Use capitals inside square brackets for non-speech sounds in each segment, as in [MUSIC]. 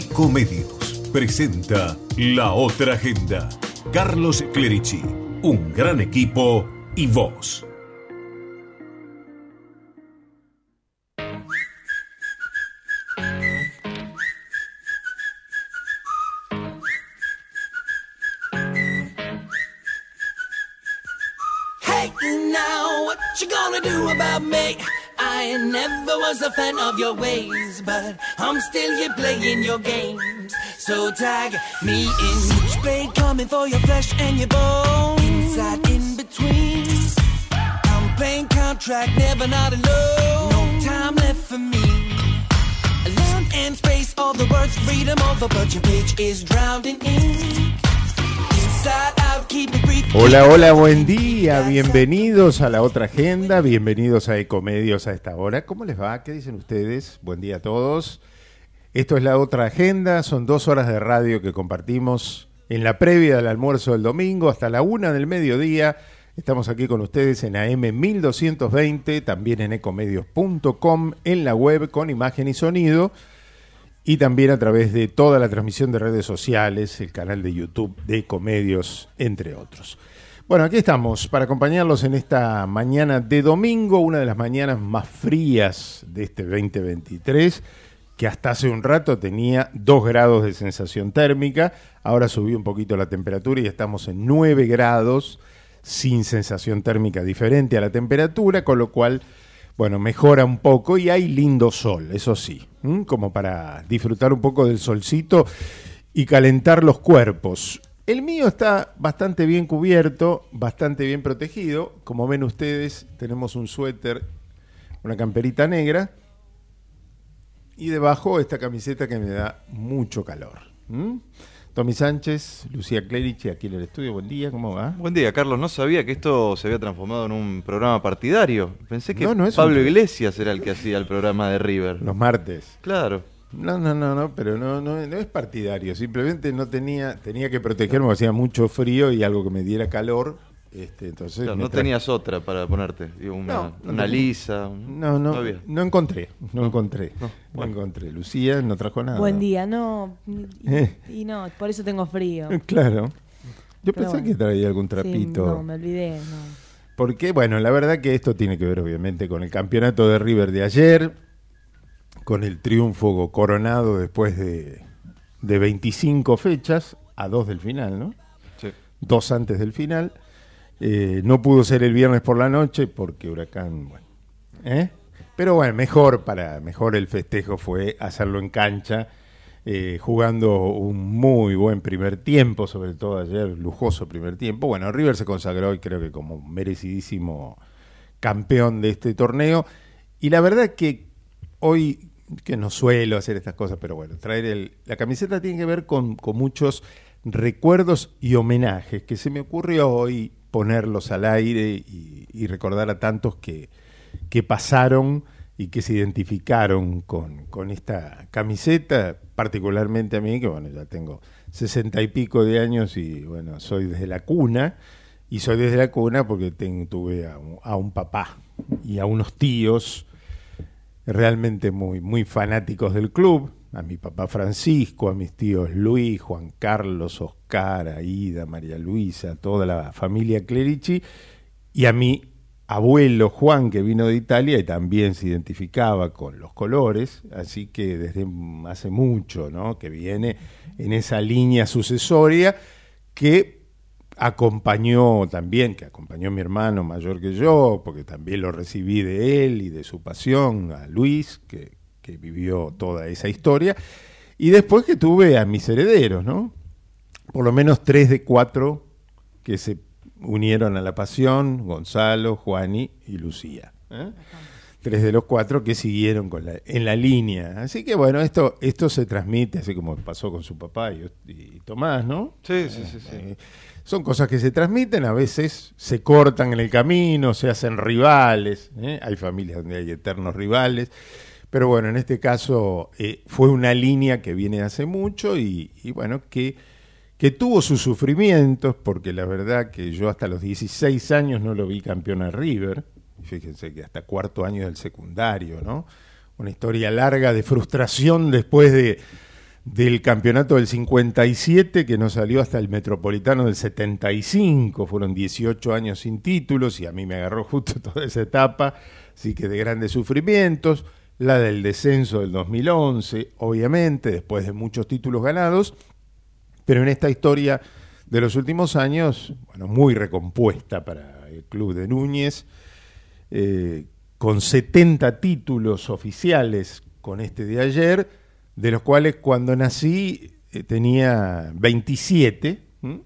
Ecomedios presenta La Otra Agenda. Carlos Clerici, un gran equipo y vos. A fan of your ways, but I'm still here playing your games. So tag me in. Switchblade coming for your flesh and your bones. Inside, in between. I'm playing contract, never not alone. No time left for me. Land and space, all the words, them over, but your page is drowned in ink. Hola, hola, buen día, bienvenidos a la otra agenda, bienvenidos a Ecomedios a esta hora. ¿Cómo les va? ¿Qué dicen ustedes? Buen día a todos. Esto es la otra agenda, son dos horas de radio que compartimos en la previa del almuerzo del domingo hasta la una del mediodía. Estamos aquí con ustedes en AM 1220, también en ecomedios.com, en la web con imagen y sonido y también a través de toda la transmisión de redes sociales, el canal de YouTube de Ecomedios, entre otros. Bueno, aquí estamos para acompañarlos en esta mañana de domingo, una de las mañanas más frías de este 2023, que hasta hace un rato tenía 2 grados de sensación térmica, ahora subió un poquito la temperatura y estamos en 9 grados sin sensación térmica diferente a la temperatura, con lo cual bueno, mejora un poco y hay lindo sol, eso sí, como para disfrutar un poco del solcito y calentar los cuerpos. El mío está bastante bien cubierto, bastante bien protegido. Como ven ustedes, tenemos un suéter, una camperita negra y debajo esta camiseta que me da mucho calor. Tommy Sánchez, Lucía Clerici, aquí en el estudio. Buen día, ¿cómo va? Buen día, Carlos. No sabía que esto se había transformado en un programa partidario. Pensé que No, Pablo un- Iglesias era el que hacía el programa de River. Los martes. Claro. No, no, no, no, pero no, no, no es partidario. Simplemente no tenía, tenía que protegerme hacía mucho frío y algo que me diera calor. Este, entonces Claro, no traje- tenías otra para ponerte. Digo, una, No, no una lisa. un- No, no, no encontré, no encontré, no, no, bueno. encontré. Lucía no trajo nada. Buen día, no. Y, Eh. y no, por eso tengo frío. [LAUGHS] Claro. Yo Pero pensé bueno. que traía algún Sí, trapito. no, me olvidé, no. Porque, bueno, la verdad que esto tiene que ver obviamente con el campeonato de River de ayer, con el triunfo coronado después de, de 25 fechas, a dos del final, ¿no? Sí. dos antes del final. Eh, no pudo ser el viernes por la noche porque Huracán, bueno. ¿eh? Pero bueno, mejor para mejor el festejo fue hacerlo en cancha, eh, jugando un muy buen primer tiempo, sobre todo ayer, lujoso primer tiempo. Bueno, River se consagró y creo que como merecidísimo campeón de este torneo. Y la verdad que hoy, que no suelo hacer estas cosas, pero bueno, traer el, la camiseta tiene que ver con, con muchos recuerdos y homenajes que se me ocurrió hoy ponerlos al aire y, recordar a tantos que, que pasaron y que se identificaron con, con esta camiseta, particularmente a mí, que bueno, ya tengo sesenta y pico de años y bueno, soy desde la cuna, y soy desde la cuna porque tuve a un, a un papá y a unos tíos realmente muy, muy fanáticos del club, a mi papá Francisco, a mis tíos Luis, Juan Carlos, Oscar, Aida, María Luisa, toda la familia Clerici, y a mi abuelo Juan, que vino de Italia y también se identificaba con los colores, así que desde hace mucho, ¿no? que viene en esa línea sucesoria que acompañó también, que acompañó a mi hermano mayor que yo, porque también lo recibí de él y de su pasión, a Luis, que, que vivió toda esa historia, y después que tuve a mis herederos, ¿no? Por lo menos tres de cuatro que se unieron a la pasión, Gonzalo, Juani y Lucía. ¿eh? Tres de los cuatro que siguieron con la, en la línea. Así que bueno, esto, esto se transmite, así como pasó con su papá y, y Tomás, ¿no? Sí, sí, sí. sí. Eh, son cosas que se transmiten, a veces se cortan en el camino, se hacen rivales, ¿eh? hay familias donde hay eternos rivales, pero bueno, en este caso eh, fue una línea que viene hace mucho y, y bueno, que, que tuvo sus sufrimientos, porque la verdad que yo hasta los 16 años no lo vi campeón a River, fíjense que hasta cuarto año del secundario, ¿no? Una historia larga de frustración después de del campeonato del 57 que no salió hasta el Metropolitano del 75, fueron 18 años sin títulos y a mí me agarró [LAUGHS] justo toda esa etapa, así que de grandes sufrimientos, la del descenso del 2011, obviamente, después de muchos títulos ganados, pero en esta historia de los últimos años, bueno, muy recompuesta para el club de Núñez, eh, con 70 títulos oficiales con este de ayer, de los cuales cuando nací eh, tenía 27, ¿m?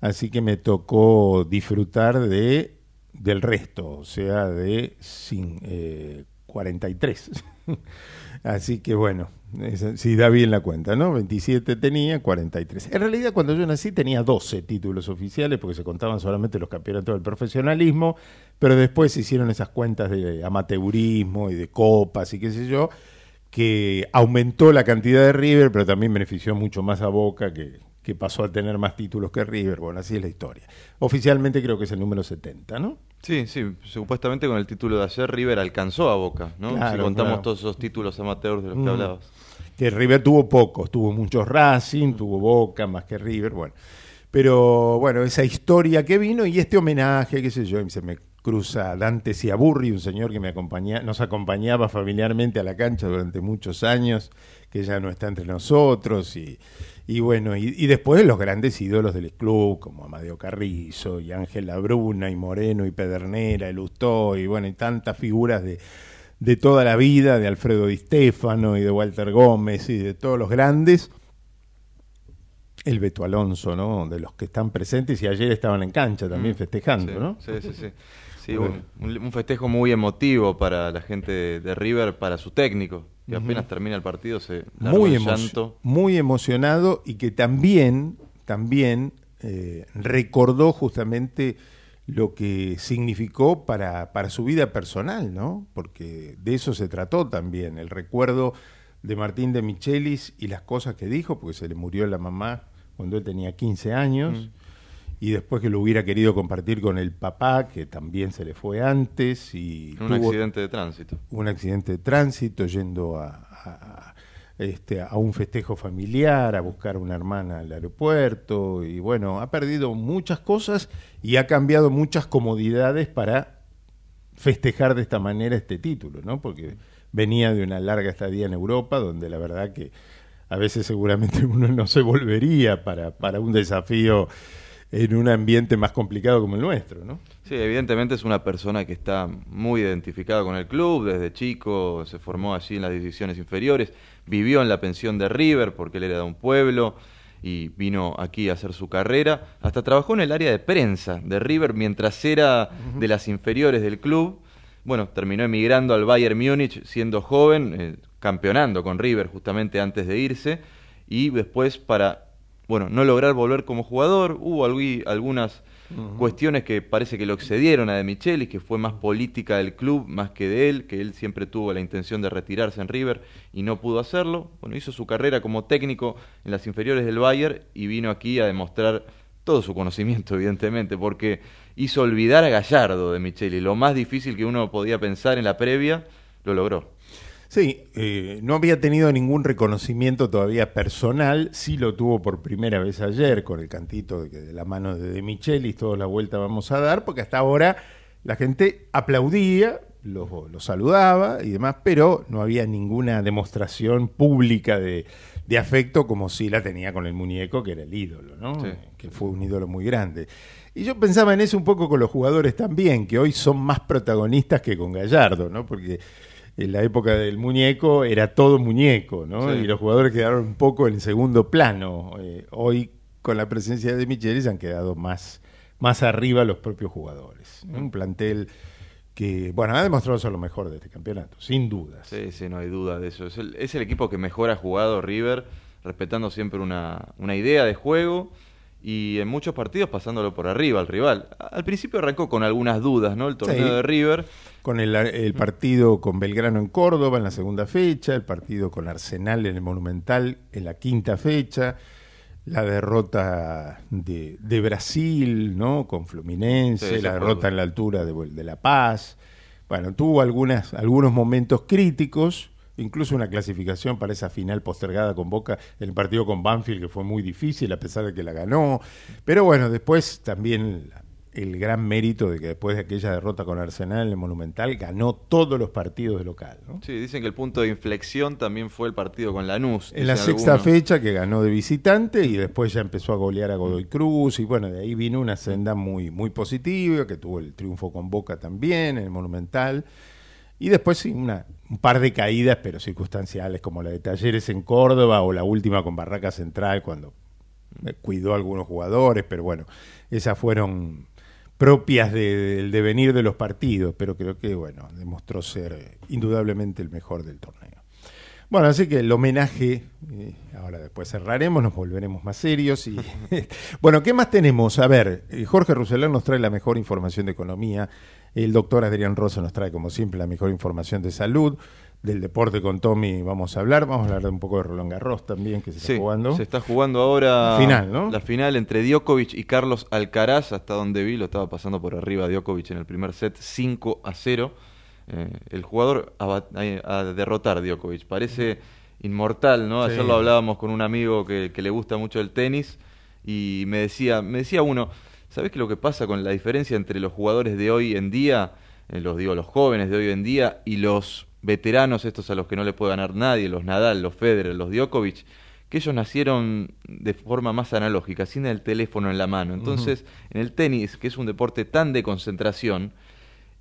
así que me tocó disfrutar de del resto, o sea, de sin, eh, 43. [LAUGHS] así que bueno, si da bien la cuenta, ¿no? 27 tenía, 43. En realidad cuando yo nací tenía 12 títulos oficiales porque se contaban solamente los campeonatos del profesionalismo, pero después se hicieron esas cuentas de amateurismo y de copas y qué sé yo, que aumentó la cantidad de River, pero también benefició mucho más a Boca, que, que pasó a tener más títulos que River. Bueno, así es la historia. Oficialmente creo que es el número 70, ¿no? Sí, sí, supuestamente con el título de ayer River alcanzó a Boca, ¿no? Claro, si contamos claro. todos esos títulos amateurs de los que Mm. hablabas. Que River tuvo pocos, tuvo muchos Racing, tuvo Boca, más que River, bueno. Pero bueno, esa historia que vino y este homenaje, qué sé yo, se me cruza Dante Ciaburri, un señor que me acompaña, nos acompañaba familiarmente a la cancha durante muchos años, que ya no está entre nosotros, y, y bueno, y, y después los grandes ídolos del club, como Amadeo Carrizo, y Ángela Bruna, y Moreno, y Pedernera, y Lustó, y bueno, y tantas figuras de, de toda la vida, de Alfredo Di Stefano y de Walter Gómez y de todos los grandes. El Beto Alonso, ¿no? De los que están presentes y ayer estaban en cancha también festejando, Mm. Sí, ¿no? Sí, sí, sí. Sí, un, un- festejo muy emotivo para la gente de, de River, para su técnico, que apenas termina el partido se Muy, un emo- llanto. muy emocionado y que también, también eh, recordó justamente lo que significó para, para su vida personal, ¿no? Porque de eso se trató también, el recuerdo de Martín de Michelis y las cosas que dijo, porque se le murió la mamá cuando él tenía 15 años, y después que lo hubiera querido compartir con el papá, que también se le fue antes, y Un tuvo- accidente de tránsito. un accidente de tránsito yendo a, a- a, este, a un festejo familiar, a buscar a una hermana al aeropuerto y bueno, ha perdido muchas cosas y ha cambiado muchas comodidades para festejar de esta manera este título, ¿no? Porque venía de una larga estadía en Europa donde la verdad que a veces seguramente [LAUGHS] uno no se volvería para, para un desafío en un ambiente más complicado como el nuestro, ¿no? Sí, evidentemente es una persona que está muy identificada con el club, desde chico se formó allí en las divisiones inferiores, vivió en la pensión de River porque él era de un pueblo y vino aquí a hacer su carrera, hasta trabajó en el área de prensa de River mientras era de las inferiores del club. Bueno, terminó emigrando al Bayern Múnich siendo joven, eh, campeonando con River justamente antes de irse y después para bueno, no lograr volver como jugador, hubo algunas cuestiones que parece que lo excedieron a De Michelis, que fue más política del club más que de él, que él siempre tuvo la intención de retirarse en River y no pudo hacerlo. Bueno, hizo su carrera como técnico en las inferiores del Bayern y vino aquí a demostrar todo su conocimiento, [LAUGHS] evidentemente, porque hizo olvidar a Gallardo de Micheli. Lo más difícil que uno podía pensar en la previa, lo logró. Sí, eh, no había tenido ningún reconocimiento todavía personal, sí lo tuvo por primera vez ayer con el cantito de, que de la mano de De Michelis, toda la vuelta vamos a dar, porque hasta ahora la gente aplaudía, lo, lo saludaba y demás, pero no había ninguna demostración pública de, de afecto como sí la tenía con el muñeco, que era el ídolo, ¿no? Sí. que fue un ídolo muy grande. Y yo pensaba en eso un poco con los jugadores también, que hoy son más protagonistas que con Gallardo, ¿no? Porque en la época del muñeco era todo muñeco, ¿no? Sí. Y los jugadores quedaron un poco en segundo plano. Eh, hoy, con la presencia de Michelis, han quedado más, más arriba los propios jugadores. ¿no? Un plantel que, bueno, ha demostrado ser lo mejor de este campeonato, sin dudas. Sí, sí, no hay duda de eso. Es el, es el equipo que mejor ha jugado River, respetando siempre una, una idea de juego y en muchos partidos pasándolo por arriba al rival. Al principio arrancó con algunas dudas, ¿no? El torneo Sí. de River. Con el, el partido con Belgrano en Córdoba en la segunda fecha, el partido con Arsenal en el Monumental en la quinta fecha, la derrota de, de Brasil, ¿no? Con Fluminense, Sí, la derrota en la altura de, de La Paz. Bueno, tuvo algunas, algunos momentos críticos, incluso una clasificación para esa final postergada con Boca, el partido con Banfield, que fue muy difícil a pesar de que la ganó. Pero bueno, después también el gran mérito de que después de aquella derrota con Arsenal en el Monumental ganó todos los partidos de local. ¿no? Sí, dicen que el punto de inflexión también fue el partido con Lanús. En la sexta fecha que ganó de visitante y después ya empezó a golear a Godoy Cruz y bueno, de ahí vino una senda muy, muy positiva, que tuvo el triunfo con Boca también en el Monumental. Y después sí, una, un par de caídas, pero circunstanciales, como la de Talleres en Córdoba o la última con Barraca Central, cuando eh, cuidó a algunos jugadores, pero bueno, esas fueron propias de- del devenir de los partidos, pero creo que, bueno, demostró ser eh, indudablemente el mejor del torneo. Bueno, así que el homenaje, eh, ahora después cerraremos, nos volveremos más serios. y [LAUGHS] Bueno, ¿qué más tenemos? A ver, Jorge Rousseler nos trae la mejor información de economía, el doctor Adrián Rosa nos trae, como siempre, la mejor información de salud, del deporte con Tommy vamos a hablar, vamos a hablar un poco de Roland Garros también, que se está jugando. se está jugando ahora La final, ¿no? La final entre Djokovic y Carlos Alcaraz, hasta donde vi, lo estaba pasando por arriba Djokovic en el primer set, 5 a 0. Eh, el jugador a, a- a derrotar Djokovic, parece inmortal, ¿no? Ayer lo hablábamos con un amigo que, que le gusta mucho el tenis y me decía, me decía uno, ¿sabes qué lo que pasa con la diferencia entre los jugadores de hoy en día, eh, los digo, los jóvenes de hoy en día y los veteranos, estos a los que no le puede ganar nadie, los Nadal, los Federer, los Djokovic, que ellos nacieron de forma más analógica, sin el teléfono en la mano. Entonces, en el tenis, que es un deporte tan de concentración,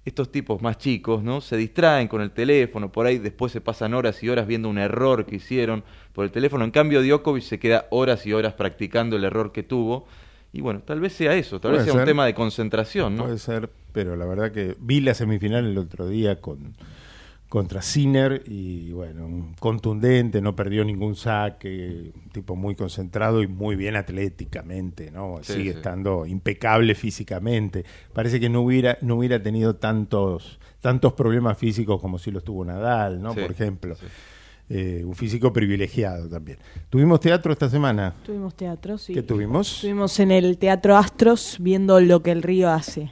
estos tipos más chicos, ¿no? Se distraen con el teléfono, por ahí después se pasan horas y horas viendo un error que hicieron por el teléfono. En cambio, Djokovic se queda horas y horas practicando el error que tuvo. Y bueno, tal vez sea eso, tal Puede vez sea ser. un tema de concentración, ¿no? Puede ser, pero la verdad que vi la semifinal el otro día con contra Sinner y bueno, un contundente, no perdió ningún saque, un tipo muy concentrado y muy bien atléticamente, ¿no? Sí, Sigue sí. estando impecable físicamente. Parece que no hubiera no hubiera tenido tantos tantos problemas físicos como si los tuvo Nadal, ¿no? Sí, Por ejemplo. Eh, un físico privilegiado también. ¿Tuvimos teatro esta semana? Tuvimos teatro, sí. ¿Qué tuvimos? Estuvimos en el Teatro Astros viendo lo que el río hace.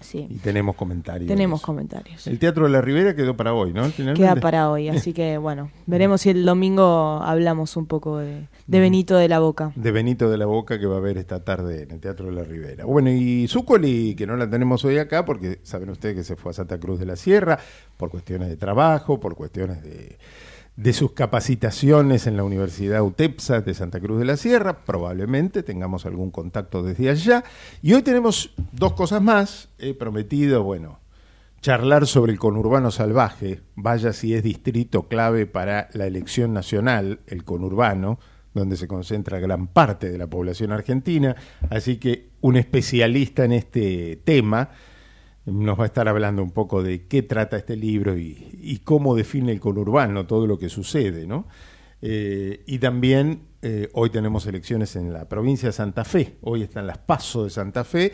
Sí. Y tenemos comentarios. Tenemos comentarios. El Teatro de la Ribera quedó para hoy, ¿no? Finalmente. Queda para hoy, [LAUGHS] así que bueno, veremos si el domingo hablamos un poco de, de Benito de la Boca. De Benito de la Boca que va a haber esta tarde en el Teatro de la Ribera. Bueno, y Zúcoli, que no la tenemos hoy acá, porque saben ustedes que se fue a Santa Cruz de la Sierra por cuestiones de trabajo, por cuestiones de, de sus capacitaciones en la Universidad UTEPSA de Santa Cruz de la Sierra. Probablemente tengamos algún contacto desde allá. Y hoy tenemos dos cosas más. He prometido, bueno, charlar sobre el conurbano salvaje, vaya si es distrito clave para la elección nacional, el conurbano, donde se concentra gran parte de la población argentina. Así que un especialista en este tema nos va a estar hablando un poco de qué trata este libro y, cómo define el conurbano, todo lo que sucede, ¿no? Eh, y también eh, hoy tenemos elecciones en la provincia de Santa Fe, hoy están las pasos de Santa Fe,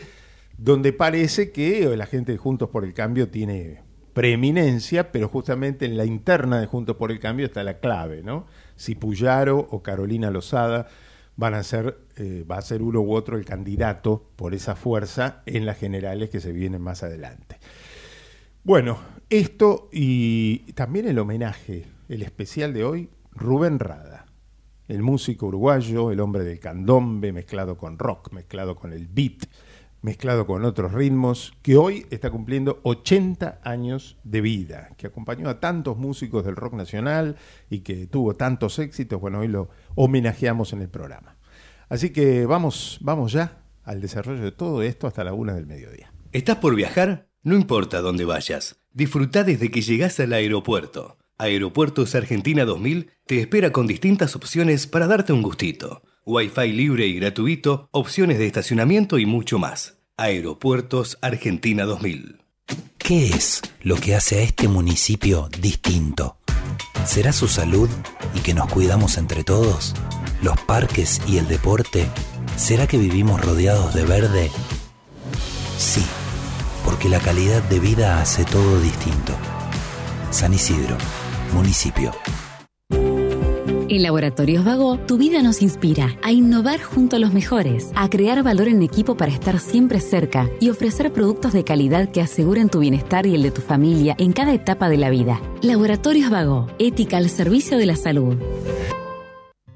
donde parece que la gente de Juntos por el Cambio tiene preeminencia, pero justamente en la interna de Juntos por el Cambio está la clave, ¿no? Si Puyaro o Carolina Lozada van a ser, eh, va a ser uno u otro el candidato por esa fuerza en las generales que se vienen más adelante. Bueno, esto y también el homenaje, el especial de hoy, Rubén Rada, el músico uruguayo, el hombre del candombe mezclado con rock, mezclado con el beat, mezclado con otros ritmos, que hoy está cumpliendo 80 años de vida, que acompañó a tantos músicos del rock nacional y que tuvo tantos éxitos, bueno, hoy lo homenajeamos en el programa. Así que vamos, vamos ya al desarrollo de todo esto hasta la una del mediodía. ¿Estás por viajar? No importa dónde vayas. Disfruta desde que llegás al aeropuerto. Aeropuertos Argentina 2000 te espera con distintas opciones para darte un gustito. Wi-Fi libre y gratuito, opciones de estacionamiento y mucho más. Aeropuertos Argentina 2000. ¿Qué es lo que hace a este municipio distinto? ¿Será su salud y que nos cuidamos entre todos? ¿Los parques y el deporte? ¿Será que vivimos rodeados de verde? Sí, porque la calidad de vida hace todo distinto. San Isidro, municipio. En Laboratorios Vago, tu vida nos inspira a innovar junto a los mejores, a crear valor en equipo para estar siempre cerca y ofrecer productos de calidad que aseguren tu bienestar y el de tu familia en cada etapa de la vida. Laboratorios Vago, ética al servicio de la salud.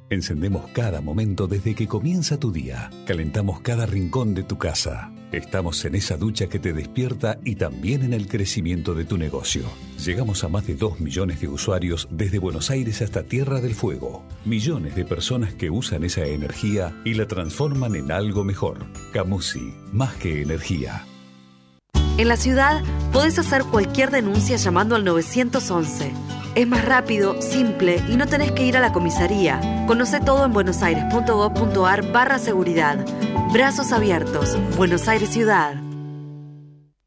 Encendemos cada momento desde que comienza tu día. Calentamos cada rincón de tu casa. Estamos en esa ducha que te despierta y también en el crecimiento de tu negocio. Llegamos a más de 2 millones de usuarios desde Buenos Aires hasta Tierra del Fuego. Millones de personas que usan esa energía y la transforman en algo mejor. Camusi, más que energía. En la ciudad podés hacer cualquier denuncia llamando al 911. Es más rápido, simple y no tenés que ir a la comisaría. Conoce todo en buenosaires.gov.ar barra seguridad. Brazos abiertos. Buenos Aires Ciudad.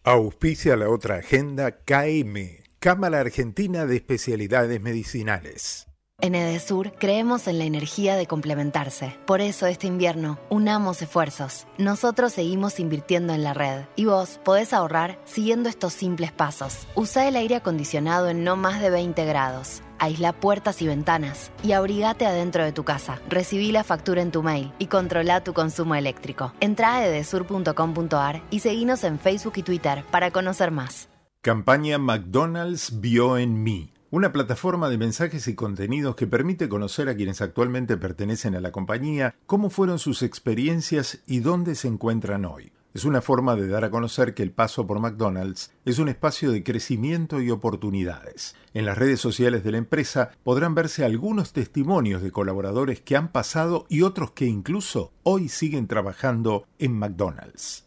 Auspicia la otra agenda KM, Cámara Argentina de Especialidades Medicinales. En Edesur creemos en la energía de complementarse. Por eso este invierno, unamos esfuerzos. Nosotros seguimos invirtiendo en la red. Y vos podés ahorrar siguiendo estos simples pasos. Usa el aire acondicionado en no más de 20 grados. Aísla puertas y ventanas. Y abrigate adentro de tu casa. Recibí la factura en tu mail y controla tu consumo eléctrico. Entra a edesur.com.ar y seguinos en Facebook y Twitter para conocer más. Campaña McDonald's vio en mí. Una plataforma de mensajes y contenidos que permite conocer a quienes actualmente pertenecen a la compañía, cómo fueron sus experiencias y dónde se encuentran hoy. Es una forma de dar a conocer que el paso por McDonald's es un espacio de crecimiento y oportunidades. En las redes sociales de la empresa podrán verse algunos testimonios de colaboradores que han pasado y otros que incluso hoy siguen trabajando en McDonald's.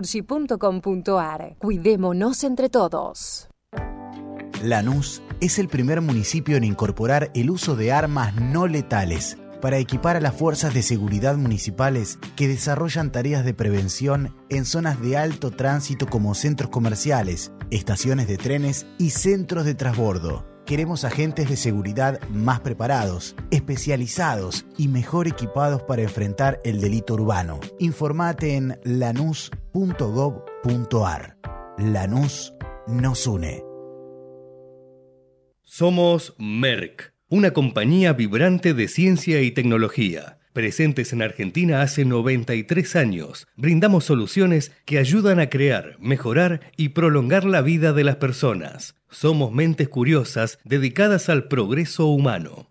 naturgy.com.ar. Cuidémonos entre todos. Lanús es el primer municipio en incorporar el uso de armas no letales para equipar a las fuerzas de seguridad municipales que desarrollan tareas de prevención en zonas de alto tránsito como centros comerciales, estaciones de trenes y centros de transbordo. Queremos agentes de seguridad más preparados, especializados y mejor equipados para enfrentar el delito urbano. Informate en lanus.gov.ar. Lanús nos une. Somos Merck, una compañía vibrante de ciencia y tecnología. Presentes en Argentina hace 93 años, brindamos soluciones que ayudan a crear, mejorar y prolongar la vida de las personas. Somos mentes curiosas dedicadas al progreso humano.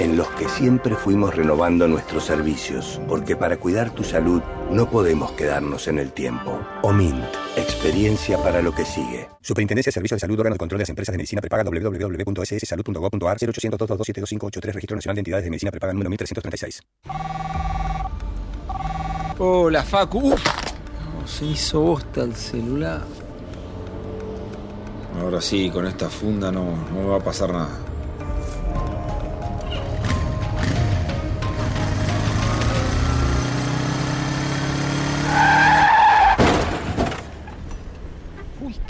en los que siempre fuimos renovando nuestros servicios, porque para cuidar tu salud no podemos quedarnos en el tiempo. OMINT, experiencia para lo que sigue. Superintendencia de Servicios de Salud, órgano de control de las empresas de medicina prepaga www.sssalud.gov.ar 0800 227 Registro Nacional de Entidades de Medicina Prepaga número 1336. Hola, Facu. se hizo bosta el celular. Ahora sí, con esta funda no, no me va a pasar nada.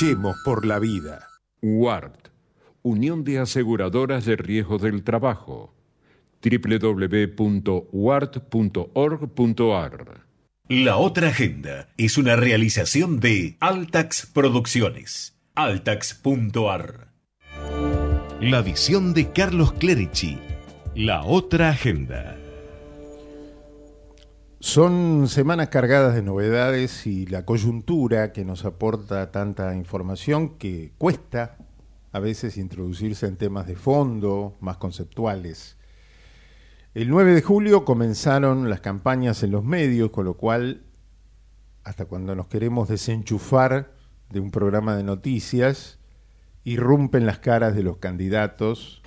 Luchemos por la vida. WART, Unión de Aseguradoras de Riesgos del Trabajo. www.wart.org.ar La otra agenda es una realización de Altax Producciones. Altax.ar La visión de Carlos Clerici. La otra agenda. Son semanas cargadas de novedades y la coyuntura que nos aporta tanta información que cuesta a veces introducirse en temas de fondo, más conceptuales. El 9 de julio comenzaron las campañas en los medios, con lo cual, hasta cuando nos queremos desenchufar de un programa de noticias, irrumpen las caras de los candidatos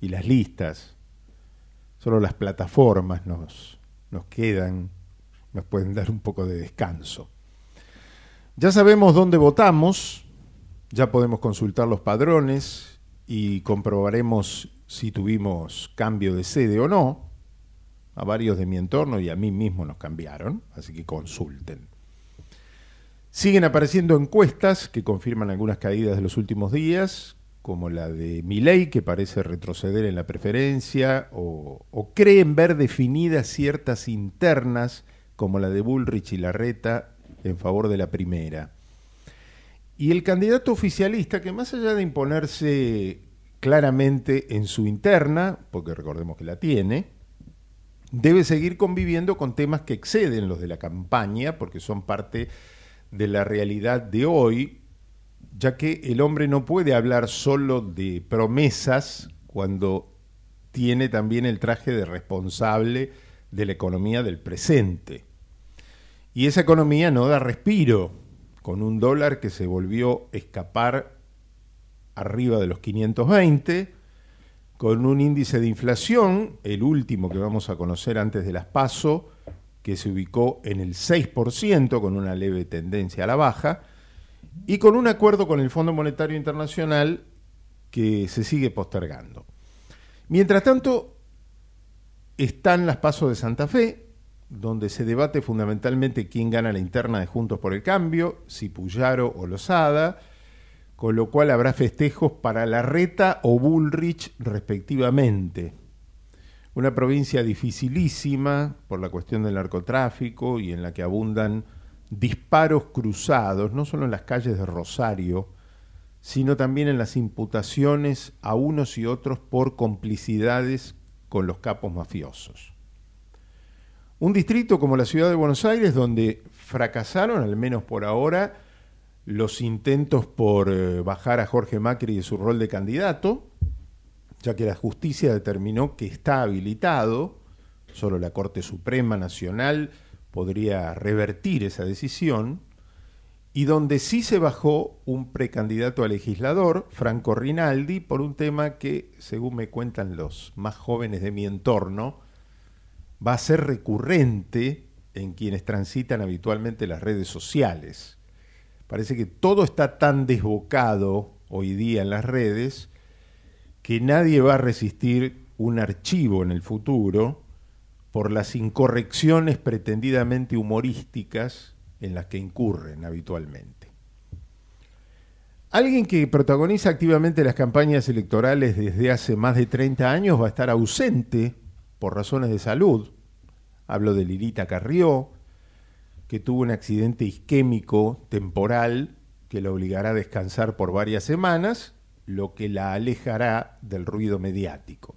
y las listas. Solo las plataformas nos, nos quedan nos pueden dar un poco de descanso. Ya sabemos dónde votamos, ya podemos consultar los padrones y comprobaremos si tuvimos cambio de sede o no. A varios de mi entorno y a mí mismo nos cambiaron, así que consulten. Siguen apareciendo encuestas que confirman algunas caídas de los últimos días, como la de Milei, que parece retroceder en la preferencia, o creen ver definidas ciertas internas como la de Bullrich y Larreta en favor de la primera. Y el candidato oficialista, que más allá de imponerse claramente en su interna, porque recordemos que la tiene, debe seguir conviviendo con temas que exceden los de la campaña, porque son parte de la realidad de hoy, ya que el hombre no puede hablar solo de promesas cuando tiene también el traje de responsable de la economía del presente. Y esa economía no da respiro, con un dólar que se volvió escapar arriba de los 520, con un índice de inflación, el último que vamos a conocer antes de las PASO, que se ubicó en el 6% con una leve tendencia a la baja, y con un acuerdo con el Fondo Monetario Internacional que se sigue postergando. Mientras tanto, están las PASO de Santa Fe, donde se debate fundamentalmente quién gana la interna de Juntos por el Cambio, si Puyaro o Lozada, con lo cual habrá festejos para Larreta o Bullrich respectivamente. Una provincia dificilísima por la cuestión del narcotráfico y en la que abundan disparos cruzados, no solo en las calles de Rosario, sino también en las imputaciones a unos y otros por complicidades con los capos mafiosos. Un distrito como la ciudad de Buenos Aires, donde fracasaron, al menos por ahora, los intentos por eh, bajar a Jorge Macri de su rol de candidato, ya que la justicia determinó que está habilitado, solo la Corte Suprema Nacional podría revertir esa decisión, y donde sí se bajó un precandidato a legislador, Franco Rinaldi, por un tema que, según me cuentan los más jóvenes de mi entorno, va a ser recurrente en quienes transitan habitualmente las redes sociales. Parece que todo está tan desbocado hoy día en las redes que nadie va a resistir un archivo en el futuro por las incorrecciones pretendidamente humorísticas en las que incurren habitualmente. Alguien que protagoniza activamente las campañas electorales desde hace más de 30 años va a estar ausente por razones de salud. Hablo de Lirita Carrió, que tuvo un accidente isquémico temporal que la obligará a descansar por varias semanas, lo que la alejará del ruido mediático.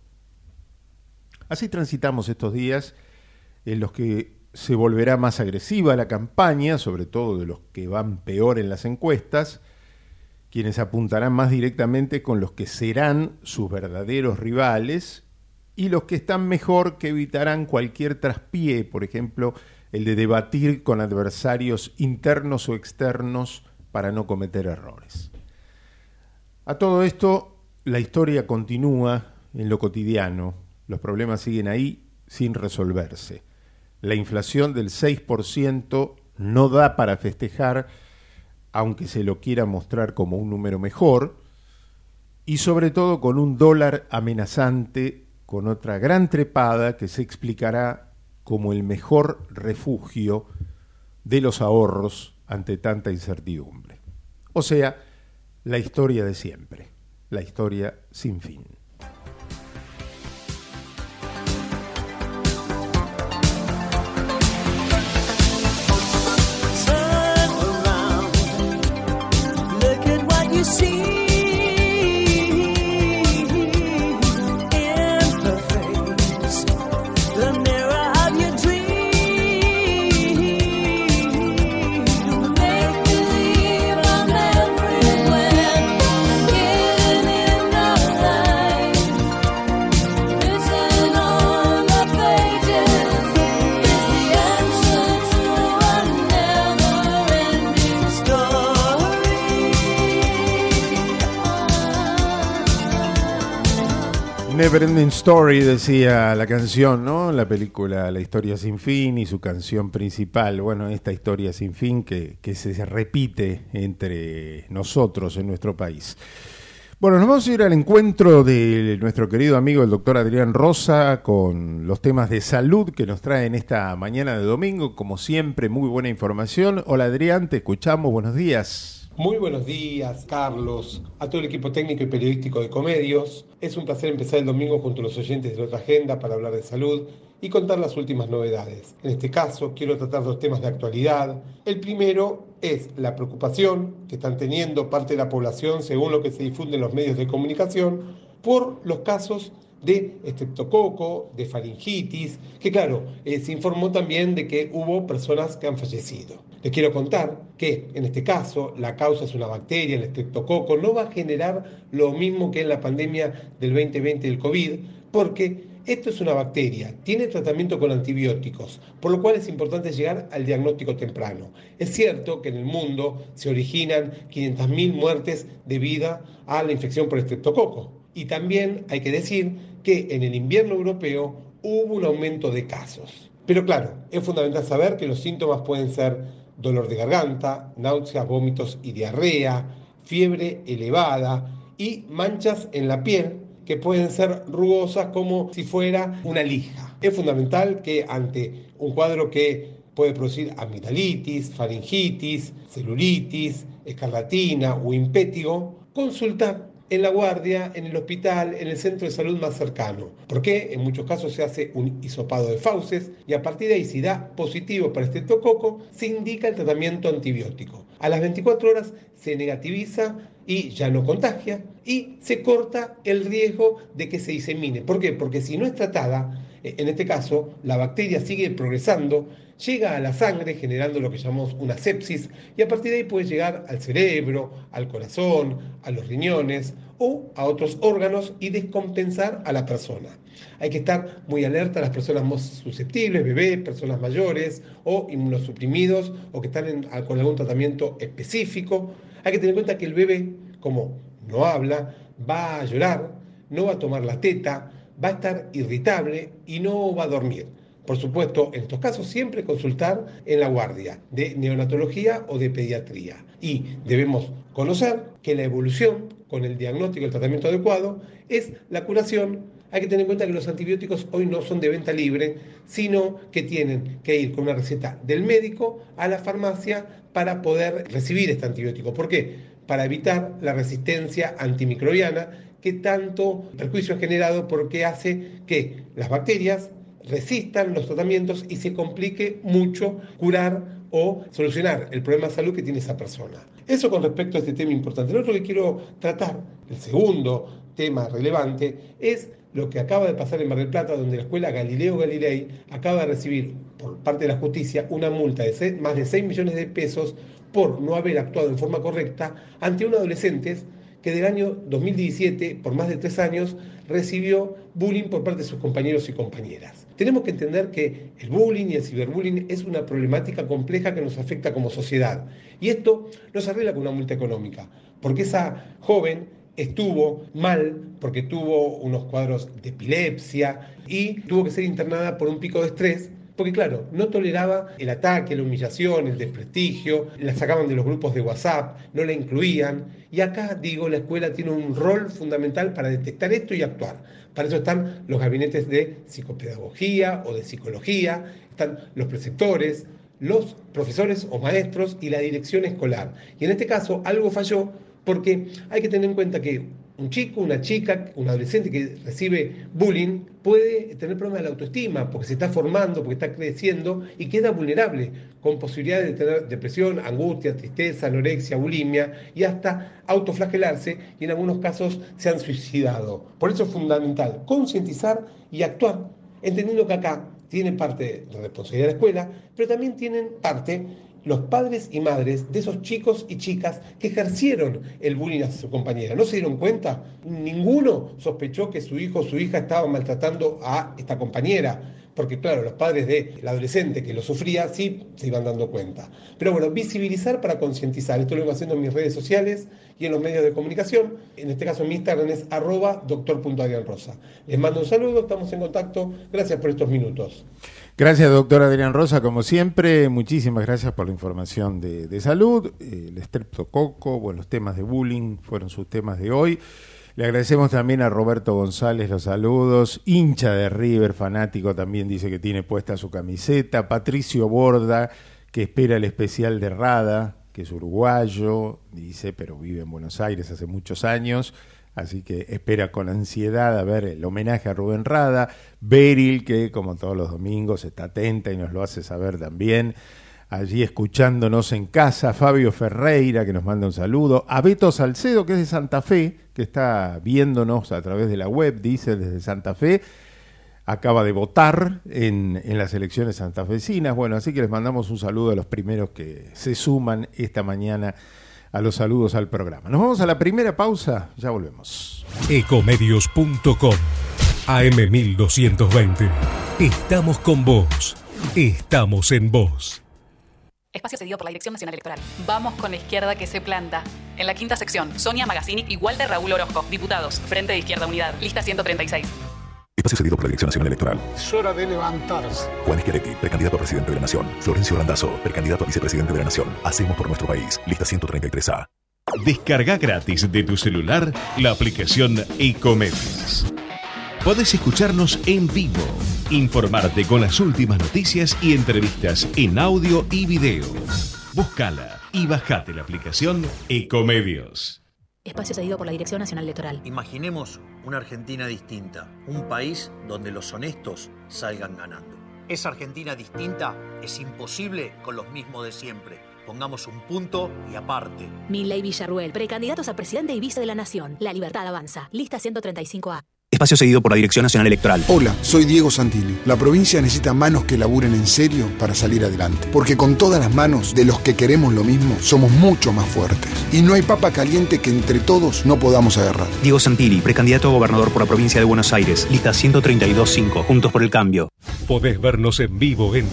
Así transitamos estos días en los que se volverá más agresiva la campaña, sobre todo de los que van peor en las encuestas, quienes apuntarán más directamente con los que serán sus verdaderos rivales y los que están mejor que evitarán cualquier traspié, por ejemplo, el de debatir con adversarios internos o externos para no cometer errores. A todo esto, la historia continúa en lo cotidiano, los problemas siguen ahí sin resolverse. La inflación del 6% no da para festejar, aunque se lo quiera mostrar como un número mejor, y sobre todo con un dólar amenazante con otra gran trepada que se explicará como el mejor refugio de los ahorros ante tanta incertidumbre. O sea, la historia de siempre, la historia sin fin. Neverending Story decía la canción, ¿no? La película La historia sin fin y su canción principal. Bueno, esta historia sin fin que, que se repite entre nosotros en nuestro país. Bueno, nos vamos a ir al encuentro de nuestro querido amigo el doctor Adrián Rosa con los temas de salud que nos trae en esta mañana de domingo. Como siempre, muy buena información. Hola Adrián, te escuchamos. Buenos días. Muy buenos días, Carlos, a todo el equipo técnico y periodístico de Comedios. Es un placer empezar el domingo junto a los oyentes de otra agenda para hablar de salud y contar las últimas novedades. En este caso, quiero tratar dos temas de actualidad. El primero es la preocupación que están teniendo parte de la población, según lo que se difunde en los medios de comunicación, por los casos de estreptococo, de faringitis, que claro, eh, se informó también de que hubo personas que han fallecido. Les quiero contar que en este caso la causa es una bacteria, el estreptococo, no va a generar lo mismo que en la pandemia del 2020 del COVID, porque esto es una bacteria, tiene tratamiento con antibióticos, por lo cual es importante llegar al diagnóstico temprano. Es cierto que en el mundo se originan 500.000 muertes debido a la infección por estreptococo. Y también hay que decir que en el invierno europeo hubo un aumento de casos. Pero claro, es fundamental saber que los síntomas pueden ser dolor de garganta, náuseas, vómitos y diarrea, fiebre elevada y manchas en la piel que pueden ser rugosas como si fuera una lija. Es fundamental que ante un cuadro que puede producir amigdalitis, faringitis, celulitis, escarlatina o impétigo, consultar en la guardia, en el hospital, en el centro de salud más cercano. Porque en muchos casos se hace un hisopado de fauces y a partir de ahí, si da positivo para estreptococo, se indica el tratamiento antibiótico. A las 24 horas se negativiza y ya no contagia y se corta el riesgo de que se disemine. ¿Por qué? Porque si no es tratada, eh, en este caso, la bacteria sigue progresando, llega a la sangre generando lo que llamamos una sepsis y a partir de ahí puede llegar al cerebro, al corazón, a los riñones o a otros órganos y descompensar a la persona. Hay que estar muy alerta a las personas más susceptibles, bebés, personas mayores o inmunosuprimidos o que están con algún tratamiento específico. Hay que tener en cuenta que el bebé, como no habla, va a llorar, no va a tomar la teta, va a estar irritable y no va a dormir. Por supuesto, en estos casos siempre consultar en la guardia de neonatología o de pediatría. Y debemos conocer que la evolución con el diagnóstico y el tratamiento adecuado es la curación. Hay que tener en cuenta que los antibióticos hoy no son de venta libre, sino que tienen que ir con una receta del médico a la farmacia para poder recibir este antibiótico. ¿Por qué? Para evitar la resistencia antimicrobiana que tanto perjuicio ha generado porque hace que las bacterias resistan los tratamientos y se complique mucho curar o solucionar el problema de salud que tiene esa persona. Eso con respecto a este tema importante. Lo otro que quiero tratar, el segundo tema relevante, es lo que acaba de pasar en Mar del Plata, donde la escuela Galileo Galilei acaba de recibir por parte de la justicia una multa de más de 6 millones de pesos por no haber actuado en forma correcta ante un adolescente que del año 2017, por más de tres años, recibió bullying por parte de sus compañeros y compañeras. Tenemos que entender que el bullying y el ciberbullying es una problemática compleja que nos afecta como sociedad. Y esto no se arregla con una multa económica, porque esa joven estuvo mal porque tuvo unos cuadros de epilepsia y tuvo que ser internada por un pico de estrés Porque claro, no toleraba el ataque, la humillación, el desprestigio, la sacaban de los grupos de WhatsApp, no la incluían. Y acá, digo, la escuela tiene un rol fundamental para detectar esto y actuar. Para eso están los gabinetes de psicopedagogía o de psicología, están los preceptores, los profesores o maestros y la dirección escolar. Y en este caso algo falló porque hay que tener en cuenta que un chico, una chica, un adolescente que recibe bullying puede tener problemas de la autoestima porque se está formando, porque está creciendo y queda vulnerable, con posibilidades de tener depresión, angustia, tristeza, anorexia, bulimia y hasta autoflagelarse y en algunos casos se han suicidado. Por eso es fundamental concientizar y actuar, entendiendo que acá tienen parte de responsabilidad de la escuela, pero también tienen parte los padres y madres de esos chicos y chicas que ejercieron el bullying a su compañera. ¿No se dieron cuenta? Ninguno sospechó que su hijo o su hija estaba maltratando a esta compañera porque claro, los padres del adolescente que lo sufría sí se iban dando cuenta. Pero bueno, visibilizar para concientizar. Esto lo vengo haciendo en mis redes sociales y en los medios de comunicación. En este caso mi Instagram es arroba doctor.adrianrosa. Les mando un saludo, estamos en contacto. Gracias por estos minutos. Gracias, doctor Adrián Rosa, como siempre. Muchísimas gracias por la información de, salud. El estreptococo, bueno, los temas de bullying fueron sus temas de hoy. Le agradecemos también a Roberto González los saludos, hincha de River, fanático también dice que tiene puesta su camiseta, Patricio Borda, que espera el especial de Rada, que es uruguayo, dice, pero vive en Buenos Aires hace muchos años, así que espera con ansiedad a ver el homenaje a Rubén Rada, Beryl, que como todos los domingos está atenta y nos lo hace saber también. Allí escuchándonos en casa, Fabio Ferreira, que nos manda un saludo, a Beto Salcedo, que es de Santa Fe, que está viéndonos a través de la web, dice desde Santa Fe, acaba de votar en, en las elecciones santafesinas, bueno, así que les mandamos un saludo a los primeros que se suman esta mañana a los saludos al programa. Nos vamos a la primera pausa, ya volvemos. Ecomedios.com AM1220. Estamos con vos. Estamos en vos. Espacio cedido por la Dirección Nacional Electoral. Vamos con la izquierda que se planta. En la quinta sección, Sonia Magazzini igual de Raúl Orozco. Diputados, Frente de Izquierda Unidad, lista 136. Espacio cedido por la Dirección Nacional Electoral. Es hora de levantarse. Juan Schiaretti, precandidato a presidente de la Nación. Florencio Randazzo, precandidato a vicepresidente de la Nación. Hacemos por nuestro país. Lista 133A. Descarga gratis de tu celular la aplicación Ecomedios. Podés escucharnos en vivo, informarte con las últimas noticias y entrevistas en audio y video. Búscala y bajate la aplicación Ecomedios. Espacio cedido por la Dirección Nacional Electoral. Imaginemos una Argentina distinta, un país donde los honestos salgan ganando. Esa Argentina distinta es imposible con los mismos de siempre. Pongamos un punto y aparte. Milley Villarruel, precandidatos a presidente y vice de la Nación. La libertad avanza. Lista 135A. Espacio seguido por la Dirección Nacional Electoral. Hola, soy Diego Santilli. La provincia necesita manos que laburen en serio para salir adelante. Porque con todas las manos de los que queremos lo mismo, somos mucho más fuertes. Y no hay papa caliente que entre todos no podamos agarrar. Diego Santilli, precandidato a gobernador por la provincia de Buenos Aires. Lista 132.5. Juntos por el cambio. Podés vernos en vivo en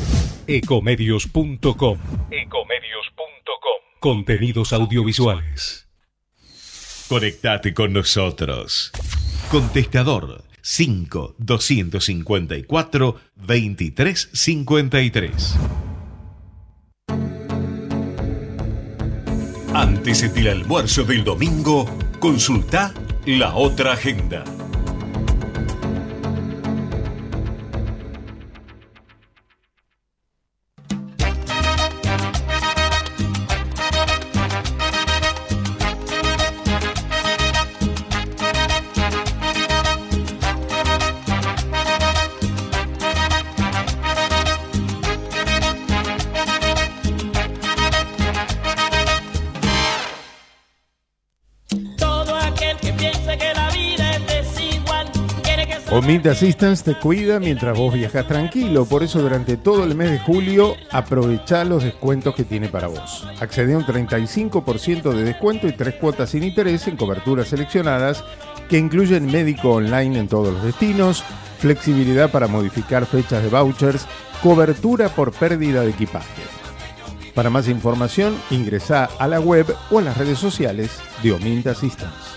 ecomedios.com. Ecomedios.com. Contenidos audiovisuales. Conectate con nosotros. Contestador 5 254 2353. Antes del almuerzo del domingo, consulta la otra agenda. Omid Assistance te cuida mientras vos viajas tranquilo, por eso durante todo el mes de julio aprovecha los descuentos que tiene para vos. Accede a un 35% de descuento y tres cuotas sin interés en coberturas seleccionadas que incluyen médico online en todos los destinos, flexibilidad para modificar fechas de vouchers, cobertura por pérdida de equipaje. Para más información, ingresa a la web o a las redes sociales de Omid Assistance.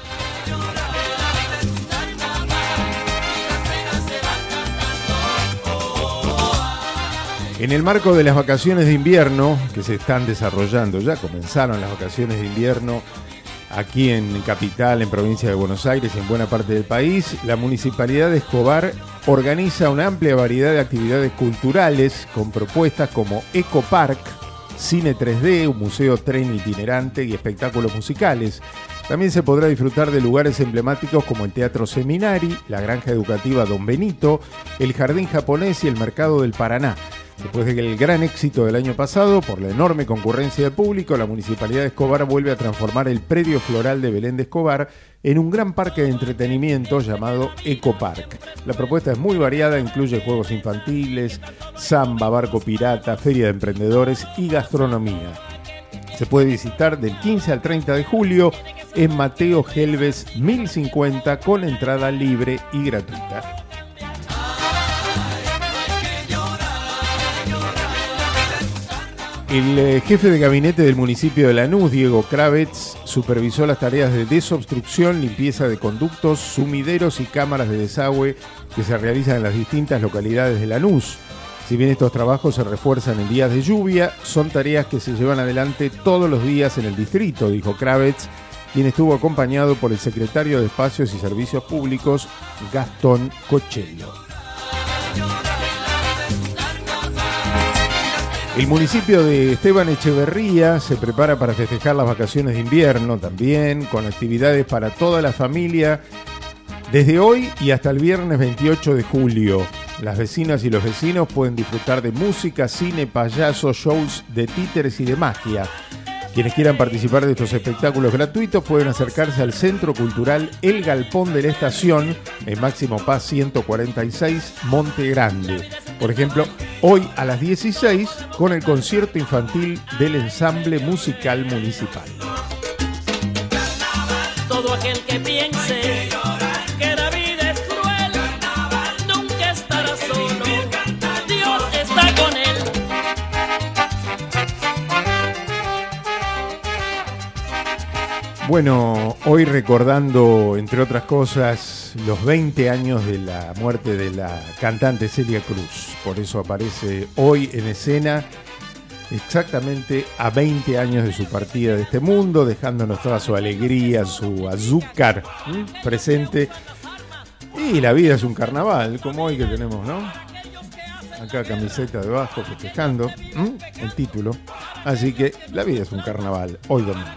En el marco de las vacaciones de invierno que se están desarrollando, ya comenzaron las vacaciones de invierno aquí en Capital, en provincia de Buenos Aires y en buena parte del país, la Municipalidad de Escobar organiza una amplia variedad de actividades culturales con propuestas como Ecopark, Cine 3D, un museo tren itinerante y espectáculos musicales. También se podrá disfrutar de lugares emblemáticos como el Teatro Seminari, la Granja Educativa Don Benito, el Jardín Japonés y el Mercado del Paraná. Después del gran éxito del año pasado, por la enorme concurrencia de público, la Municipalidad de Escobar vuelve a transformar el predio floral de Belén de Escobar en un gran parque de entretenimiento llamado Ecopark. La propuesta es muy variada, incluye juegos infantiles, samba, barco pirata, feria de emprendedores y gastronomía. Se puede visitar del 15 al 30 de julio en Mateo Gelves 1050 con entrada libre y gratuita. El eh, jefe de gabinete del municipio de Lanús, Diego Kravets, supervisó las tareas de desobstrucción, limpieza de conductos, sumideros y cámaras de desagüe que se realizan en las distintas localidades de Lanús. Si bien estos trabajos se refuerzan en días de lluvia, son tareas que se llevan adelante todos los días en el distrito, dijo Kravets, quien estuvo acompañado por el secretario de Espacios y Servicios Públicos, Gastón Cochello. El municipio de Esteban Echeverría se prepara para festejar las vacaciones de invierno también, con actividades para toda la familia, desde hoy y hasta el viernes 28 de julio. Las vecinas y los vecinos pueden disfrutar de música, cine, payasos, shows de títeres y de magia. Quienes quieran participar de estos espectáculos gratuitos pueden acercarse al Centro Cultural El Galpón de la Estación en Máximo Paz 146, Monte Grande. Por ejemplo, hoy a las 16 con el concierto infantil del ensamble musical municipal. Bueno, hoy recordando, entre otras cosas, los 20 años de la muerte de la cantante Celia Cruz. Por eso aparece hoy en escena exactamente a 20 años de su partida de este mundo, dejándonos toda su alegría, su azúcar presente. Y la vida es un carnaval, como hoy que tenemos, ¿no? Acá camiseta debajo, festejando el título. Así que la vida es un carnaval, hoy domingo.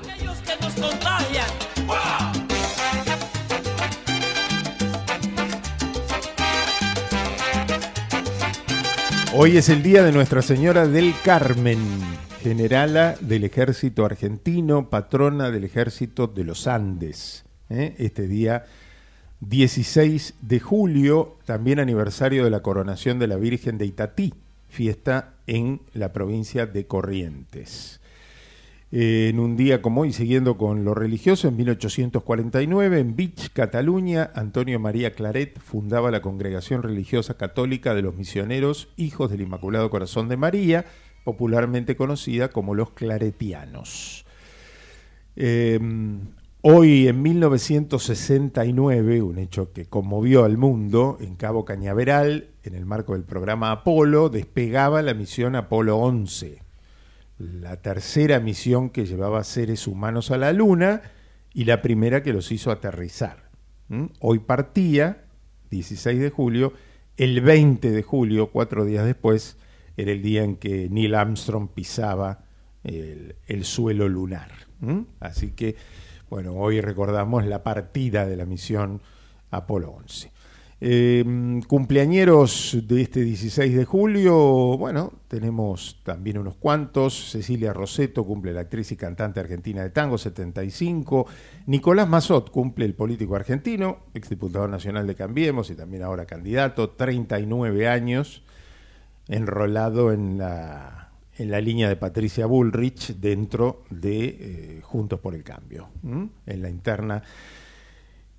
Hoy es el día de Nuestra Señora del Carmen, generala del ejército argentino, patrona del ejército de los Andes. ¿eh? Este día 16 de julio, también aniversario de la coronación de la Virgen de Itatí, fiesta en la provincia de Corrientes. En un día como hoy, siguiendo con lo religioso, en 1849, en Vich, Cataluña, Antonio María Claret fundaba la Congregación Religiosa Católica de los Misioneros Hijos del Inmaculado Corazón de María, popularmente conocida como los Claretianos. Eh, hoy, en 1969, un hecho que conmovió al mundo, en Cabo Cañaveral, en el marco del programa Apolo, despegaba la misión Apolo 11 la tercera misión que llevaba seres humanos a la Luna y la primera que los hizo aterrizar. ¿Mm? Hoy partía, 16 de julio, el 20 de julio, cuatro días después, era el día en que Neil Armstrong pisaba el, el suelo lunar. ¿Mm? Así que, bueno, hoy recordamos la partida de la misión Apolo 11. Eh, cumpleañeros de este 16 de julio, bueno, tenemos también unos cuantos. Cecilia Roseto cumple la actriz y cantante argentina de tango, 75. Nicolás Mazot cumple el político argentino, exdiputado nacional de Cambiemos y también ahora candidato, 39 años, enrolado en la, en la línea de Patricia Bullrich dentro de eh, Juntos por el Cambio, en la interna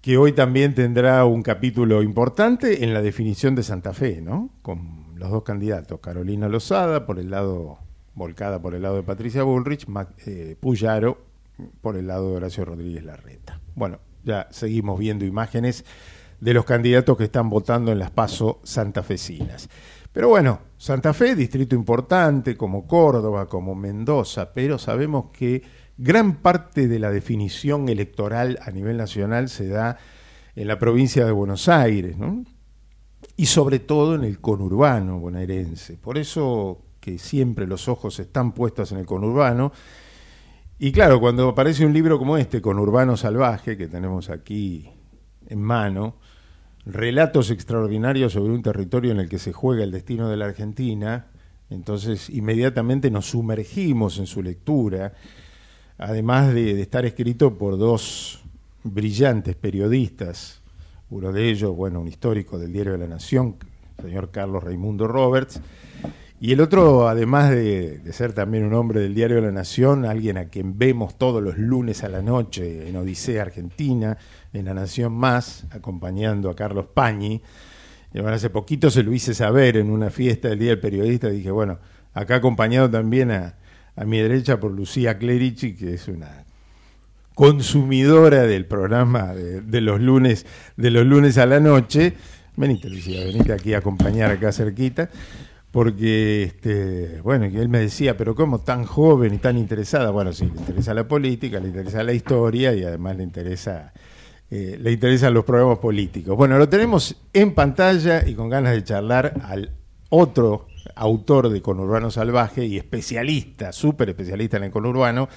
que hoy también tendrá un capítulo importante en la definición de Santa Fe, ¿no? Con los dos candidatos, Carolina Lozada por el lado, volcada por el lado de Patricia Bullrich, Ma- eh, Puyaro por el lado de Horacio Rodríguez Larreta. Bueno, ya seguimos viendo imágenes de los candidatos que están votando en las PASO santafesinas. Pero bueno, Santa Fe, distrito importante, como Córdoba, como Mendoza, pero sabemos que gran parte de la definición electoral a nivel nacional se da en la provincia de Buenos Aires, ¿no? y sobre todo en el conurbano bonaerense. Por eso que siempre los ojos están puestos en el conurbano. Y claro, cuando aparece un libro como este, Conurbano Salvaje, que tenemos aquí en mano, relatos extraordinarios sobre un territorio en el que se juega el destino de la Argentina, entonces inmediatamente nos sumergimos en su lectura, además de, estar escrito por dos brillantes periodistas, uno de ellos, bueno, un histórico del Diario de la Nación, el señor Carlos Raimundo Roberts, y el otro, además de, ser también un hombre del Diario de la Nación, alguien a quien vemos todos los lunes a la noche en Odisea Argentina, en La Nación Más, acompañando a Carlos Pañi. Y bueno, hace poquito se lo hice saber en una fiesta del Día del Periodista, dije, bueno, acá acompañado también a, a mi derecha por Lucía Clerici, que es una consumidora del programa de, de, los lunes de los lunes a la noche. Venite, Lucía, venite aquí a acompañar acá cerquita, porque, este, bueno, que él me decía, pero ¿cómo tan joven y tan interesada? Bueno, sí, le interesa la política, le interesa la historia y además le interesa... Eh, le interesan los programas políticos. Bueno, lo tenemos en pantalla y con ganas de charlar al otro autor de Conurbano Salvaje y especialista, súper especialista en el conurbano,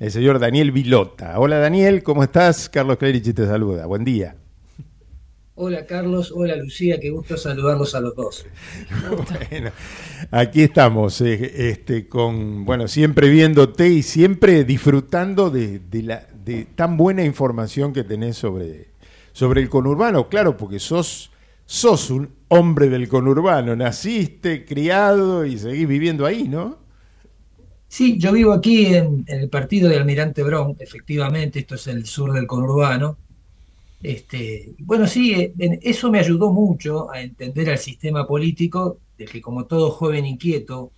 el señor Daniel Vilota. Hola Daniel, ¿cómo estás? Carlos Clerici te saluda. Buen día. Hola Carlos, hola Lucía, qué gusto saludarlos a los dos. bueno, aquí estamos, eh, este, con, bueno, siempre viéndote y siempre disfrutando de, de, la, de tan buena información que tenés sobre, sobre el conurbano, claro, porque sos, sos un hombre del conurbano, naciste, criado y seguís viviendo ahí, ¿no? Sí, yo vivo aquí en, en, el partido de Almirante Brown, efectivamente, esto es el sur del conurbano. Este, bueno, sí, eso me ayudó mucho a entender al sistema político, de que como todo joven inquieto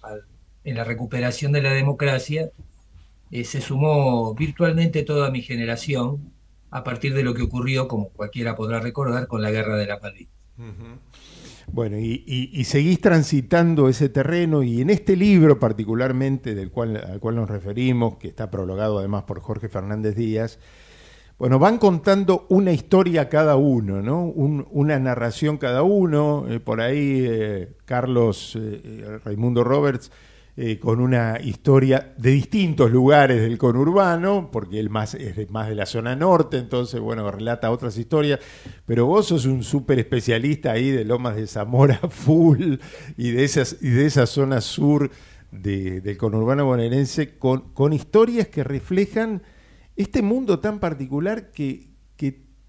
en la recuperación de la democracia, eh, se sumó virtualmente toda mi generación a partir de lo que ocurrió, como cualquiera podrá recordar, con la guerra de la Malvinas. Bueno, y, y, y, seguís transitando ese terreno y en este libro particularmente del cual, al cual nos referimos, que está prologado además por Jorge Fernández Díaz, bueno, van contando una historia cada uno, ¿no? Un, una narración cada uno. Eh, por ahí eh, Carlos eh, Raimundo Roberts eh, con una historia de distintos lugares del conurbano, porque él más es más de la zona norte, entonces, bueno, relata otras historias, pero vos sos un súper especialista ahí de Lomas de Zamora [LAUGHS] full y de, esas, y de esa zona sur de, del conurbano bonaerense con historias que reflejan este mundo tan particular que,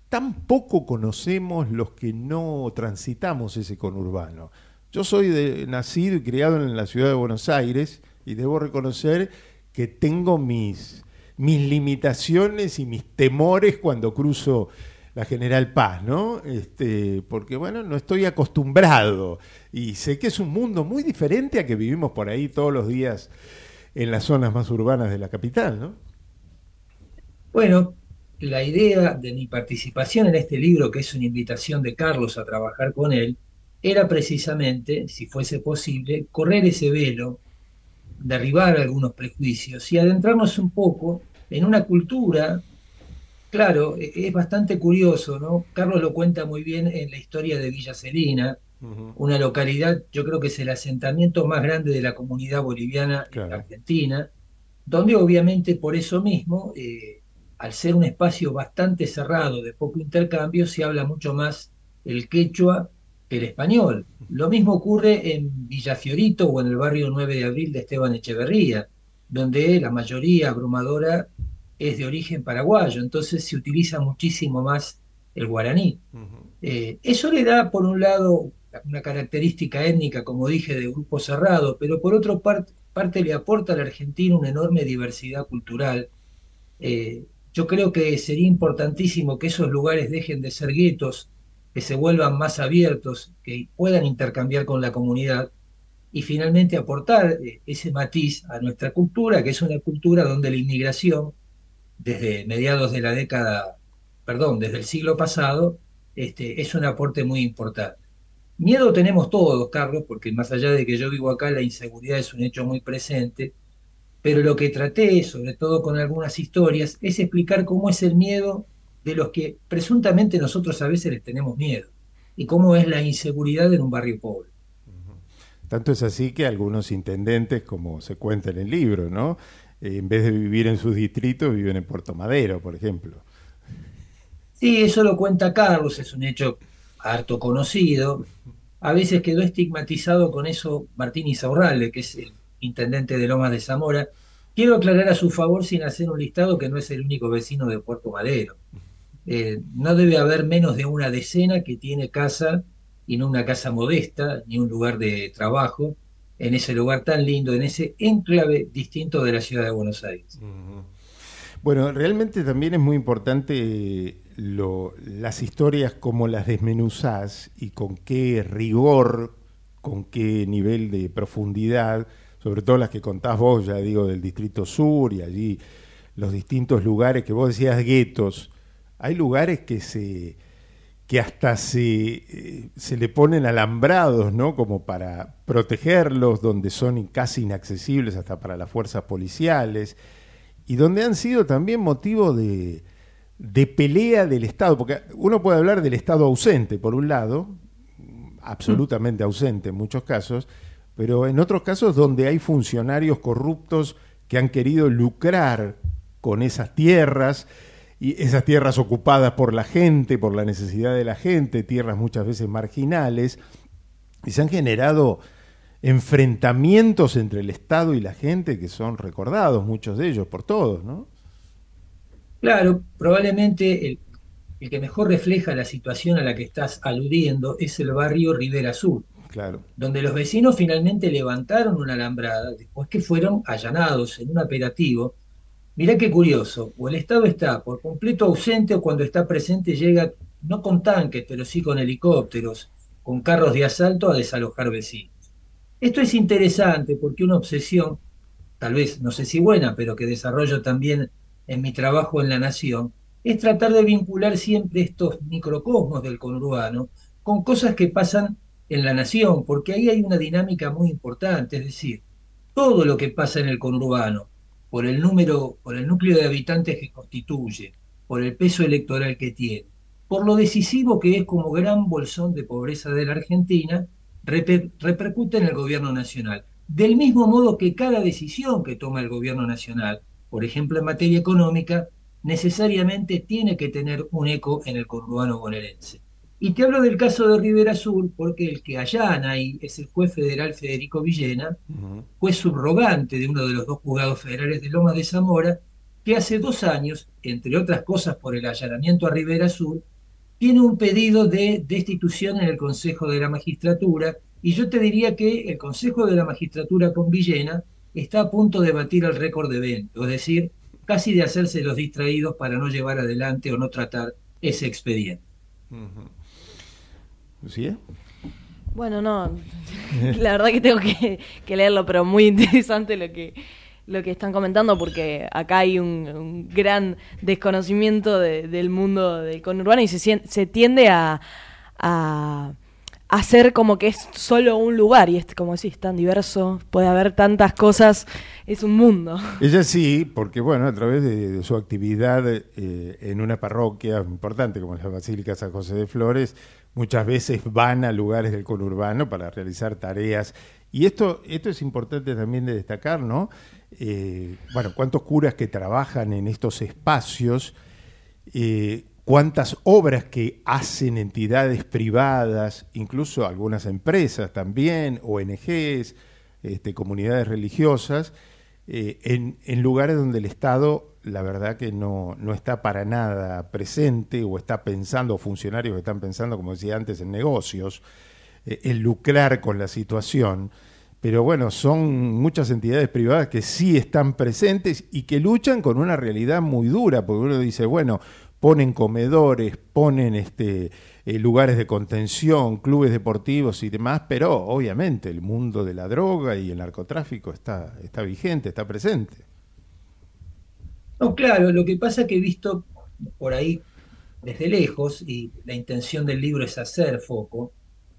tan poco conocemos los que no transitamos ese conurbano. Yo soy nacido y criado en la ciudad de Buenos Aires y debo reconocer que tengo mis, mis limitaciones y mis temores cuando cruzo la General Paz, ¿no? Este, porque bueno, no estoy acostumbrado y sé que es un mundo muy diferente a que vivimos por ahí todos los días en las zonas más urbanas de la capital, ¿no? Bueno, la idea de mi participación en este libro, que es una invitación de Carlos a trabajar con él, era precisamente, si fuese posible, correr ese velo, derribar algunos prejuicios y adentrarnos un poco en una cultura, claro, es bastante curioso, ¿no? Carlos lo cuenta muy bien en la historia de Villa Celina, uh -huh. una localidad, yo creo que es el asentamiento más grande de la comunidad boliviana claro. en Argentina, donde obviamente por eso mismo, eh, al ser un espacio bastante cerrado, de poco intercambio, se habla mucho más el quechua el español. Lo mismo ocurre en Villafiorito o en el barrio 9 de abril de Esteban Echeverría, donde la mayoría abrumadora es de origen paraguayo, entonces se utiliza muchísimo más el guaraní. Uh -huh. eh, eso le da, por un lado, una característica étnica, como dije, de grupo cerrado, pero por otra parte, parte le aporta al argentino una enorme diversidad cultural. Eh, yo creo que sería importantísimo que esos lugares dejen de ser guetos, que se vuelvan más abiertos, que puedan intercambiar con la comunidad y finalmente aportar eh, ese matiz a nuestra cultura, que es una cultura donde la inmigración, desde mediados de la década, perdón, desde el siglo pasado, este, es un aporte muy importante. Miedo tenemos todos, Carlos, porque más allá de que yo vivo acá, la inseguridad es un hecho muy presente, pero lo que traté, sobre todo con algunas historias, es explicar cómo es el miedo de los que presuntamente nosotros a veces les tenemos miedo y cómo es la inseguridad en un barrio pobre. Tanto es así que algunos intendentes, como se cuenta en el libro, ¿no? Eh, en vez de vivir en sus distritos, viven en Puerto Madero, por ejemplo. Sí, eso lo cuenta Carlos, es un hecho harto conocido. A veces quedó estigmatizado con eso Martín Isaurralde, que es el intendente de Lomas de Zamora. Quiero aclarar a su favor sin hacer un listado que no es el único vecino de Puerto Madero. Eh, no debe haber menos de una decena que tiene casa y no una casa modesta, ni un lugar de trabajo, en ese lugar tan lindo, en ese enclave distinto de la ciudad de Buenos Aires. Bueno, realmente también es muy importante las historias como las desmenuzás y con qué rigor, con qué nivel de profundidad, sobre todo las que contás vos, ya digo, del Distrito Sur y allí los distintos lugares que vos decías guetos. Hay lugares que se que hasta se, eh, se le ponen alambrados, ¿no? Como para protegerlos, donde son casi inaccesibles hasta para las fuerzas policiales, y donde han sido también motivo de, de pelea del Estado, porque uno puede hablar del Estado ausente, por un lado, absolutamente ausente en muchos casos, pero en otros casos donde hay funcionarios corruptos que han querido lucrar con esas tierras, y esas tierras ocupadas por la gente, por la necesidad de la gente, tierras muchas veces marginales, y se han generado enfrentamientos entre el Estado y la gente que son recordados, muchos de ellos, por todos, ¿no? Claro, probablemente el, el que mejor refleja la situación a la que estás aludiendo es el barrio Rivera Sur, claro. donde los vecinos finalmente levantaron una alambrada después que fueron allanados en un operativo Mirá qué curioso, o el Estado está por completo ausente o cuando está presente llega no con tanques, pero sí con helicópteros, con carros de asalto a desalojar vecinos. Esto es interesante porque una obsesión, tal vez no sé si buena, pero que desarrollo también en mi trabajo en la Nación, es tratar de vincular siempre estos microcosmos del conurbano con cosas que pasan en la Nación, porque ahí hay una dinámica muy importante, es decir, todo lo que pasa en el conurbano, por el número, por el núcleo de habitantes que constituye, por el peso electoral que tiene, por lo decisivo que es como gran bolsón de pobreza de la Argentina, repercute en el gobierno nacional. Del mismo modo que cada decisión que toma el gobierno nacional, por ejemplo en materia económica, necesariamente tiene que tener un eco en el conurbano bonaerense. Y te hablo del caso de Rivera Sur porque el que allana ahí es el juez federal Federico Villena, juez subrogante de uno de los dos juzgados federales de Lomas de Zamora, que hace dos años, entre otras cosas por el allanamiento a Rivera Sur, tiene un pedido de destitución en el Consejo de la Magistratura, y yo te diría que el Consejo de la Magistratura con Villena está a punto de batir el récord de evento, es decir, casi de hacerse los distraídos para no llevar adelante o no tratar ese expediente. ¿Lucía? Bueno, no, [LAUGHS] la verdad que tengo que, leerlo, pero muy [LAUGHS] interesante lo que, lo que están comentando porque acá hay un, gran desconocimiento del mundo del conurbano y se, se tiende a, a, hacer como que es solo un lugar y es como decís, tan diverso, puede haber tantas cosas, es un mundo. [LAUGHS] Ella sí, porque bueno, a través de, su actividad eh, en una parroquia importante como la Basílica San José de Flores, muchas veces van a lugares del conurbano para realizar tareas. Y esto, esto es importante también de destacar, ¿no? Eh, bueno, cuántos curas que trabajan en estos espacios, eh, cuántas obras que hacen entidades privadas, incluso algunas empresas también, ONGs, este, comunidades religiosas, eh, en, en lugares donde el Estado la verdad que no, no está para nada presente o está pensando, funcionarios que están pensando, como decía antes, en negocios, eh, en lucrar con la situación. Pero bueno, son muchas entidades privadas que sí están presentes y que luchan con una realidad muy dura, porque uno dice, bueno, ponen comedores, ponen este, eh, lugares de contención, clubes deportivos y demás, pero obviamente el mundo de la droga y el narcotráfico está, está vigente, está presente. No, claro, lo que pasa es que he visto por ahí desde lejos, y la intención del libro es hacer foco,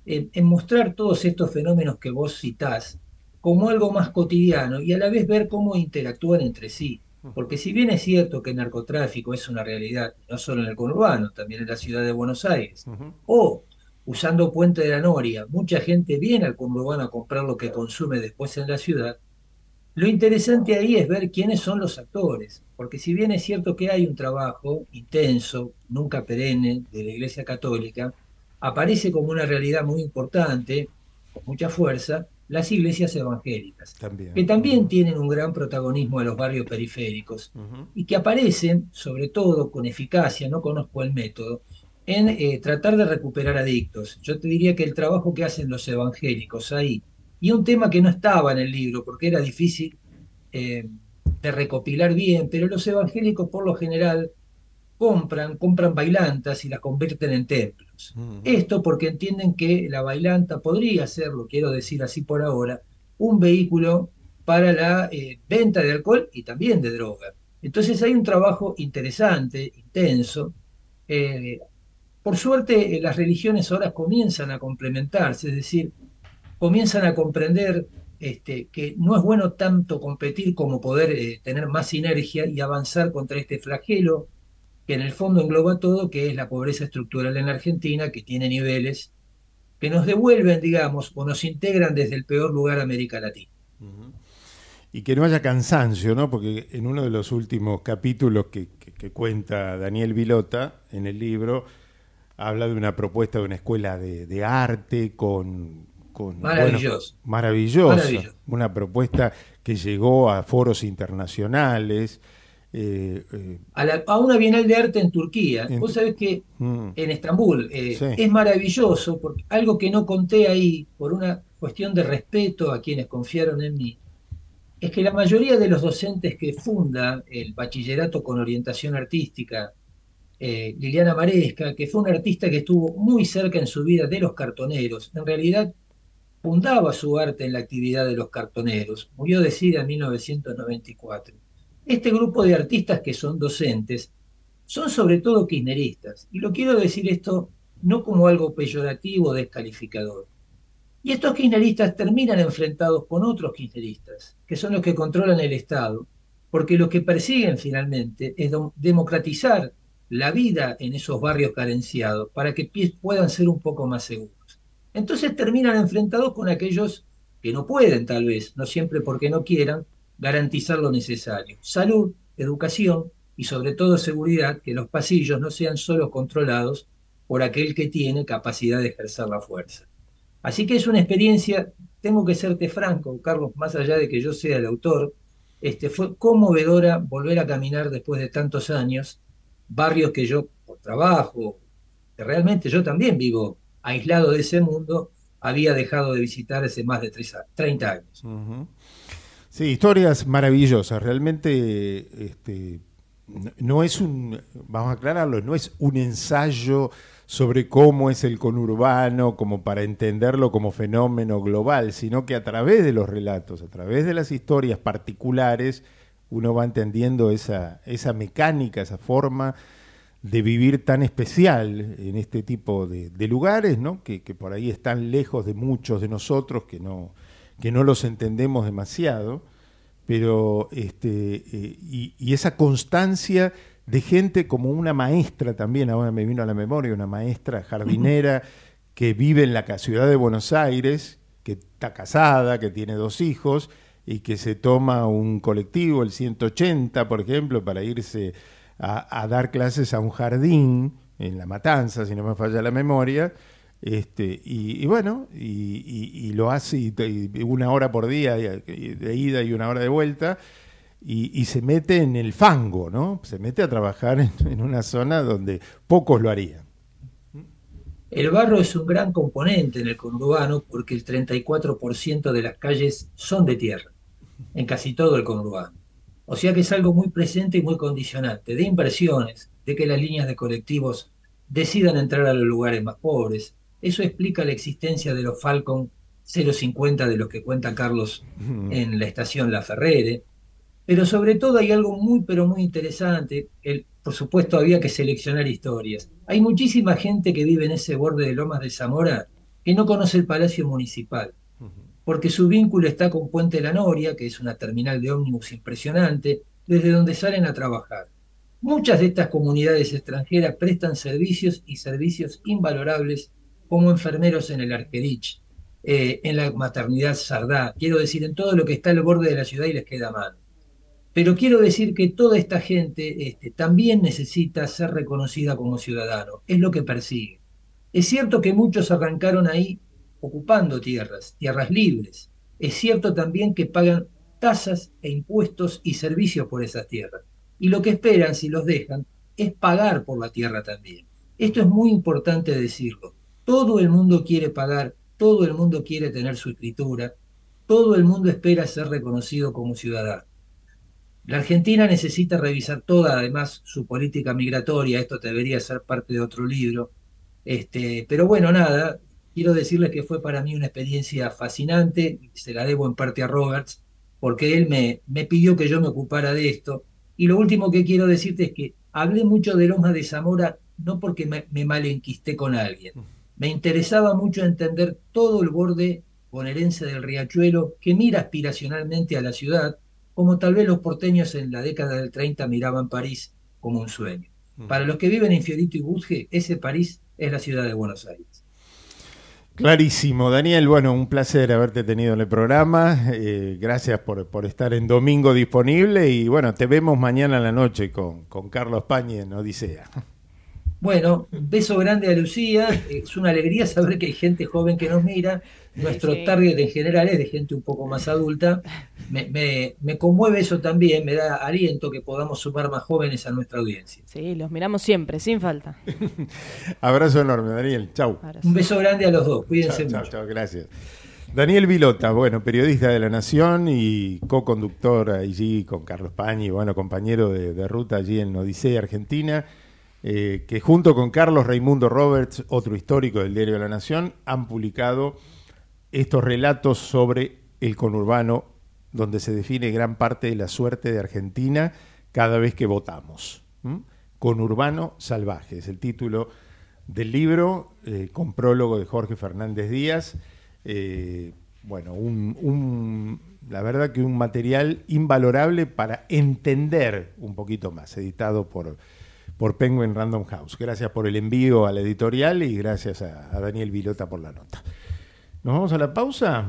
en, en mostrar todos estos fenómenos que vos citás como algo más cotidiano y a la vez ver cómo interactúan entre sí. Porque si bien es cierto que el narcotráfico es una realidad, no solo en el conurbano, también en la ciudad de Buenos Aires, o usando Puente de la Noria, mucha gente viene al conurbano a comprar lo que consume después en la ciudad, lo interesante ahí es ver quiénes son los actores, porque si bien es cierto que hay un trabajo intenso, nunca perenne, de la Iglesia Católica, aparece como una realidad muy importante, con mucha fuerza, las iglesias evangélicas, que también tienen un gran protagonismo en los barrios periféricos y que aparecen, sobre todo con eficacia, no conozco el método, en eh, tratar de recuperar adictos. Yo te diría que el trabajo que hacen los evangélicos ahí, y un tema que no estaba en el libro porque era difícil eh, de recopilar bien, pero los evangélicos por lo general compran, compran bailantas y las convierten en templos. Esto porque entienden que la bailanta podría ser, lo quiero decir así por ahora, un vehículo para la eh, venta de alcohol y también de droga. Entonces hay un trabajo interesante, intenso. Eh, por suerte las religiones ahora comienzan a complementarse, es decir, comienzan a comprender este, que no es bueno tanto competir como poder tener más sinergia y avanzar contra este flagelo que en el fondo engloba todo, que es la pobreza estructural en la Argentina, que tiene niveles que nos devuelven, digamos, o nos integran desde el peor lugar de América Latina. Y que no haya cansancio, ¿no? Porque en uno de los últimos capítulos que, cuenta Daniel Vilota en el libro, habla de una propuesta de una escuela de, arte con... con Maravilloso. maravillosa. Una propuesta que llegó a foros internacionales, eh, eh, a, una Bienal de Arte en Turquía. Vos sabés que mm. en Estambul eh, es maravilloso, porque algo que no conté ahí, por una cuestión de respeto a quienes confiaron en mí, es que la mayoría de los docentes que funda el bachillerato con orientación artística, Liliana Maresca, que fue una artista que estuvo muy cerca en su vida de los cartoneros, en realidad fundaba su arte en la actividad de los cartoneros, murió de en 1994 este grupo de artistas que son docentes son sobre todo kirchneristas. Y lo quiero decir esto no como algo peyorativo o descalificador. Y estos kirchneristas terminan enfrentados con otros kirchneristas, que son los que controlan el Estado, porque lo que persiguen finalmente es democratizar la vida en esos barrios carenciados para que puedan ser un poco más seguros. Entonces terminan enfrentados con aquellos que no pueden, tal vez, no siempre porque no quieran, garantizar lo necesario. Salud, educación y sobre todo seguridad, que los pasillos no sean solo controlados por aquel que tiene capacidad de ejercer la fuerza. Así que es una experiencia, tengo que serte franco, Carlos, más allá de que yo sea el autor, este, fue conmovedora volver a caminar después de tantos años, barrios que yo, por trabajo, que realmente yo también vivo aislado de ese mundo, había dejado de visitar hace más de 30 años. Sí, historias maravillosas. Realmente este, no es un, vamos a aclararlo, no es un ensayo sobre cómo es el conurbano, como para entenderlo como fenómeno global, sino que a través de los relatos, a través de las historias particulares, uno va entendiendo esa, esa mecánica, esa forma de vivir tan especial en este tipo de, lugares, ¿no? Que, que, por ahí están lejos de muchos de nosotros, que no, que no los entendemos demasiado, pero este, eh, y, esa constancia de gente como una maestra también, ahora me vino a la memoria, una maestra jardinera que vive en la ciudad de Buenos Aires, que está casada, que tiene dos hijos y que se toma un colectivo, el 180, por ejemplo, para irse a, dar clases a un jardín en La Matanza, si no me falla la memoria, este, y, bueno, y, lo hace una hora por día de ida y una hora de vuelta, y, se mete en el fango, ¿no? Se mete a trabajar en, una zona donde pocos lo harían. El barro es un gran componente en el conurbano porque el 34% de las calles son de tierra, en casi todo el conurbano. O sea que es algo muy presente y muy condicionante, de inversiones, de que las líneas de colectivos decidan entrar a los lugares más pobres, eso explica la existencia de los Falcon 050 de los que cuenta Carlos en la estación La Ferrere. Pero sobre todo hay algo muy, pero muy interesante. El, por supuesto, había que seleccionar historias. Hay muchísima gente que vive en ese borde de Lomas de Zamora que no conoce el Palacio Municipal, porque su vínculo está con Puente La Noria, que es una terminal de ómnibus impresionante, desde donde salen a trabajar. Muchas de estas comunidades extranjeras prestan servicios y servicios invalorables como enfermeros en el Arquerich, eh, en la maternidad Sardá, quiero decir, en todo lo que está al borde de la ciudad y les queda mal. Pero quiero decir que toda esta gente este, también necesita ser reconocida como ciudadano, es lo que persigue. Es cierto que muchos arrancaron ahí ocupando tierras, tierras libres. Es cierto también que pagan tasas e impuestos y servicios por esas tierras. Y lo que esperan, si los dejan, es pagar por la tierra también. Esto es muy importante decirlo. Todo el mundo quiere pagar, todo el mundo quiere tener su escritura, todo el mundo espera ser reconocido como ciudadano. La Argentina necesita revisar toda, además, su política migratoria, esto debería ser parte de otro libro. Este, pero bueno, nada, quiero decirles que fue para mí una experiencia fascinante, se la debo en parte a Roberts, porque él me, me pidió que yo me ocupara de esto. Y lo último que quiero decirte es que hablé mucho de Loma de Zamora no porque me, me malenquisté con alguien. Me interesaba mucho entender todo el borde bonaerense del riachuelo que mira aspiracionalmente a la ciudad, como tal vez los porteños en la década del 30 miraban París como un sueño. Para los que viven en Fiorito y Budge, ese París es la ciudad de Buenos Aires. Clarísimo, Daniel. Bueno, un placer haberte tenido en el programa. Eh, gracias por, por, estar en domingo disponible y bueno, te vemos mañana a la noche con, con Carlos Pañi en Odisea. Bueno, beso grande a Lucía. Es una alegría saber que hay gente joven que nos mira. Nuestro Sí. target en general es de gente un poco más adulta. Me, me- me conmueve eso también, me da aliento que podamos sumar más jóvenes a nuestra audiencia. Sí, los miramos siempre, sin falta. [LAUGHS] Abrazo enorme, Daniel. Chau. Un beso grande a los dos, cuídense Chao, mucho. chao, chao, gracias. Daniel Vilota, bueno, periodista de La Nación y co-conductor allí con Carlos Pañi, bueno, compañero de, de ruta allí en Odisea, Argentina, eh, que junto con Carlos Raimundo Roberts, otro histórico del diario La Nación, han publicado estos relatos sobre el conurbano, donde se define gran parte de la suerte de Argentina cada vez que votamos. Conurbano Salvaje es el título del libro, eh, con prólogo de Jorge Fernández Díaz. Eh, bueno, un, un- la verdad que un material invalorable para entender un poquito más, editado por, por Penguin Random House. Gracias por el envío a la editorial y gracias a Daniel Vilota por la nota. ¿Nos vamos a la pausa?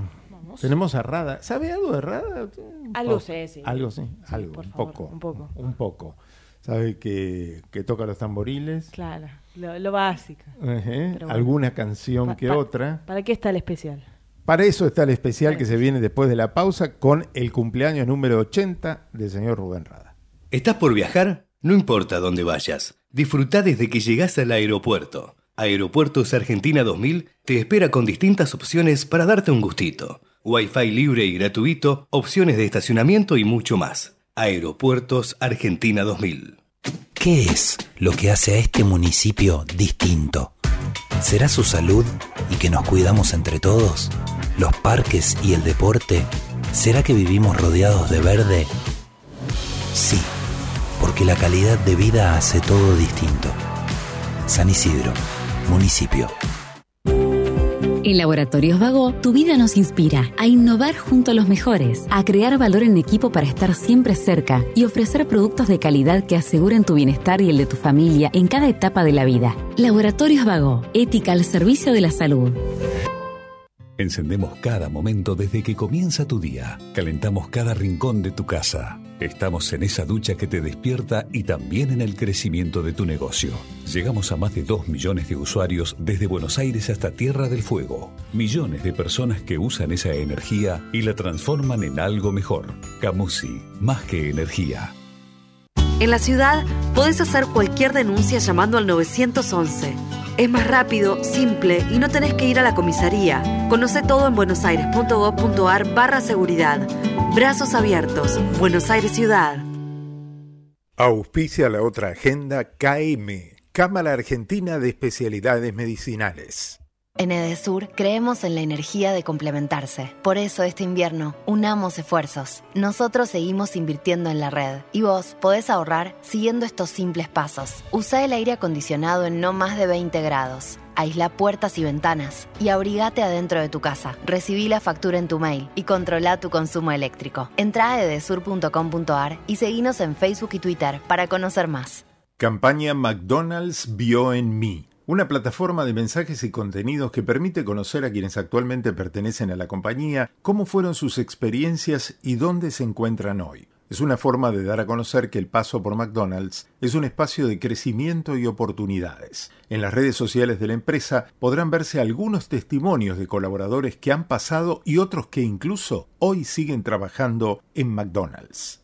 Tenemos a Rada. ¿Sabe algo de Rada? Algo sé, sí. Algo sí, Sí, algo, por un favor, poco. un poco. Un poco. ¿Sabe que, que toca los tamboriles? Claro, lo, lo básico. Bueno. Alguna canción Pa- que pa- otra. ¿Para qué está el especial? Para eso está el especial que se viene después de la pausa con el cumpleaños número 80 del señor Rubén Rada. ¿Estás por viajar? No importa dónde vayas. Disfruta desde que llegás al aeropuerto. Aeropuertos Argentina 2000 te espera con distintas opciones para darte un gustito. Wi-Fi libre y gratuito, opciones de estacionamiento y mucho más. Aeropuertos Argentina 2000. ¿Qué es lo que hace a este municipio distinto? ¿Será su salud y que nos cuidamos entre todos? ¿Los parques y el deporte? ¿Será que vivimos rodeados de verde? Sí, porque la calidad de vida hace todo distinto. San Isidro, municipio. En Laboratorios Vago, tu vida nos inspira a innovar junto a los mejores, a crear valor en equipo para estar siempre cerca y ofrecer productos de calidad que aseguren tu bienestar y el de tu familia en cada etapa de la vida. Laboratorios Vago, ética al servicio de la salud. Encendemos cada momento desde que comienza tu día. Calentamos cada rincón de tu casa. Estamos en esa ducha que te despierta y también en el crecimiento de tu negocio. Llegamos a más de 2 millones de usuarios desde Buenos Aires hasta Tierra del Fuego. Millones de personas que usan esa energía y la transforman en algo mejor. Camusi, más que energía. En la ciudad podés hacer cualquier denuncia llamando al 911. Es más rápido, simple y no tenés que ir a la comisaría. Conoce todo en buenosaires.gov.ar barra seguridad. Brazos abiertos. Buenos Aires Ciudad. Auspicia la otra agenda KM, Cámara Argentina de Especialidades Medicinales. En Edesur creemos en la energía de complementarse. Por eso este invierno, unamos esfuerzos. Nosotros seguimos invirtiendo en la red y vos podés ahorrar siguiendo estos simples pasos. Usa el aire acondicionado en no más de 20 grados. Aísla puertas y ventanas y abrigate adentro de tu casa. Recibí la factura en tu mail y controla tu consumo eléctrico. Entra a edesur.com.ar y seguinos en Facebook y Twitter para conocer más. Campaña McDonald's vio en mí. Una plataforma de mensajes y contenidos que permite conocer a quienes actualmente pertenecen a la compañía, cómo fueron sus experiencias y dónde se encuentran hoy. Es una forma de dar a conocer que el paso por McDonald's es un espacio de crecimiento y oportunidades. En las redes sociales de la empresa podrán verse algunos testimonios de colaboradores que han pasado y otros que incluso hoy siguen trabajando en McDonald's.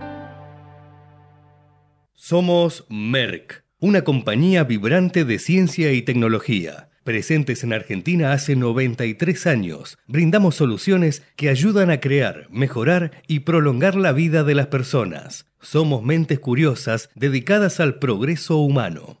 Somos Merck, una compañía vibrante de ciencia y tecnología. Presentes en Argentina hace 93 años, brindamos soluciones que ayudan a crear, mejorar y prolongar la vida de las personas. Somos mentes curiosas dedicadas al progreso humano.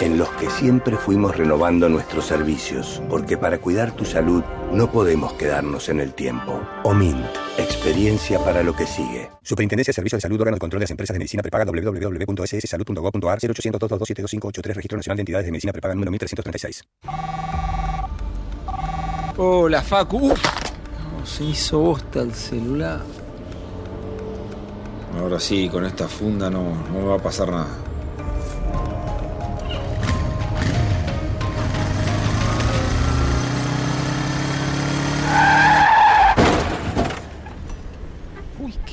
en los que siempre fuimos renovando nuestros servicios, porque para cuidar tu salud no podemos quedarnos en el tiempo. OMINT, experiencia para lo que sigue. Superintendencia de Servicios de Salud, órgano de control de las empresas de medicina prepaga www.sssalud.gov.ar 0800 227 2583 Registro Nacional de Entidades de Medicina Prepaga número 1336. Hola, Facu. Uf, no, se hizo bosta el celular. Ahora sí, con esta funda no, no me va a pasar nada.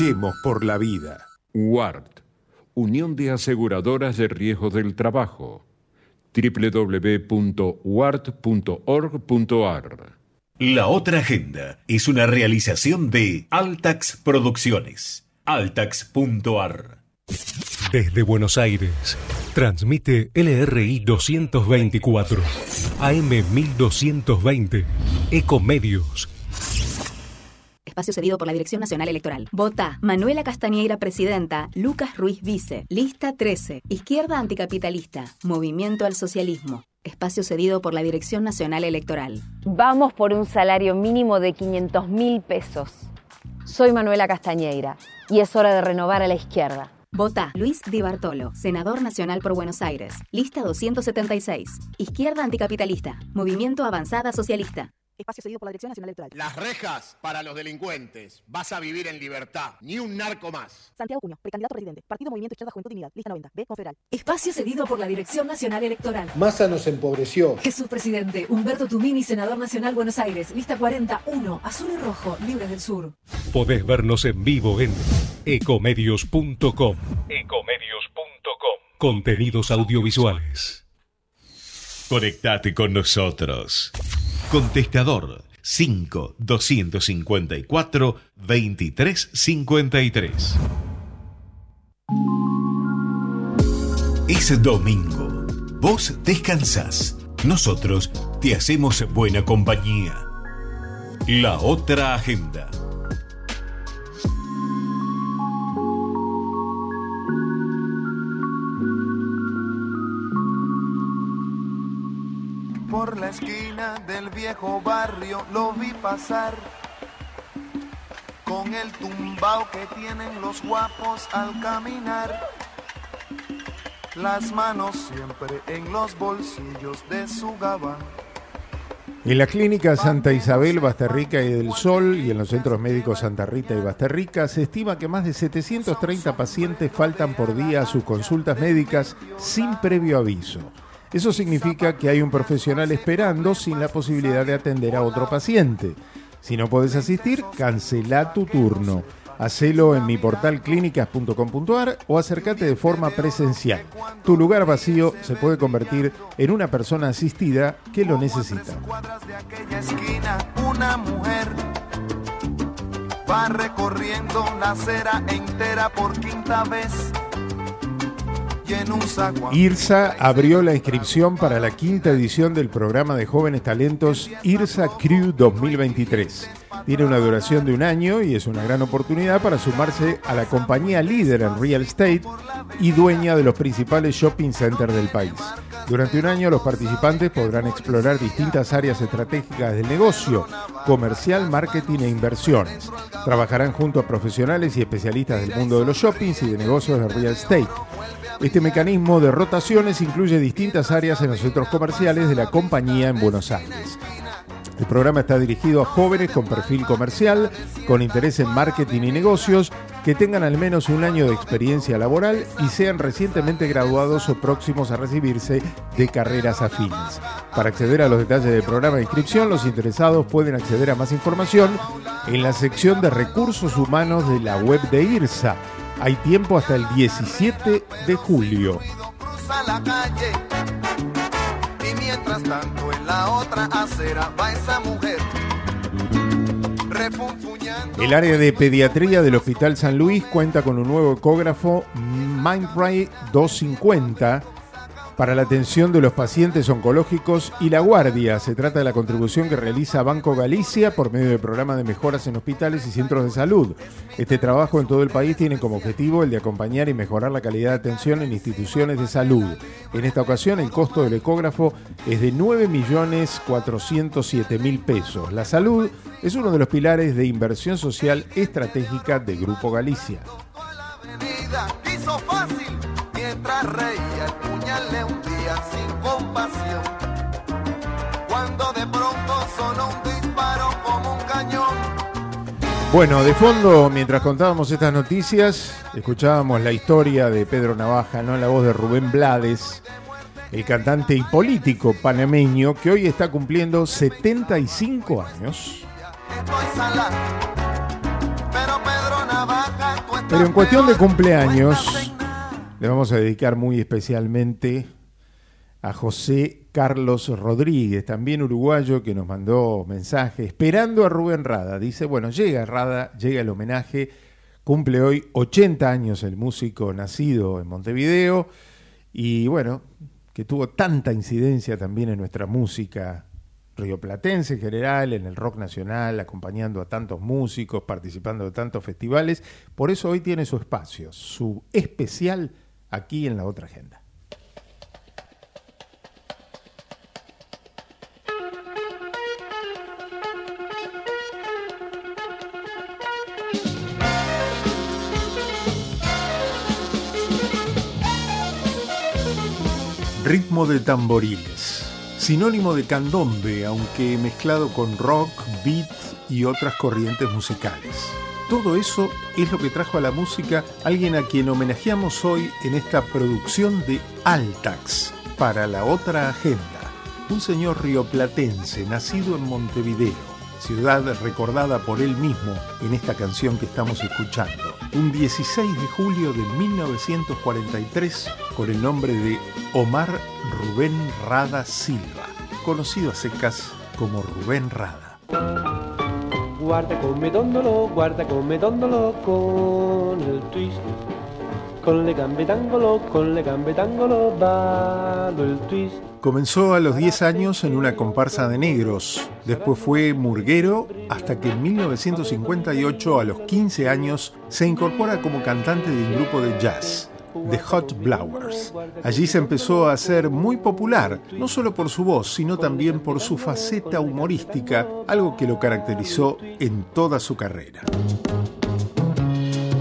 Luchemos por la vida. UART, Unión de Aseguradoras de Riesgos del Trabajo. www.uart.org.ar La otra agenda es una realización de Altax Producciones. Altax.ar Desde Buenos Aires, transmite LRI 224, AM 1220, Ecomedios. Espacio cedido por la Dirección Nacional Electoral. Vota Manuela Castañeira, presidenta. Lucas Ruiz, vice. Lista 13. Izquierda anticapitalista. Movimiento al socialismo. Espacio cedido por la Dirección Nacional Electoral. Vamos por un salario mínimo de 500 mil pesos. Soy Manuela Castañeira y es hora de renovar a la izquierda. Vota Luis Di Bartolo, senador nacional por Buenos Aires. Lista 276. Izquierda anticapitalista. Movimiento Avanzada Socialista. Espacio cedido por la Dirección Nacional Electoral. Las rejas para los delincuentes. Vas a vivir en libertad. Ni un narco más. Santiago Cuño, precandidato presidente. Partido Movimiento Izquierda Juventud Dignidad. Lista 90. B. Confederal. Espacio cedido por la Dirección Nacional Electoral. Massa nos empobreció. Jesús Presidente. Humberto Tumini, Senador Nacional Buenos Aires. Lista 41. Azul y rojo. Libres del Sur. Podés vernos en vivo en ecomedios.com. Ecomedios.com. Contenidos audiovisuales. Conectate con nosotros. Contestador 5 254 2353. Es domingo. Vos descansás. Nosotros te hacemos buena compañía. La otra agenda. Esquina del viejo barrio lo vi pasar con el tumbao que tienen los guapos al caminar. Las manos siempre en los bolsillos de su gabán. En la clínica Santa Isabel, Basterrica y del Sol y en los centros médicos Santa Rita y Basterrica se estima que más de 730 pacientes faltan por día a sus consultas médicas sin previo aviso. Eso significa que hay un profesional esperando sin la posibilidad de atender a otro paciente. Si no puedes asistir, cancela tu turno. Hacelo en mi portal clínicas.com.ar o acércate de forma presencial. Tu lugar vacío se puede convertir en una persona asistida que lo necesita. Una mujer va recorriendo la acera entera por quinta vez. IRSA abrió la inscripción para la quinta edición del programa de jóvenes talentos IRSA Crew 2023. Tiene una duración de un año y es una gran oportunidad para sumarse a la compañía líder en real estate y dueña de los principales shopping centers del país. Durante un año los participantes podrán explorar distintas áreas estratégicas del negocio, comercial, marketing e inversiones. Trabajarán junto a profesionales y especialistas del mundo de los shoppings y de negocios de real estate. Este mecanismo de rotaciones incluye distintas áreas en los centros comerciales de la compañía en Buenos Aires. El programa está dirigido a jóvenes con perfil comercial, con interés en marketing y negocios, que tengan al menos un año de experiencia laboral y sean recientemente graduados o próximos a recibirse de carreras afines. Para acceder a los detalles del programa de inscripción, los interesados pueden acceder a más información en la sección de recursos humanos de la web de IRSA. Hay tiempo hasta el 17 de julio. Y mientras tanto la otra acera va esa mujer. El área de pediatría del Hospital San Luis cuenta con un nuevo ecógrafo Mindray 250 para la atención de los pacientes oncológicos y la guardia. Se trata de la contribución que realiza Banco Galicia por medio del programa de mejoras en hospitales y centros de salud. Este trabajo en todo el país tiene como objetivo el de acompañar y mejorar la calidad de atención en instituciones de salud. En esta ocasión el costo del ecógrafo es de 9.407.000 pesos. La salud es uno de los pilares de inversión social estratégica de Grupo Galicia. Vida hizo fácil mientras reía el puñal le hundía sin compasión. Cuando de pronto sonó un disparo como un cañón. Bueno, de fondo, mientras contábamos estas noticias, escuchábamos la historia de Pedro Navaja, ¿no? La voz de Rubén Blades, el cantante y político panameño que hoy está cumpliendo 75 años. Pero en cuestión de cumpleaños, le vamos a dedicar muy especialmente a José Carlos Rodríguez, también uruguayo, que nos mandó mensaje esperando a Rubén Rada. Dice, bueno, llega Rada, llega el homenaje, cumple hoy 80 años el músico nacido en Montevideo y bueno, que tuvo tanta incidencia también en nuestra música rioplatense en general, en el rock nacional, acompañando a tantos músicos, participando de tantos festivales. Por eso hoy tiene su espacio, su especial aquí en la otra agenda. Ritmo de tamboriles. sinónimo de candombe, aunque mezclado con rock, beat y otras corrientes musicales. Todo eso es lo que trajo a la música alguien a quien homenajeamos hoy en esta producción de Altax para la otra agenda. Un señor rioplatense nacido en Montevideo, ciudad recordada por él mismo en esta canción que estamos escuchando. Un 16 de julio de 1943 con el nombre de Omar Rubén Rada Silva, conocido a secas como Rubén Rada. Guarda come dondolo, guarda come dondolo con el twist. Con le gambe d'angolo, con le gambe d'angolo, ballo el twist. Comenzó a los 10 años en una comparsa de negros, después fue murguero hasta que en 1958 a los 15 años se incorpora como cantante de un grupo de jazz. The Hot Blowers. Allí se empezó a hacer muy popular, no solo por su voz, sino también por su faceta humorística, algo que lo caracterizó en toda su carrera.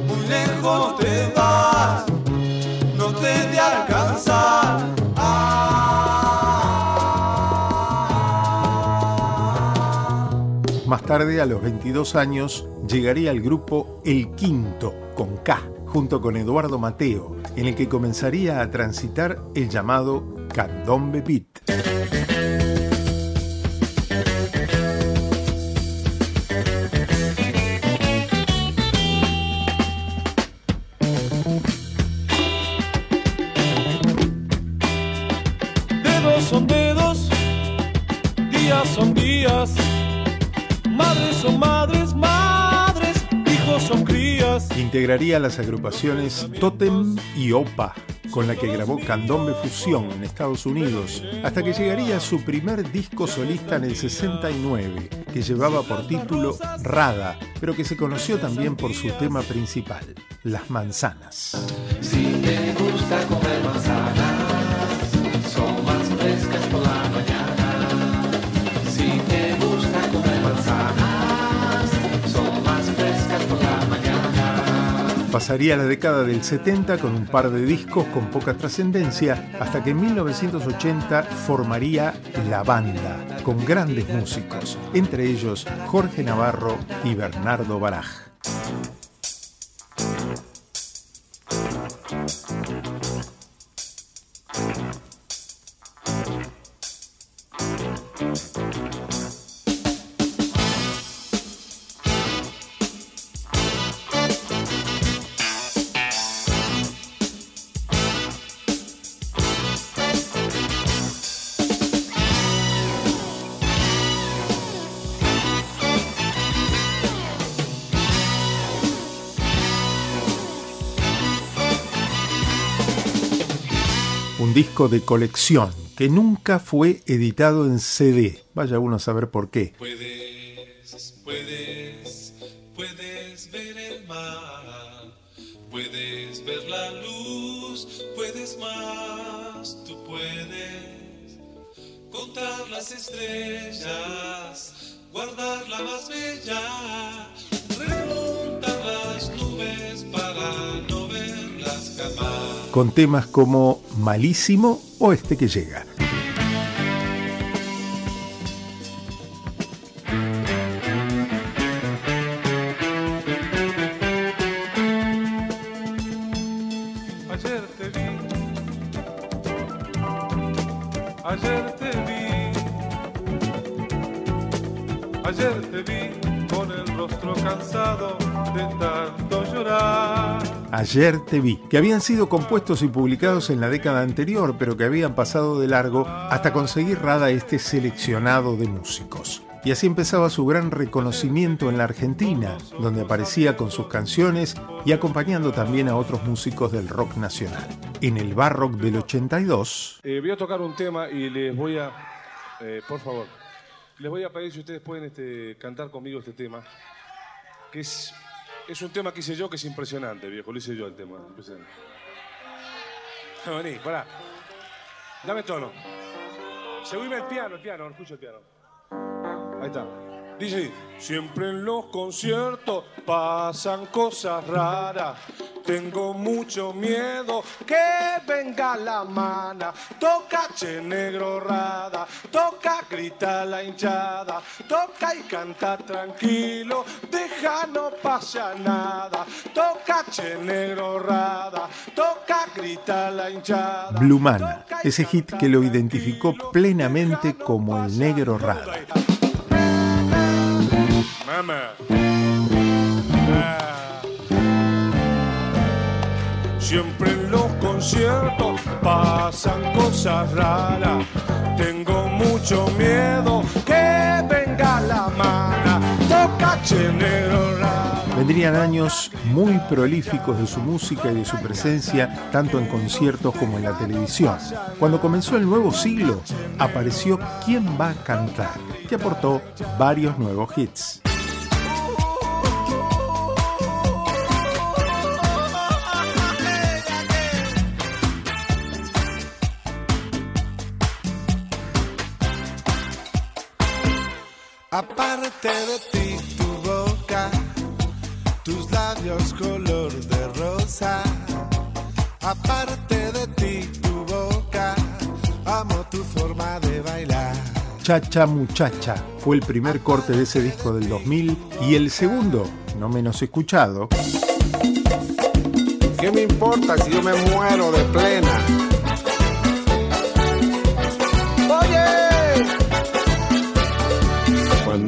Muy lejos te vas, no te de alcanzar. Más tarde, a los 22 años, llegaría al grupo El Quinto, con K, junto con Eduardo Mateo, en el que comenzaría a transitar el llamado candombe beat. Integraría las agrupaciones Totem y Opa, con la que grabó Candombe Fusión en Estados Unidos, hasta que llegaría a su primer disco solista en el 69, que llevaba por título Rada, pero que se conoció también por su tema principal, Las Manzanas. Si gusta comer manzanas, son más frescas Pasaría la década del 70 con un par de discos con poca trascendencia, hasta que en 1980 formaría La Banda, con grandes músicos, entre ellos Jorge Navarro y Bernardo Baraj. De colección que nunca fue editado en CD. Vaya uno a saber por qué. Puedes, puedes, puedes ver el mar, puedes ver la luz, puedes más, tú puedes contar las estrellas, guardar la más bella, Con temas como Malísimo o Este que llega. Ayer te vi, que habían sido compuestos y publicados en la década anterior, pero que habían pasado de largo hasta conseguir Rada este seleccionado de músicos. Y así empezaba su gran reconocimiento en la Argentina, donde aparecía con sus canciones y acompañando también a otros músicos del rock nacional. En el Barrock del 82, Eh, voy a tocar un tema y les voy a, eh, por favor, les voy a pedir si ustedes pueden este, cantar conmigo este tema, que es, es un tema que hice yo que es impresionante, viejo, lo hice yo el tema. impresionante. Vení, pará. Dame tono. Seguime el piano, el piano, escucho el piano. Ahí está. Dice, siempre en los conciertos pasan cosas raras, Tengo mucho miedo que venga la mana. Toca che negro rada, toca grita la hinchada, toca y canta tranquilo, deja no pasa nada. Toca che negro rada, toca grita la hinchada. Blumana, ese hit que lo identificó plenamente como el negro rada. Mamá. Ah. Siempre en los conciertos pasan cosas raras. Tengo mucho miedo que venga la mana. Toca che negro rada. Vendrían años muy prolíficos de su música y de su presencia, tanto en conciertos como en la televisión. Cuando comenzó el nuevo siglo, apareció ¿Quién va a cantar?, que aportó varios nuevos hits. Aparte de ti, tu boca, tus labios color de rosa. Aparte de ti, tu boca, amo tu forma de bailar. Chacha Muchacha fue el primer corte de ese disco del 2000 y el segundo, no menos escuchado, ¿Qué me importa si yo me muero de plena?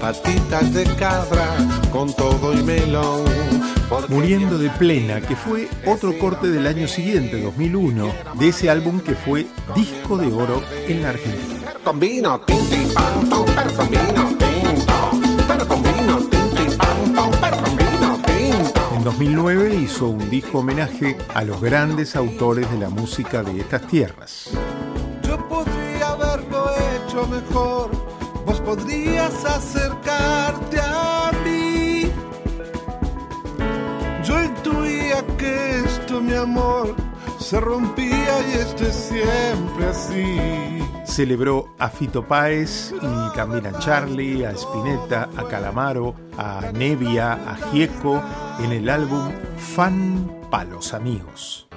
patitas de cabra con todo y melón. Muriendo de Plena, que fue otro corte del año siguiente, 2001, de ese álbum que fue disco de oro en la Argentina. En 2009 hizo un disco homenaje a los grandes autores de la música de estas tierras. Yo podría haberlo hecho mejor, podrías acercarte a mí. Yo intuía que esto, mi amor, se rompía y esto es siempre así. Celebró a Fito Páez y también a Charlie, a Spinetta, a Calamaro, a Nevia, a Gieco en el álbum Fan pa' los amigos.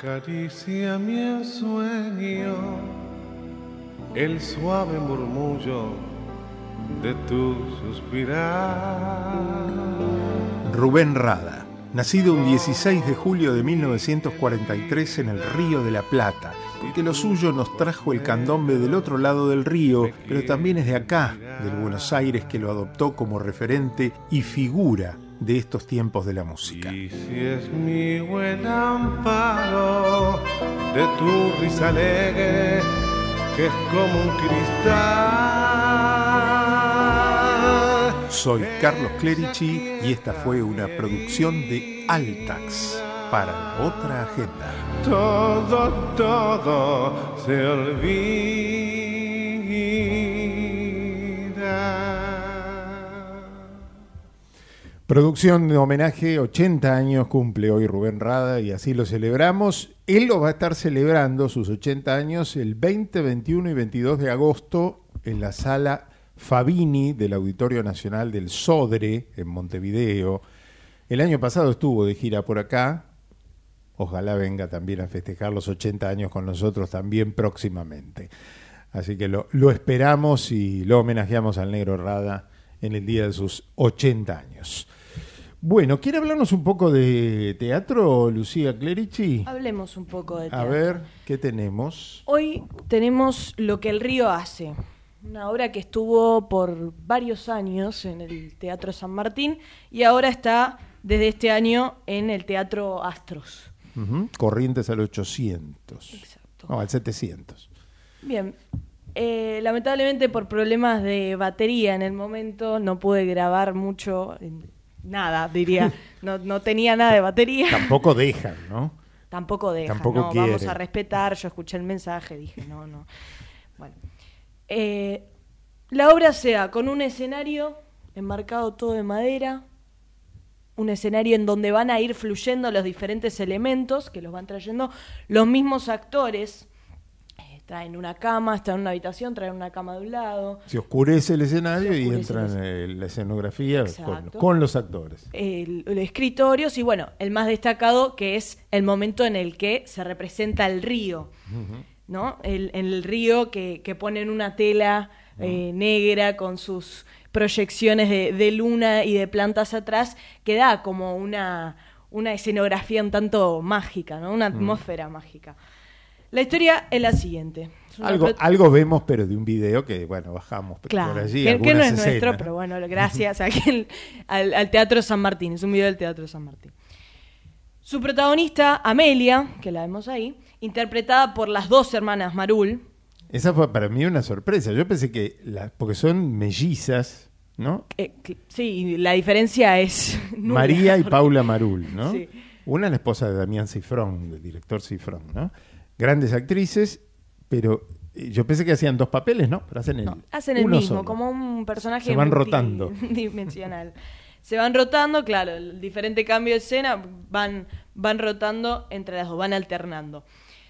Caricia mi sueño, el suave murmullo de tu suspirar. Rubén Rada, nacido un 16 de julio de 1943 en el Río de la Plata, porque lo suyo nos trajo el candombe del otro lado del río, pero también es de acá, del Buenos Aires, que lo adoptó como referente y figura de estos tiempos de la música. Y si es mi buen amparo de tu risa alegre, que es como un cristal. Soy Carlos Clerici y esta fue una producción de Altax para la otra agenda. Todo, todo se olvida. Producción de homenaje, 80 años cumple hoy Rubén Rada y así lo celebramos. Él lo va a estar celebrando sus 80 años el 20, 21 y 22 de agosto en la sala Fabini del Auditorio Nacional del Sodre en Montevideo. El año pasado estuvo de gira por acá. Ojalá venga también a festejar los 80 años con nosotros también próximamente. Así que lo, lo esperamos y lo homenajeamos al negro Rada en el día de sus 80 años. Bueno, ¿quiere hablarnos un poco de teatro, Lucía Clerici? Hablemos un poco de A teatro. ver, ¿qué tenemos? Hoy tenemos Lo que el río hace, una obra que estuvo por varios años en el Teatro San Martín y ahora está desde este año en el Teatro Astros. Corrientes al 800. Exacto. No, al 700. Bien, eh, lamentablemente por problemas de batería en el momento no pude grabar mucho, nada diría, no, no tenía nada de batería. Tampoco dejan, ¿no? tampoco deja. Tampoco no, vamos a respetar. Yo escuché el mensaje, dije, no, no. Bueno. Eh, la obra sea con un escenario enmarcado todo de madera, un escenario en donde van a ir fluyendo los diferentes elementos que los van trayendo los mismos actores. Traen una cama, están en una habitación, traen una cama de un lado. Se oscurece el escenario y oscurece entra el en la escenografía con, los actores. el, el escritorios y bueno, el más destacado que es el momento en el que se representa el río, ¿no? El, el río que, que pone en una tela eh, negra con sus proyecciones de, de luna y de plantas atrás, que da como una, una escenografía un tanto mágica, ¿no? Una atmósfera mágica. La historia es la siguiente. Es Algo, vemos, pero de un video que, bueno, bajamos por allí. que, que no es nuestro, pero bueno, gracias [LAUGHS] a aquel- al, al Teatro San Martín. Es un video del Teatro San Martín. Su protagonista, Amelia, que la vemos ahí, interpretada por las dos hermanas Marul. Esa fue para mí una sorpresa. Yo pensé que, porque son mellizas, ¿no? eh, que- sí, la diferencia es. [LAUGHS] nula, María y porque- Paula Marul, ¿no? Sí. Una es la esposa de Damián Cifrón, del director Cifrón, ¿no? Grandes actrices, pero eh, yo pensé que hacían dos papeles, ¿no? Pero hacen el, Hacen el uno mismo, solo. como un personaje Se van rotando. [LAUGHS] dimensional. Se van rotando, claro, el diferente cambio de escena, van, van rotando entre las dos, van alternando.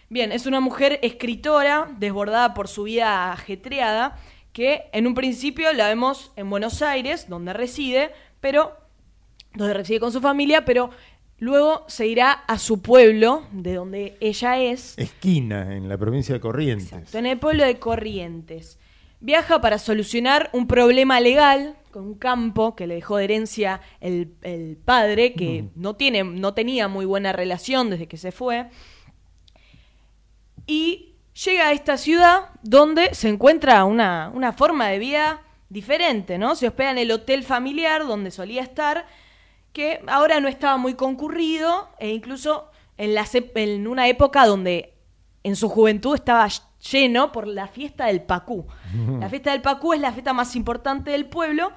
Bien, es una mujer escritora, desbordada por su vida ajetreada, que en un principio la vemos en Buenos Aires, donde reside, pero donde reside con su familia, pero luego se irá a su pueblo, de donde ella es, Esquina, en la provincia de Corrientes. en el pueblo de Corrientes. Viaja para solucionar un problema legal con un campo que le dejó de herencia el, el padre, que no, tiene, no tenía muy buena relación desde que se fue. Y llega a esta ciudad donde se encuentra una, una forma de vida diferente, ¿no? Se hospeda en el hotel familiar donde solía estar, que ahora no estaba muy concurrido, e incluso en, en una época donde en su juventud estaba lleno por la fiesta del Pacú. [LAUGHS] La fiesta del Pacú es la fiesta más importante del pueblo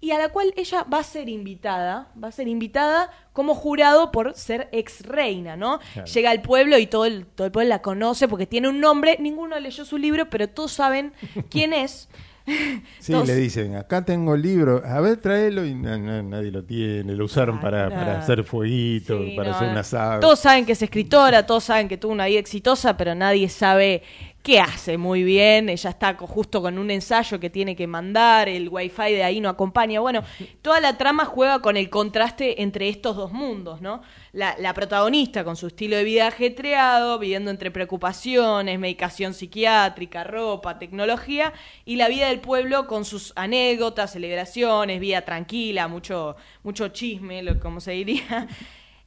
y a la cual ella va a ser invitada, va a ser invitada como jurado por ser ex reina, ¿no? Claro. Llega al pueblo y todo el, todo el pueblo la conoce porque tiene un nombre, ninguno leyó su libro, pero todos saben [LAUGHS] quién es. [LAUGHS] Sí, le dicen, acá tengo el libro, a ver, tráelo, y na- na- nadie lo tiene, lo usaron para, para no. hacer fueguito, Sí, para no, hacer no. un asado. Todos saben que es escritora, todos saben que tuvo una vida exitosa, pero nadie sabe qué hace muy bien. Ella está justo con un ensayo que tiene que mandar, el wifi de ahí no acompaña. Bueno, [LAUGHS] toda la trama juega con el contraste entre estos dos mundos, ¿no? La, la protagonista con su estilo de vida ajetreado, viviendo entre preocupaciones, medicación psiquiátrica, ropa, tecnología, y la vida del pueblo con sus anécdotas, celebraciones, vida tranquila, mucho, mucho chisme, lo, como se diría. [LAUGHS]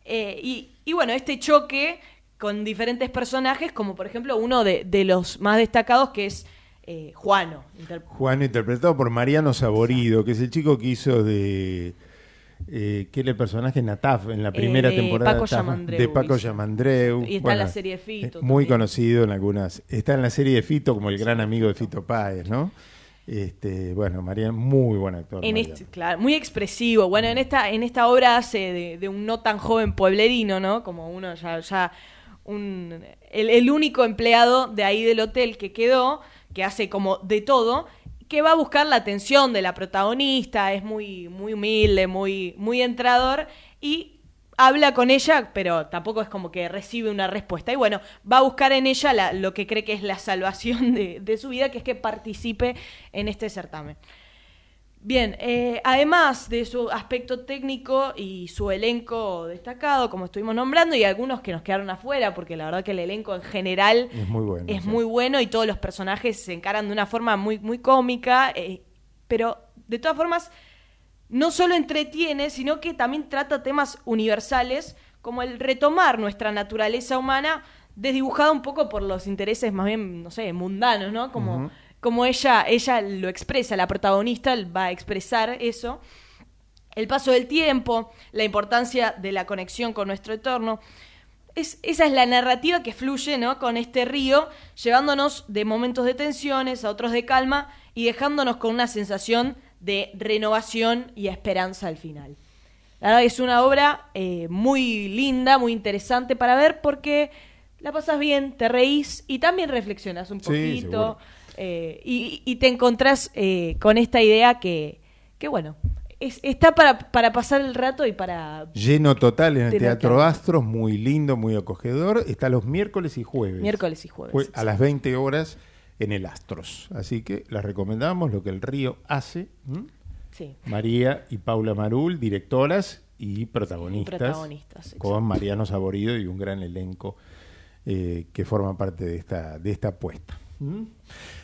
Eh, y, y bueno, este choque con diferentes personajes, como por ejemplo uno de, de los más destacados que es eh, Juano. inter- Juan, interpretado por Mariano Saborido, que es el chico que hizo de. Eh, que era el personaje Nataf en la primera de temporada Paco Yamandreu de Paco. Yamandreu. Y está en la serie de Fito eh, Muy conocido en algunas. Está en la serie de Fito como el gran amigo de Fito Páez, ¿no? Este, bueno, Mariano, muy buen actor. En este, claro, muy expresivo. Bueno, en esta, en esta obra hace de, de un no tan joven pueblerino, ¿no? Como uno ya, ya un, el, único empleado de ahí del hotel que quedó, que hace como de todo, que va a buscar la atención de la protagonista, es muy, muy humilde, muy, muy entrador, y habla con ella, pero tampoco es como que recibe una respuesta. Y bueno, va a buscar en ella la- lo que cree que es la salvación de, de su vida, que es que participe en este certamen. Bien, eh, además de su aspecto técnico y su elenco destacado, como estuvimos nombrando, y algunos que nos quedaron afuera, porque la verdad que el elenco en general Es muy bueno. es sí. muy bueno y todos los personajes se encaran de una forma muy, muy cómica, eh, pero de todas formas no solo entretiene, sino que también trata temas universales como el retomar nuestra naturaleza humana desdibujada un poco por los intereses más bien, no sé, mundanos, ¿no? Como. Como ella, ella lo expresa, la protagonista va a expresar eso. El paso del tiempo, la importancia de la conexión con nuestro entorno. Es, esa es la narrativa que fluye ¿no? con este río, llevándonos de momentos de tensiones a otros de calma y dejándonos con una sensación de renovación y esperanza al final. La verdad es una obra eh, muy linda, muy interesante para ver porque la pasas bien, te reís y también reflexionas un Sí, poquito seguro. Eh, y, y te encontrás eh, con esta idea que, que bueno, es- está para, para pasar el rato y para Lleno total en el Teatro que- Astros, muy lindo, muy acogedor. Está los miércoles y jueves. miércoles y jueves. Jue- a las 20 horas en el Astros. Así que la recomendamos, lo que el río hace. Sí. María y Paula Marul, directoras y protagonistas. protagonistas, con Mariano Saborido y un gran elenco eh, que forma parte de esta, de esta apuesta. ¿Mm?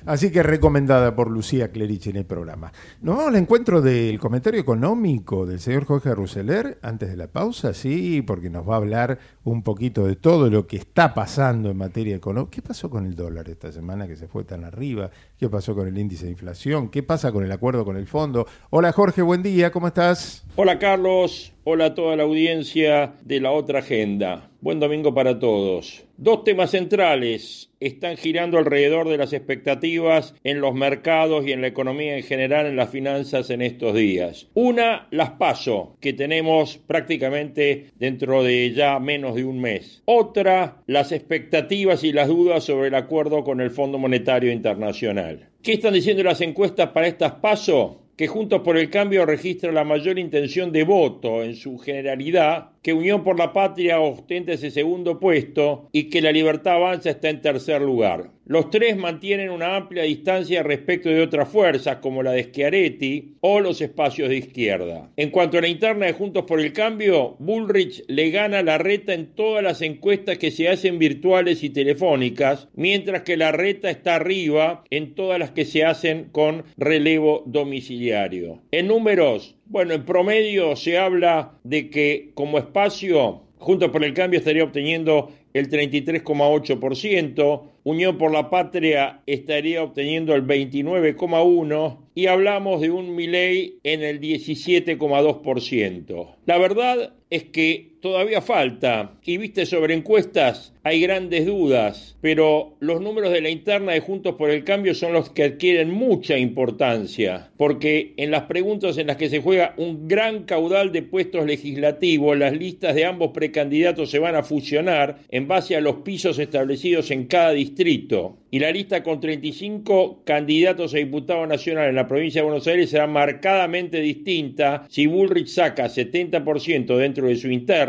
Así que recomendada por Lucía Clerich en el programa. Nos vamos al encuentro del comentario económico del señor Jorge Ruseler antes de la pausa, sí, porque nos va a hablar un poquito de todo lo que está pasando en materia económica. ¿Qué pasó con el dólar esta semana que se fue tan arriba? ¿Qué pasó con el índice de inflación? ¿Qué pasa con el acuerdo con el fondo? Hola Jorge, buen día, ¿cómo estás? Hola Carlos, hola a toda la audiencia de la otra agenda. Buen domingo para todos. Dos temas centrales están girando alrededor de las expectativas en los mercados y en la economía en general, en las finanzas en estos días. Una, las paso, que tenemos prácticamente dentro de ya menos de un mes. Otra, las expectativas y las dudas sobre el acuerdo con el Fondo Monetario Internacional. ¿Qué están diciendo las encuestas para estas paso? que Juntos por el Cambio registra la mayor intención de voto en su generalidad, que Unión por la Patria ostenta ese segundo puesto y que la Libertad Avanza está en tercer lugar. Los tres mantienen una amplia distancia respecto de otras fuerzas como la de Schiaretti o los espacios de izquierda. En cuanto a la interna de Juntos por el Cambio, Bullrich le gana la reta en todas las encuestas que se hacen virtuales y telefónicas, mientras que la reta está arriba en todas las que se hacen con relevo domiciliario. En números, bueno, en promedio se habla de que como espacio, Juntos por el Cambio estaría obteniendo el 33,8%, Unión por la Patria estaría obteniendo el 29,1% y hablamos de un Milei en el 17,2%. La verdad es que todavía falta y viste sobre encuestas hay grandes dudas, pero los números de la interna de Juntos por el Cambio son los que adquieren mucha importancia, porque en las preguntas en las que se juega un gran caudal de puestos legislativos, las listas de ambos precandidatos se van a fusionar en base a los pisos establecidos en cada distrito. Y la lista con 35 candidatos a diputado nacional en la provincia de Buenos Aires será marcadamente distinta si Bullrich saca 70% dentro de su interna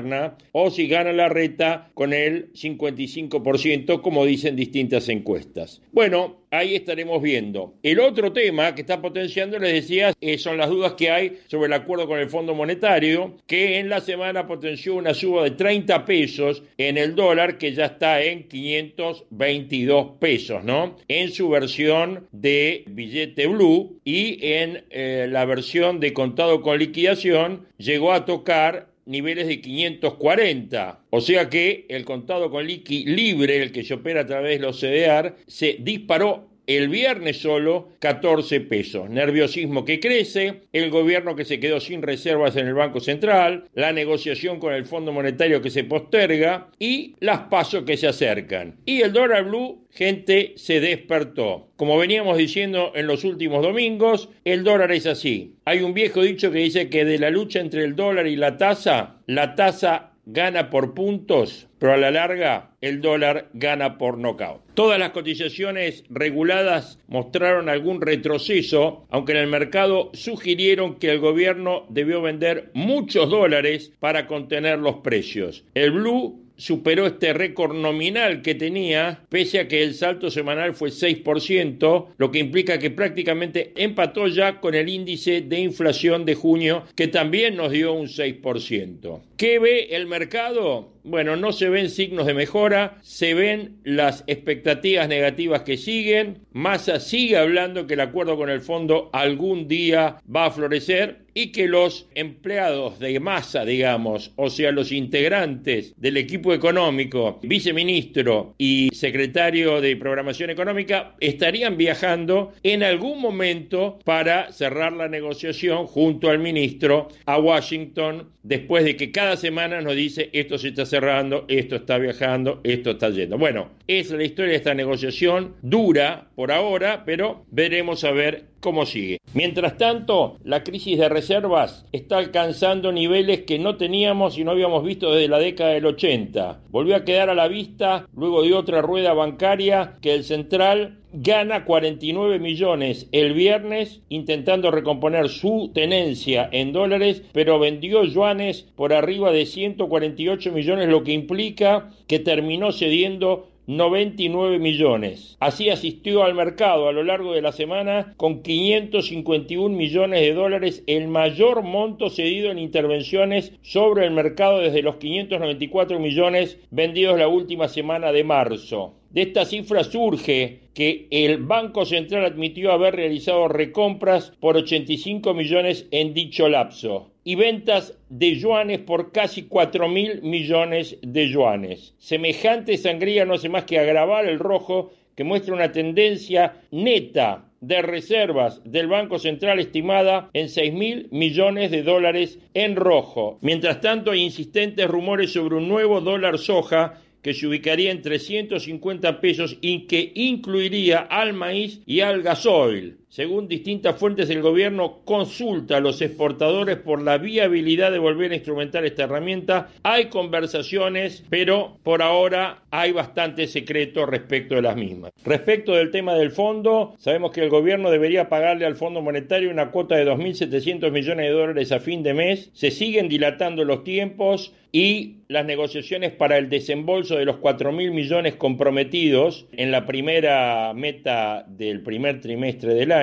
o si gana la reta con el 55%, como dicen distintas encuestas. Bueno, ahí estaremos viendo. El otro tema que está potenciando, les decía, eh, son las dudas que hay sobre el acuerdo con el Fondo Monetario, que en la semana potenció una suba de 30 pesos en el dólar, que ya está en 522 pesos, ¿no? En su versión de billete blue y en eh, la versión de contado con liquidación llegó a tocar niveles de 540. O sea que el contado con liqui libre, el que se opera a través de los CDR, se disparó el viernes solo 14 pesos. Nerviosismo que crece, el gobierno que se quedó sin reservas en el Banco Central, la negociación con el Fondo Monetario que se posterga y las pasos que se acercan. Y el dólar blue, gente, se despertó. Como veníamos diciendo en los últimos domingos, el dólar es así. Hay un viejo dicho que dice que de la lucha entre el dólar y la tasa, la tasa gana por puntos, pero a la larga el dólar gana por nocaut. Todas las cotizaciones reguladas mostraron algún retroceso, aunque en el mercado sugirieron que el gobierno debió vender muchos dólares para contener los precios. El blue superó este récord nominal que tenía, pese a que el salto semanal fue 6%, lo que implica que prácticamente empató ya con el índice de inflación de junio, que también nos dio un 6%. ¿Qué ve el mercado? Bueno, no se ven signos de mejora, se ven las expectativas negativas que siguen. Massa sigue hablando que el acuerdo con el fondo algún día va a florecer y que los empleados de Massa, digamos, o sea, los integrantes del equipo económico, viceministro y secretario de programación económica, estarían viajando en algún momento para cerrar la negociación junto al ministro a Washington, después de que cada semana nos dice esto se está cerrando, esto está viajando, esto está yendo. Bueno, es la historia de esta negociación, dura por ahora, pero veremos a ver como sigue. Mientras tanto, la crisis de reservas está alcanzando niveles que no teníamos y no habíamos visto desde la década del 80. Volvió a quedar a la vista luego de otra rueda bancaria que el central gana 49 millones el viernes intentando recomponer su tenencia en dólares, pero vendió yuanes por arriba de 148 millones, lo que implica que terminó cediendo 99 millones. Así asistió al mercado a lo largo de la semana con 551 millones de dólares, el mayor monto cedido en intervenciones sobre el mercado desde los 594 millones vendidos la última semana de marzo. De esta cifra surge que el Banco Central admitió haber realizado recompras por 85 millones en dicho lapso y ventas de yuanes por casi 4 mil millones de yuanes. Semejante sangría no hace más que agravar el rojo que muestra una tendencia neta de reservas del Banco Central estimada en 6 mil millones de dólares en rojo. Mientras tanto, hay insistentes rumores sobre un nuevo dólar soja que se ubicaría en 350 pesos y que incluiría al maíz y al gasoil. Según distintas fuentes, el gobierno consulta a los exportadores por la viabilidad de volver a instrumentar esta herramienta. Hay conversaciones, pero por ahora hay bastante secreto respecto de las mismas. Respecto del tema del fondo, sabemos que el gobierno debería pagarle al Fondo Monetario una cuota de 2.700 millones de dólares a fin de mes. Se siguen dilatando los tiempos y las negociaciones para el desembolso de los 4.000 millones comprometidos en la primera meta del primer trimestre del año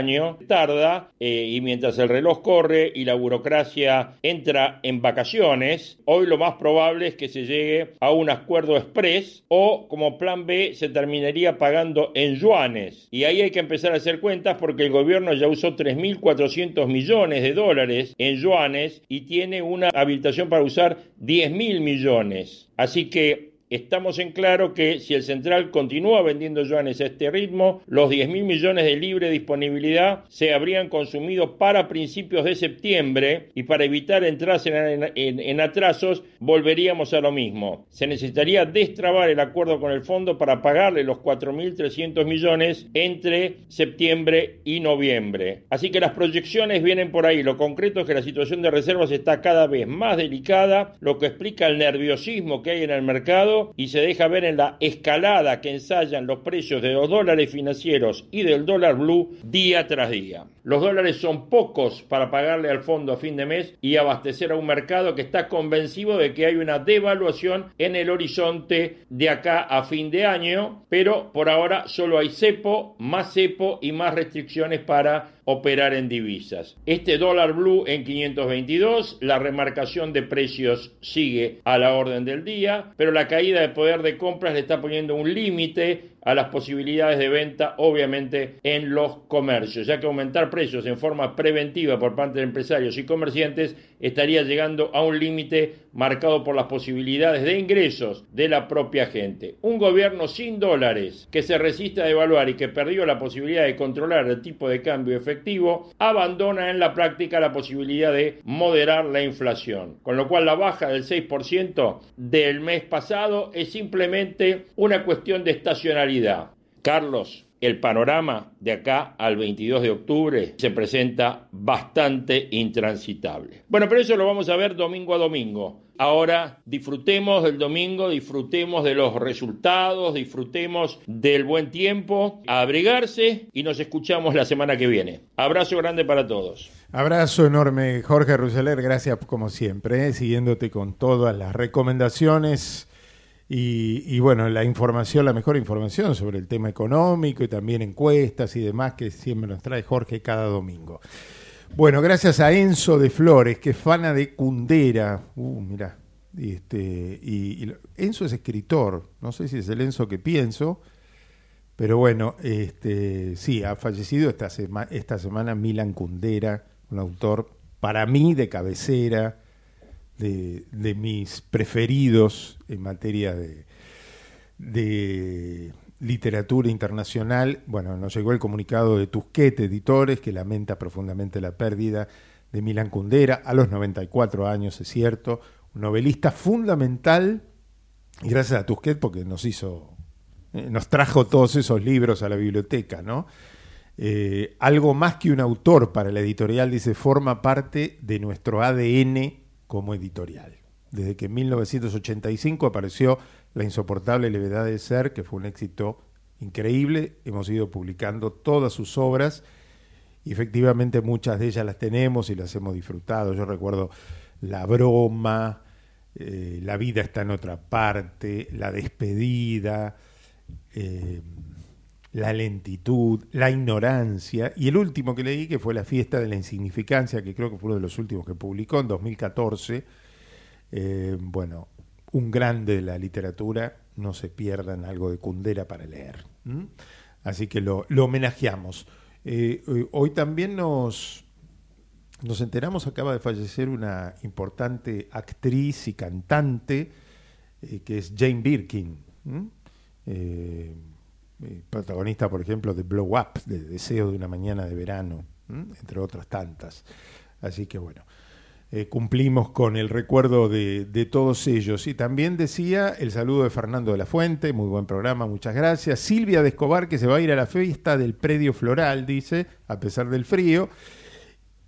tarda eh, y mientras el reloj corre y la burocracia entra en vacaciones, hoy lo más probable es que se llegue a un acuerdo express o como plan B se terminaría pagando en yuanes. Y ahí hay que empezar a hacer cuentas porque el gobierno ya usó 3.400 millones de dólares en yuanes y tiene una habilitación para usar 10 mil millones. Así que Estamos en claro que si el central continúa vendiendo yuanes a este ritmo, los 10 mil millones de libre disponibilidad se habrían consumido para principios de septiembre y para evitar entrar en, en, en, atrasos volveríamos a lo mismo. Se necesitaría destrabar el acuerdo con el fondo para pagarle los 4.300 millones entre septiembre y noviembre. Así que las proyecciones vienen por ahí. Lo concreto es que la situación de reservas está cada vez más delicada, lo que explica el nerviosismo que hay en el mercado y se deja ver en la escalada que ensayan los precios de los dólares financieros y del dólar blue día tras día. Los dólares son pocos para pagarle al fondo a fin de mes y abastecer a un mercado que está convencido de que hay una devaluación en el horizonte de acá a fin de año, pero por ahora solo hay cepo, más cepo y más restricciones para operar en divisas. Este dólar blue en 522, la remarcación de precios sigue a la orden del día, pero la caída de poder de compras le está poniendo un límite a las posibilidades de venta, obviamente, en los comercios, ya que aumentar precios en forma preventiva por parte de empresarios y comerciantes estaría llegando a un límite marcado por las posibilidades de ingresos de la propia gente. Un gobierno sin dólares que se resiste a devaluar y que perdió la posibilidad de controlar el tipo de cambio efectivo, abandona en la práctica la posibilidad de moderar la inflación. Con lo cual la baja del 6% del mes pasado es simplemente una cuestión de estacionalidad Carlos, el panorama de acá al 22 de octubre se presenta bastante intransitable. Bueno, pero eso lo vamos a ver domingo a domingo. Ahora disfrutemos del domingo, disfrutemos de los resultados, disfrutemos del buen tiempo, a abrigarse y nos escuchamos la semana que viene. Abrazo grande para todos. Abrazo enorme, Jorge Ruseler, gracias como siempre, ¿eh? siguiéndote con todas las recomendaciones y, bueno, la información, la mejor información sobre el tema económico y también encuestas y demás que siempre nos trae Jorge cada domingo. Bueno, gracias a Enzo de Flores, que es fana de Cundera. Uh, mira, este, y, Enzo es escritor, no sé si es el Enzo que pienso, pero bueno, este, sí, ha fallecido esta, esta semana Milan Kundera, un autor para mí de cabecera, de, mis preferidos en materia de, de literatura internacional. Bueno, nos llegó el comunicado de Tusquet Editores, que lamenta profundamente la pérdida de Milan Kundera a los 94 años, es cierto, un novelista fundamental, y gracias a Tusquet porque nos hizo, eh, nos trajo todos esos libros a la biblioteca, ¿no? Eh, algo más que un autor para la editorial, dice, forma parte de nuestro ADN como editorial. Desde que en 1985 apareció La insoportable levedad de ser, que fue un éxito increíble, hemos ido publicando todas sus obras y efectivamente muchas de ellas las tenemos y las hemos disfrutado. Yo recuerdo La broma, eh, La vida está en otra parte, La despedida, eh, La lentitud, La ignorancia y el último que leí que fue La fiesta de la insignificancia, que creo que fue uno de los últimos que publicó en 2014. Eh, bueno, un grande de la literatura, no se pierdan algo de Cundera para leer. Así que lo, lo homenajeamos. Eh, hoy- hoy también nos, nos enteramos, acaba de fallecer una importante actriz y cantante, eh, que es Jane Birkin. Eh, protagonista, por ejemplo, de Blow Up, de Deseo de una mañana de verano, entre otras tantas. Así que bueno, eh, cumplimos con el recuerdo de, de todos ellos. Y también decía el saludo de Fernando de la Fuente, muy buen programa, muchas gracias. Silvia de Escobar, que se va a ir a la fiesta del predio floral, dice, a pesar del frío.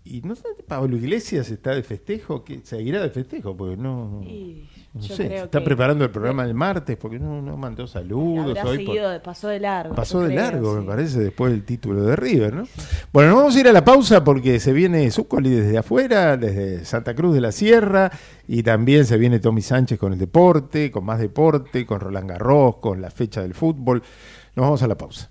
Y no sé, Pablo Iglesias está de festejo, que seguirá de festejo, porque no, no sé, creo está preparando el programa del martes, porque no, no mandó saludos. hoy seguido, pasó de largo. Pasó de creo, largo, sí. me parece, después del título de River, ¿no? Bueno, nos vamos a ir a la pausa porque se viene Zúcoli desde afuera, desde Santa Cruz de la Sierra, y también se viene Tommy Sánchez con el deporte, con más deporte, con Roland Garros, con la fecha del fútbol. Nos vamos a la pausa.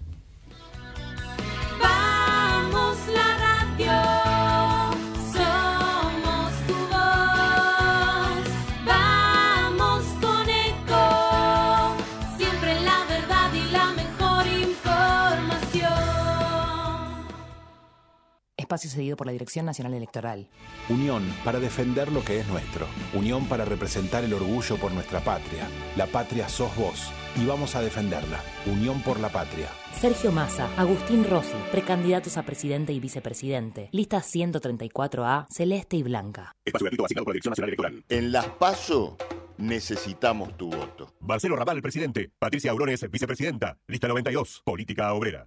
Espacio cedido por la Dirección Nacional Electoral. Unión para defender lo que es nuestro. Unión para representar el orgullo por nuestra patria. La patria sos vos y vamos a defenderla. Unión por la patria. Sergio Massa, Agustín Rossi, precandidatos a presidente y vicepresidente. Lista 134A, celeste y blanca. Espacio gratuito asignado por la Dirección Nacional Electoral. En las PASO necesitamos tu voto. Marcelo Raval, presidente. Patricia Aurones, vicepresidenta. Lista 92, política obrera.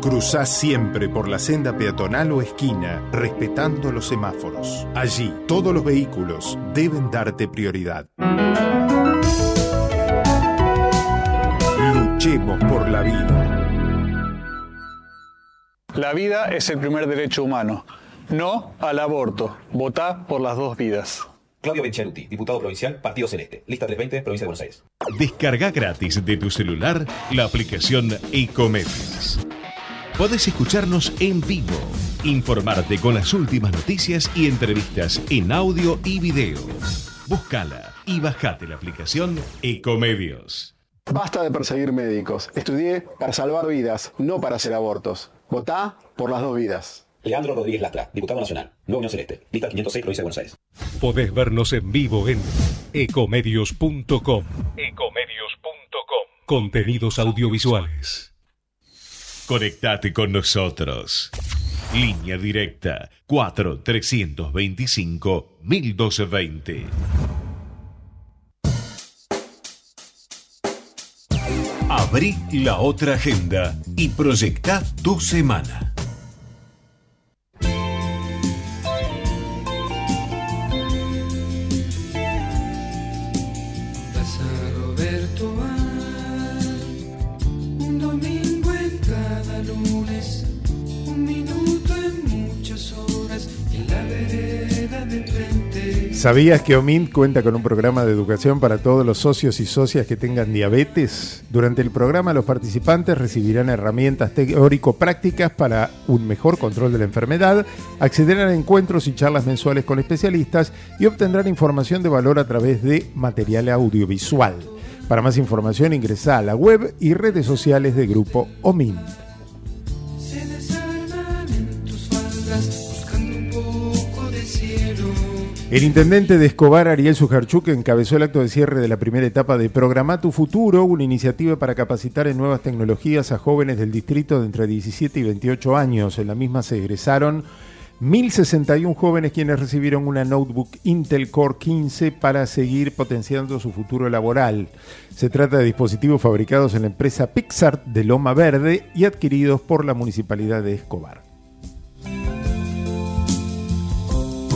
Cruzá siempre por la senda peatonal o esquina, respetando los semáforos. Allí, todos los vehículos deben darte prioridad. Luchemos por la vida. La vida es el primer derecho humano. No al aborto. Votá por las dos vidas. Claudio Benchaluti, diputado provincial, Partido Celeste. Lista 320, Provincia de Buenos Aires. Descarga gratis de tu celular la aplicación Ecomedios. Podés escucharnos en vivo, informarte con las últimas noticias y entrevistas en audio y video. Búscala y bajate la aplicación Ecomedios. Basta de perseguir médicos. Estudié para salvar vidas, no para hacer abortos. Votá por las dos vidas. Leandro Rodríguez Lastra, diputado nacional. Nueva Unión Celeste. Lista 506, Provincia de Buenos Aires. Podés vernos en vivo en ecomedios.com. Ecomedios.com. Contenidos audiovisuales. Conectate con nosotros. Línea directa 4 325 1220. Abrí la otra agenda y proyecta tu semana. ¿Sabías que OMINT cuenta con un programa de educación para todos los socios y socias que tengan diabetes? Durante el programa los participantes recibirán herramientas teórico-prácticas para un mejor control de la enfermedad, accederán a encuentros y charlas mensuales con especialistas y obtendrán información de valor a través de material audiovisual. Para más información ingresa a la web y redes sociales de Grupo OMINT. El intendente de Escobar, Ariel Sujarchuk, encabezó el acto de cierre de la primera etapa de Programa Tu Futuro, una iniciativa para capacitar en nuevas tecnologías a jóvenes del distrito de entre 17 y 28 años. En la misma se egresaron 1.061 jóvenes quienes recibieron una notebook Intel Core 15 para seguir potenciando su futuro laboral. Se trata de dispositivos fabricados en la empresa Pixar de Loma Verde y adquiridos por la Municipalidad de Escobar.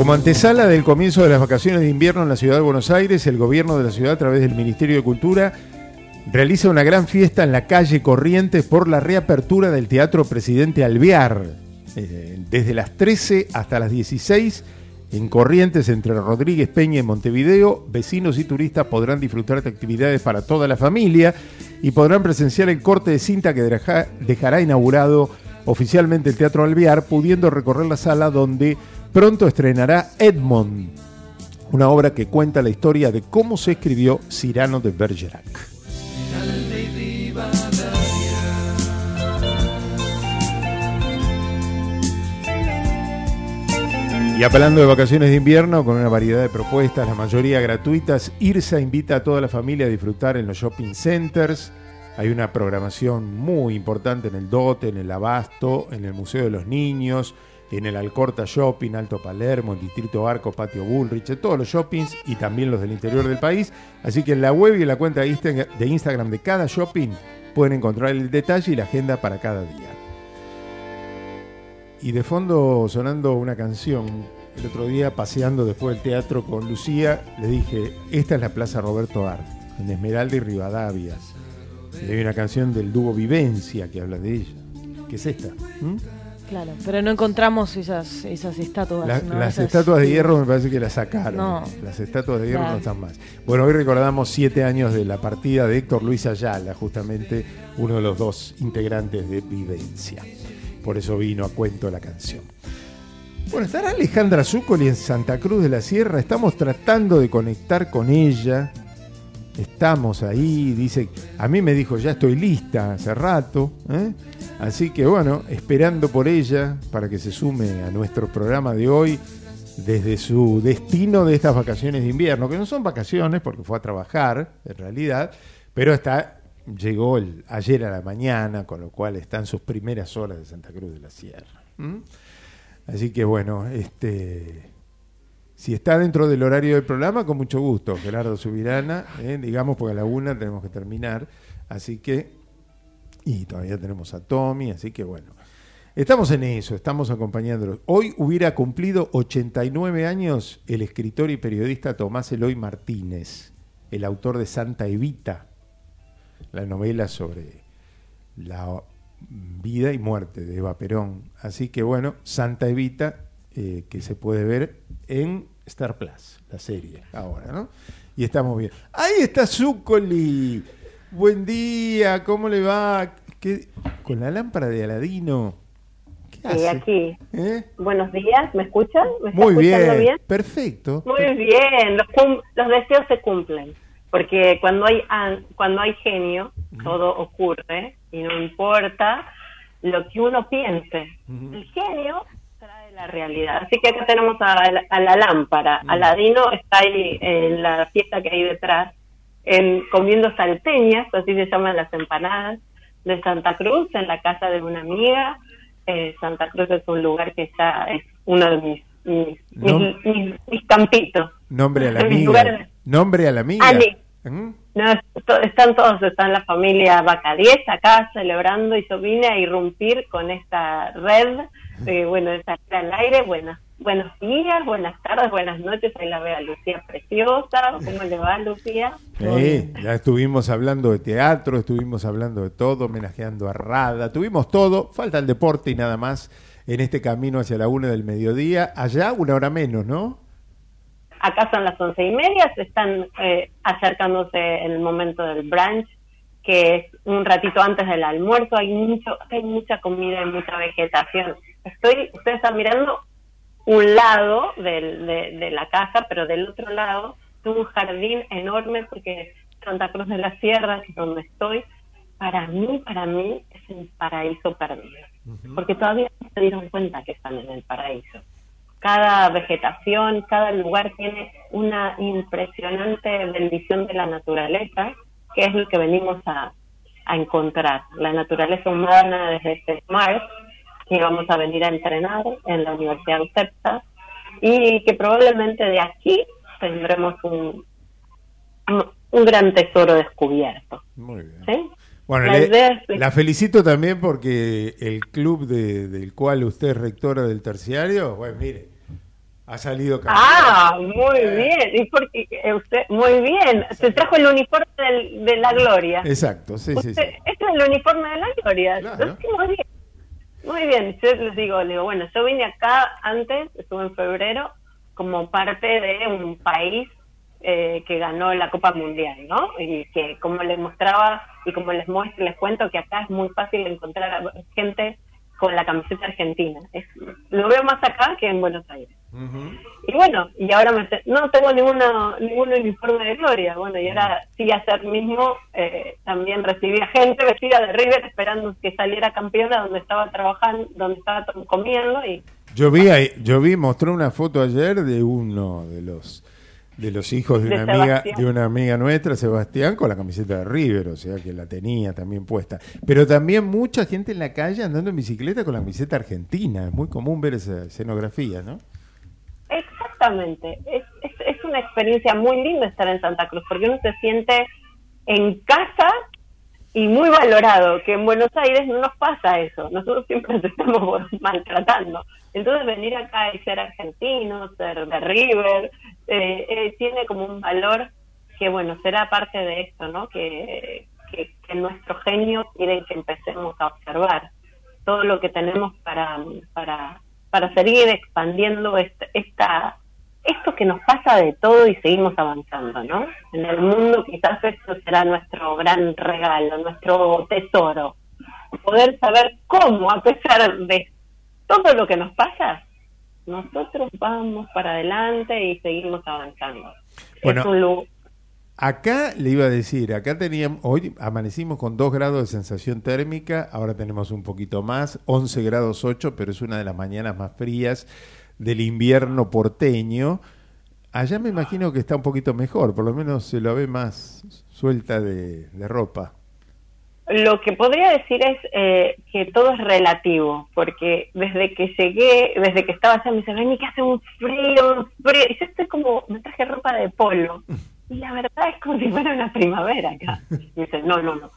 Como antesala del comienzo de las vacaciones de invierno en la ciudad de Buenos Aires, el gobierno de la ciudad, a través del Ministerio de Cultura, realiza una gran fiesta en la calle Corrientes por la reapertura del Teatro Presidente Alvear. Eh, desde las 13 hasta las 16, en Corrientes, entre Rodríguez Peña y Montevideo, vecinos y turistas podrán disfrutar de actividades para toda la familia y podrán presenciar el corte de cinta que deja- dejará inaugurado oficialmente el Teatro Alvear, pudiendo recorrer la sala donde pronto estrenará Edmond, una obra que cuenta la historia de cómo se escribió Cyrano de Bergerac. Y hablando de vacaciones de invierno, con una variedad de propuestas, la mayoría gratuitas, IRSA invita a toda la familia a disfrutar en los shopping centers. Hay una programación muy importante en el DOTE, en el Abasto, en el Museo de los Niños, en el Alcorta Shopping, Alto Palermo, el Distrito Arco, Patio Bullrich, todos los shoppings y también los del interior del país. Así que en la web y en la cuenta de Insta- de Instagram de cada shopping pueden encontrar el detalle y la agenda para cada día. Y de fondo sonando una canción. El otro día paseando después del teatro con Lucía, le dije, esta es la Plaza Roberto Art, en Esmeralda y Rivadavia. Y hay una canción del dúo Vivencia que habla de ella. ¿Qué es esta? ¿Mm? Claro, pero no encontramos esas, esas estatuas. La- ¿no? las Esas- estatuas de hierro me parece que las sacaron. No. Las estatuas de hierro Claro. no están más. Bueno, hoy recordamos siete años de la partida de Héctor Luis Ayala, justamente uno de los dos integrantes de Vivencia. Por eso vino a cuento la canción. Bueno, estará Alejandra Zúcoli en Santa Cruz de la Sierra. Estamos tratando de conectar con ella. Estamos ahí. Dice, a mí me dijo, ya estoy lista hace rato. ¿eh? Así que bueno, esperando por ella para que se sume a nuestro programa de hoy desde su destino de estas vacaciones de invierno, que no son vacaciones porque fue a trabajar en realidad, pero está llegó ayer a la mañana, con lo cual está en sus primeras horas de Santa Cruz de la Sierra. Así que bueno, este si está dentro del horario del programa, con mucho gusto, Gerardo Subirana, ¿eh? digamos, porque a la una tenemos que terminar, así que, y todavía tenemos a Tommy, así que bueno, estamos en eso, estamos acompañándolos. Hoy hubiera cumplido 89 años el escritor y periodista Tomás Eloy Martínez, el autor de Santa Evita, la novela sobre la vida y muerte de Eva Perón. Así que bueno, Santa Evita, eh, que se puede ver en Star Plus, la serie, ahora, ¿no? Y estamos bien. Ahí está Zúcoli. Buen día, ¿cómo le va? ¿Qué- Con la lámpara de Aladino. ¿Qué hace? aquí. ¿Eh? Buenos días, ¿me escuchan? ¿Me está Muy bien, bien? perfecto. Muy bien, los, los deseos se cumplen. Porque cuando hay, an- cuando hay genio, todo ocurre y no importa lo que uno piense. El genio la realidad. Así que acá tenemos a, la- a la lámpara. Aladino está ahí en la fiesta que hay detrás, en, comiendo salteñas, así se llaman las empanadas, de Santa Cruz, en la casa de una amiga. Eh, Santa Cruz es un lugar que ya es uno de mis, mis, No. mis, mis- mis campitos. Nombre a la [LAUGHS] amiga. Nombre a la amiga. No, to- están todos, están la familia 10 acá celebrando y yo vine a irrumpir con esta red, eh, bueno, de salir al aire, buenas, buenos días, buenas tardes, buenas noches, ahí la veo a Lucía preciosa, ¿cómo le va Lucía? Sí, ya estuvimos hablando de teatro, estuvimos hablando de todo, homenajeando a Rada, tuvimos todo, falta el deporte y nada más en este camino hacia la una del mediodía, allá una hora menos, ¿no? Acá son las once y media, se están eh, acercándose el momento del brunch, que es un ratito antes del almuerzo, hay mucho, hay mucha comida y mucha vegetación. Estoy, ustedes están mirando un lado del- de, de la casa, pero del otro lado un jardín enorme porque Santa Cruz de la Sierra, que es donde estoy, para mí, para mí es un paraíso perdido. porque todavía no se dieron cuenta que están en el paraíso. Cada vegetación, cada lugar tiene una impresionante bendición de la naturaleza, que es lo que venimos a, a encontrar. La naturaleza humana desde este Smart, que vamos a venir a entrenar en la Universidad UCEPTA, y que probablemente de aquí tendremos un, un- gran tesoro descubierto. Muy bien. ¿sí? Bueno, La le- felicito también porque el club de- del cual usted es rectora del terciario, bueno, mire, ha salido campeón. Ah, muy bien. ¿Y por qué? Eh, usted, muy bien. Se trajo el uniforme del- de la gloria. Exacto, sí, sí, Este es el uniforme de la gloria. Muy bien. Muy bien. Yo les digo, le digo, bueno, yo vine acá antes, estuve en febrero, como parte de un país eh, que ganó la Copa Mundial, ¿no? Y que como les mostraba y como les muestro, les cuento que acá es muy fácil encontrar a gente con la camiseta argentina. Es, lo veo más acá que en Buenos Aires. Y bueno, y ahora me, no tengo ninguna, ningún uniforme de gloria. Bueno, y ahora sí ayer mismo eh, también recibía gente vestida de River esperando que saliera campeona donde estaba trabajando, donde estaba comiendo y Yo vi, ahí- yo vi, mostró una foto ayer de uno de los de los hijos de De una amiga de una amiga nuestra, Sebastián, con la camiseta de River, o sea que la tenía también puesta. Pero también mucha gente en la calle andando en bicicleta con la camiseta argentina. Es muy común ver esa escenografía, ¿no? Exactamente. Es, una experiencia muy linda estar en Santa Cruz, porque uno se siente en casa y muy valorado, que en Buenos Aires no nos pasa eso. Nosotros siempre nos estamos [LAUGHS] maltratando. Entonces venir acá y ser argentino, ser de River, eh, eh, tiene como un valor que, bueno, será parte de esto, ¿no? Que nuestro genio quiere que empecemos a observar todo lo que tenemos para, para, para seguir expandiendo este- esta, esto que nos pasa de todo y seguimos avanzando, ¿no? En el mundo quizás esto será nuestro gran regalo, nuestro tesoro. Poder saber cómo, a pesar de todo lo que nos pasa, nosotros vamos para adelante y seguimos avanzando. Bueno, es un Acá le iba a decir, acá teníamos, hoy amanecimos con 2 grados de sensación térmica, ahora tenemos un poquito más, 11 grados 8, pero es una de las mañanas más frías del invierno porteño. Allá me imagino que está un poquito mejor, por lo menos se lo ve más suelta de, de ropa. Lo que podría decir es eh, que todo es relativo, porque desde que llegué, desde que estaba allá, me dicen, vení que hace un frío, un frío. Y yo estoy como, me traje ropa de polo. [LAUGHS] Y la verdad es como si fuera una primavera acá. Y dicen, no, no, no.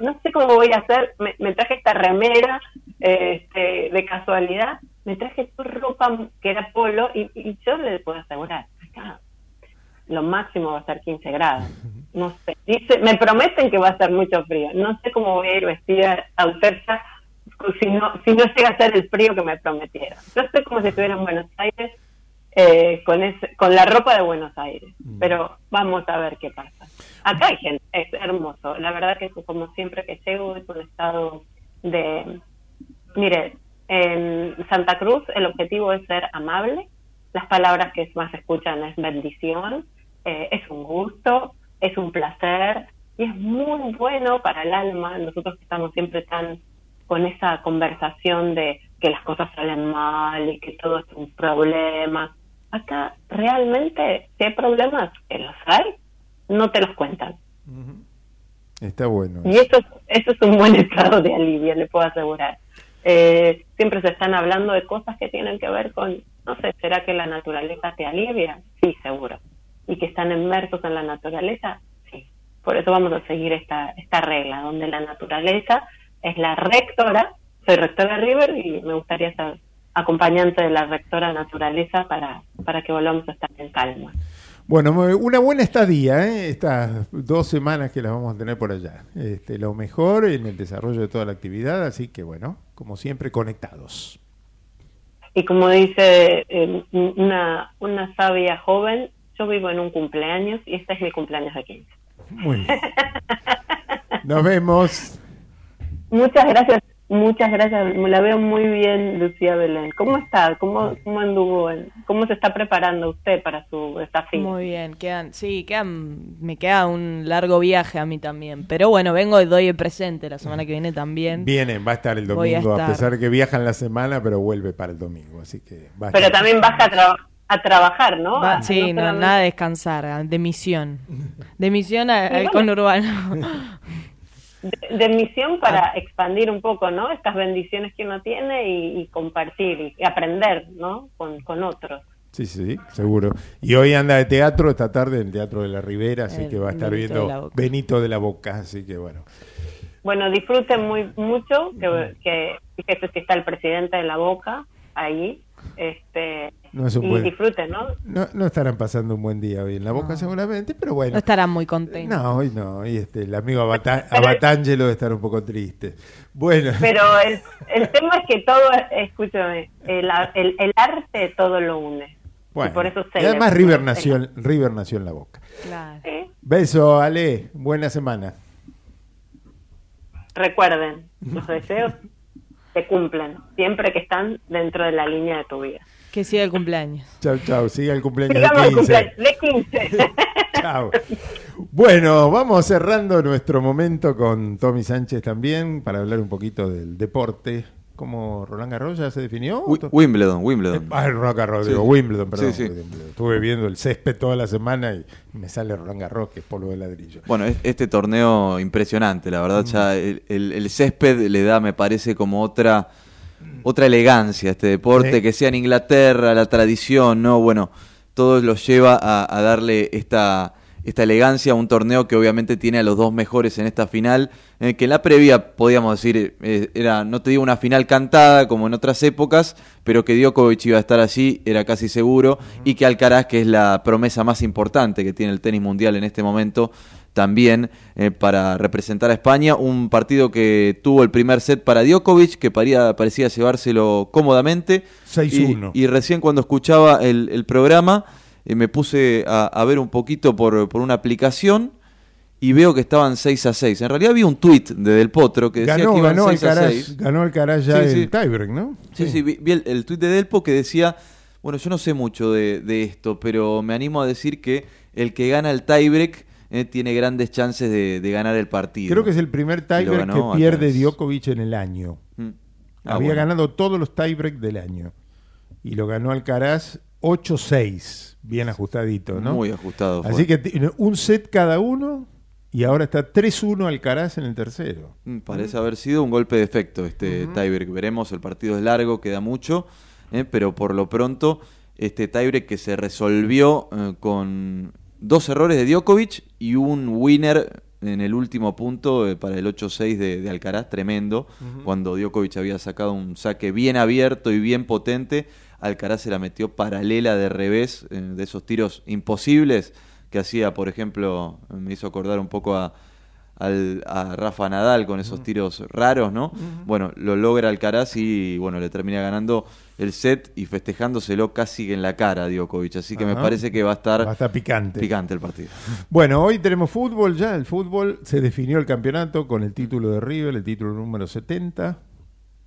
No sé cómo voy a hacer, me, me traje esta remera este, de casualidad, me traje tu ropa que era polo y, y yo le puedo asegurar, acá lo máximo va a ser 15 grados. No sé, dice, me prometen que va a ser mucho frío. No sé cómo voy a ir vestida autersa si no, si no llega a ser el frío que me prometieron. Yo estoy como si estuviera en Buenos Aires eh, con, ese, con la ropa de Buenos Aires, pero vamos a ver qué pasa. Acá hay gente, es hermoso. La verdad que como siempre que llego es un estado de... Mire, en Santa Cruz el objetivo es ser amable, las palabras que más se escuchan es bendición, eh, es un gusto, es un placer y es muy bueno para el alma. Nosotros que estamos siempre tan con esa conversación de que las cosas salen mal y que todo es un problema. Acá realmente, si hay problemas, que los hay, no te los cuentan. Está bueno. Y eso, es- eso es un buen [LAUGHS] estado de alivio, le puedo asegurar. Eh, siempre se están hablando de cosas que tienen que ver con, no sé, ¿será que la naturaleza te alivia? Sí, seguro. ¿Y que están inmersos en la naturaleza? Sí. Por eso vamos a seguir esta, esta regla, donde la naturaleza es la rectora. Soy rectora de River y me gustaría ser acompañante de la rectora naturaleza para, para que volvamos a estar en calma. Bueno, una buena estadía, ¿eh? estas dos semanas que las vamos a tener por allá. Este, lo mejor en el desarrollo de toda la actividad, así que bueno, como siempre, conectados. Y como dice eh, una, una sabia joven, yo vivo en un cumpleaños y este es mi cumpleaños de 15. Muy bien. [LAUGHS] Nos vemos. Muchas gracias Muchas gracias, me la veo muy bien, Lucía Belén. ¿Cómo está? ¿Cómo, cómo anduvo? ¿Cómo se está preparando usted para su desafío? Muy bien, quedan, sí, quedan, me queda un largo viaje a mí también. Pero bueno, vengo y doy el presente la semana que viene también. Viene, va a estar el a domingo, a, estar. pesar que viaja en la semana, pero vuelve para el domingo, así que va a Pero estar- también baja a, tra- a trabajar, ¿no? Va- A- sí, no, nada de descansar, de misión. De misión a- al bueno. conurbano. [LAUGHS] de, de misión Ah. para expandir un poco, ¿no? Estas bendiciones que uno tiene y, y compartir y aprender, ¿no? Con, con otros. Sí, sí, seguro. Y hoy anda de teatro, esta tarde en el Teatro de la Ribera, así El que va a estar Benito viendo. Benito de la Boca, así que bueno. Bueno, disfruten muy mucho, que, que fíjese si está el presidente de la Boca ahí, este, No es un y buen- disfruten, ¿no? No, no estarán pasando un buen día hoy en la Boca seguramente, pero bueno. No estarán muy contentos. No, hoy no, hoy este, el amigo Abata- [LAUGHS] Abatangelo debe estar un poco triste. Bueno, Pero el, el tema es que todo, escúchame, el, el, el arte todo lo une. bueno. y por eso Y además River nació, en- River nació en la Boca. Claro. Beso, Ale, buena semana. Recuerden, los deseos se cumplen siempre que están dentro de la línea de tu vida. Que siga el cumpleaños. Chau, chau, siga el cumpleaños Sigamos de el 15. cumpleaños de 15. [LAUGHS] Chao. Bueno, vamos cerrando nuestro momento con Tommy Sánchez también para hablar un poquito del deporte. ¿Cómo Roland Garros ya se definió? Wi- Wimbledon, Wimbledon. Ah, Roland Garros, Sí. digo, Wimbledon, perdón. Sí, sí. Wimbledon. Estuve viendo el césped toda la semana y me sale Roland Garros, que es polvo de ladrillo. Bueno, es- este torneo impresionante, la verdad, ya el, el- el césped le da, me parece, como otra otra elegancia este deporte, Sí. que sea en Inglaterra, la tradición, ¿no? Bueno, todo lo lleva a, a darle esta, esta elegancia a un torneo que obviamente tiene a los dos mejores en esta final, eh, que en la previa, podíamos decir, eh, era, no te digo una final cantada como en otras épocas, pero que Djokovic iba a estar allí, era casi seguro, y que Alcaraz, que es la promesa más importante que tiene el tenis mundial en este momento, también eh, para representar a España. Un partido que tuvo el primer set para Djokovic, que paría- parecía llevárselo cómodamente. 6-1. Y, y recién cuando escuchaba el, el programa, eh, me puse a, a ver un poquito por, por una aplicación y veo que estaban 6 a 6. En realidad vi un tuit de Del Potro que decía Ganó, que iban ganó 6 a Alcaraz, 6. ganó Alcaraz ya Sí, sí. tiebreak, ¿no? Sí, sí, vi, vi el, el tuit de Delpo que decía, bueno, yo no sé mucho de, de esto, pero me animo a decir que el que gana el tiebreak eh, tiene grandes chances de, de ganar el partido. Creo que es el primer tiebreak que pierde. Djokovic en el año. Mm. Ah, Había bueno. ganado todos los tiebreak del año. Y lo ganó Alcaraz 8-6. Bien ajustadito, ¿no? Muy ajustado fue. Así que tiene un set cada uno y ahora está 3-1 Alcaraz en el tercero. Mm, Parece haber sido un golpe de efecto este tiebreak. Veremos, el partido es largo, queda mucho, eh, pero por lo pronto este tiebreak que se resolvió eh, con dos errores de Djokovic y un winner en el último punto eh, para el 8-6 de, de Alcaraz, tremendo, cuando Djokovic había sacado un saque bien abierto y bien potente, Alcaraz se la metió paralela de revés, eh, de esos tiros imposibles que hacía, por ejemplo, me hizo acordar un poco a, al- a Rafa Nadal con esos tiros raros, ¿no? Bueno, lo logra Alcaraz y bueno, le termina ganando el set y festejándoselo casi en la cara a Djokovic, así que me parece que va a estar, Va a estar picante. picante el partido. [LAUGHS] Bueno, hoy tenemos fútbol ya. El fútbol se definió el campeonato con el título de River, el título número 70.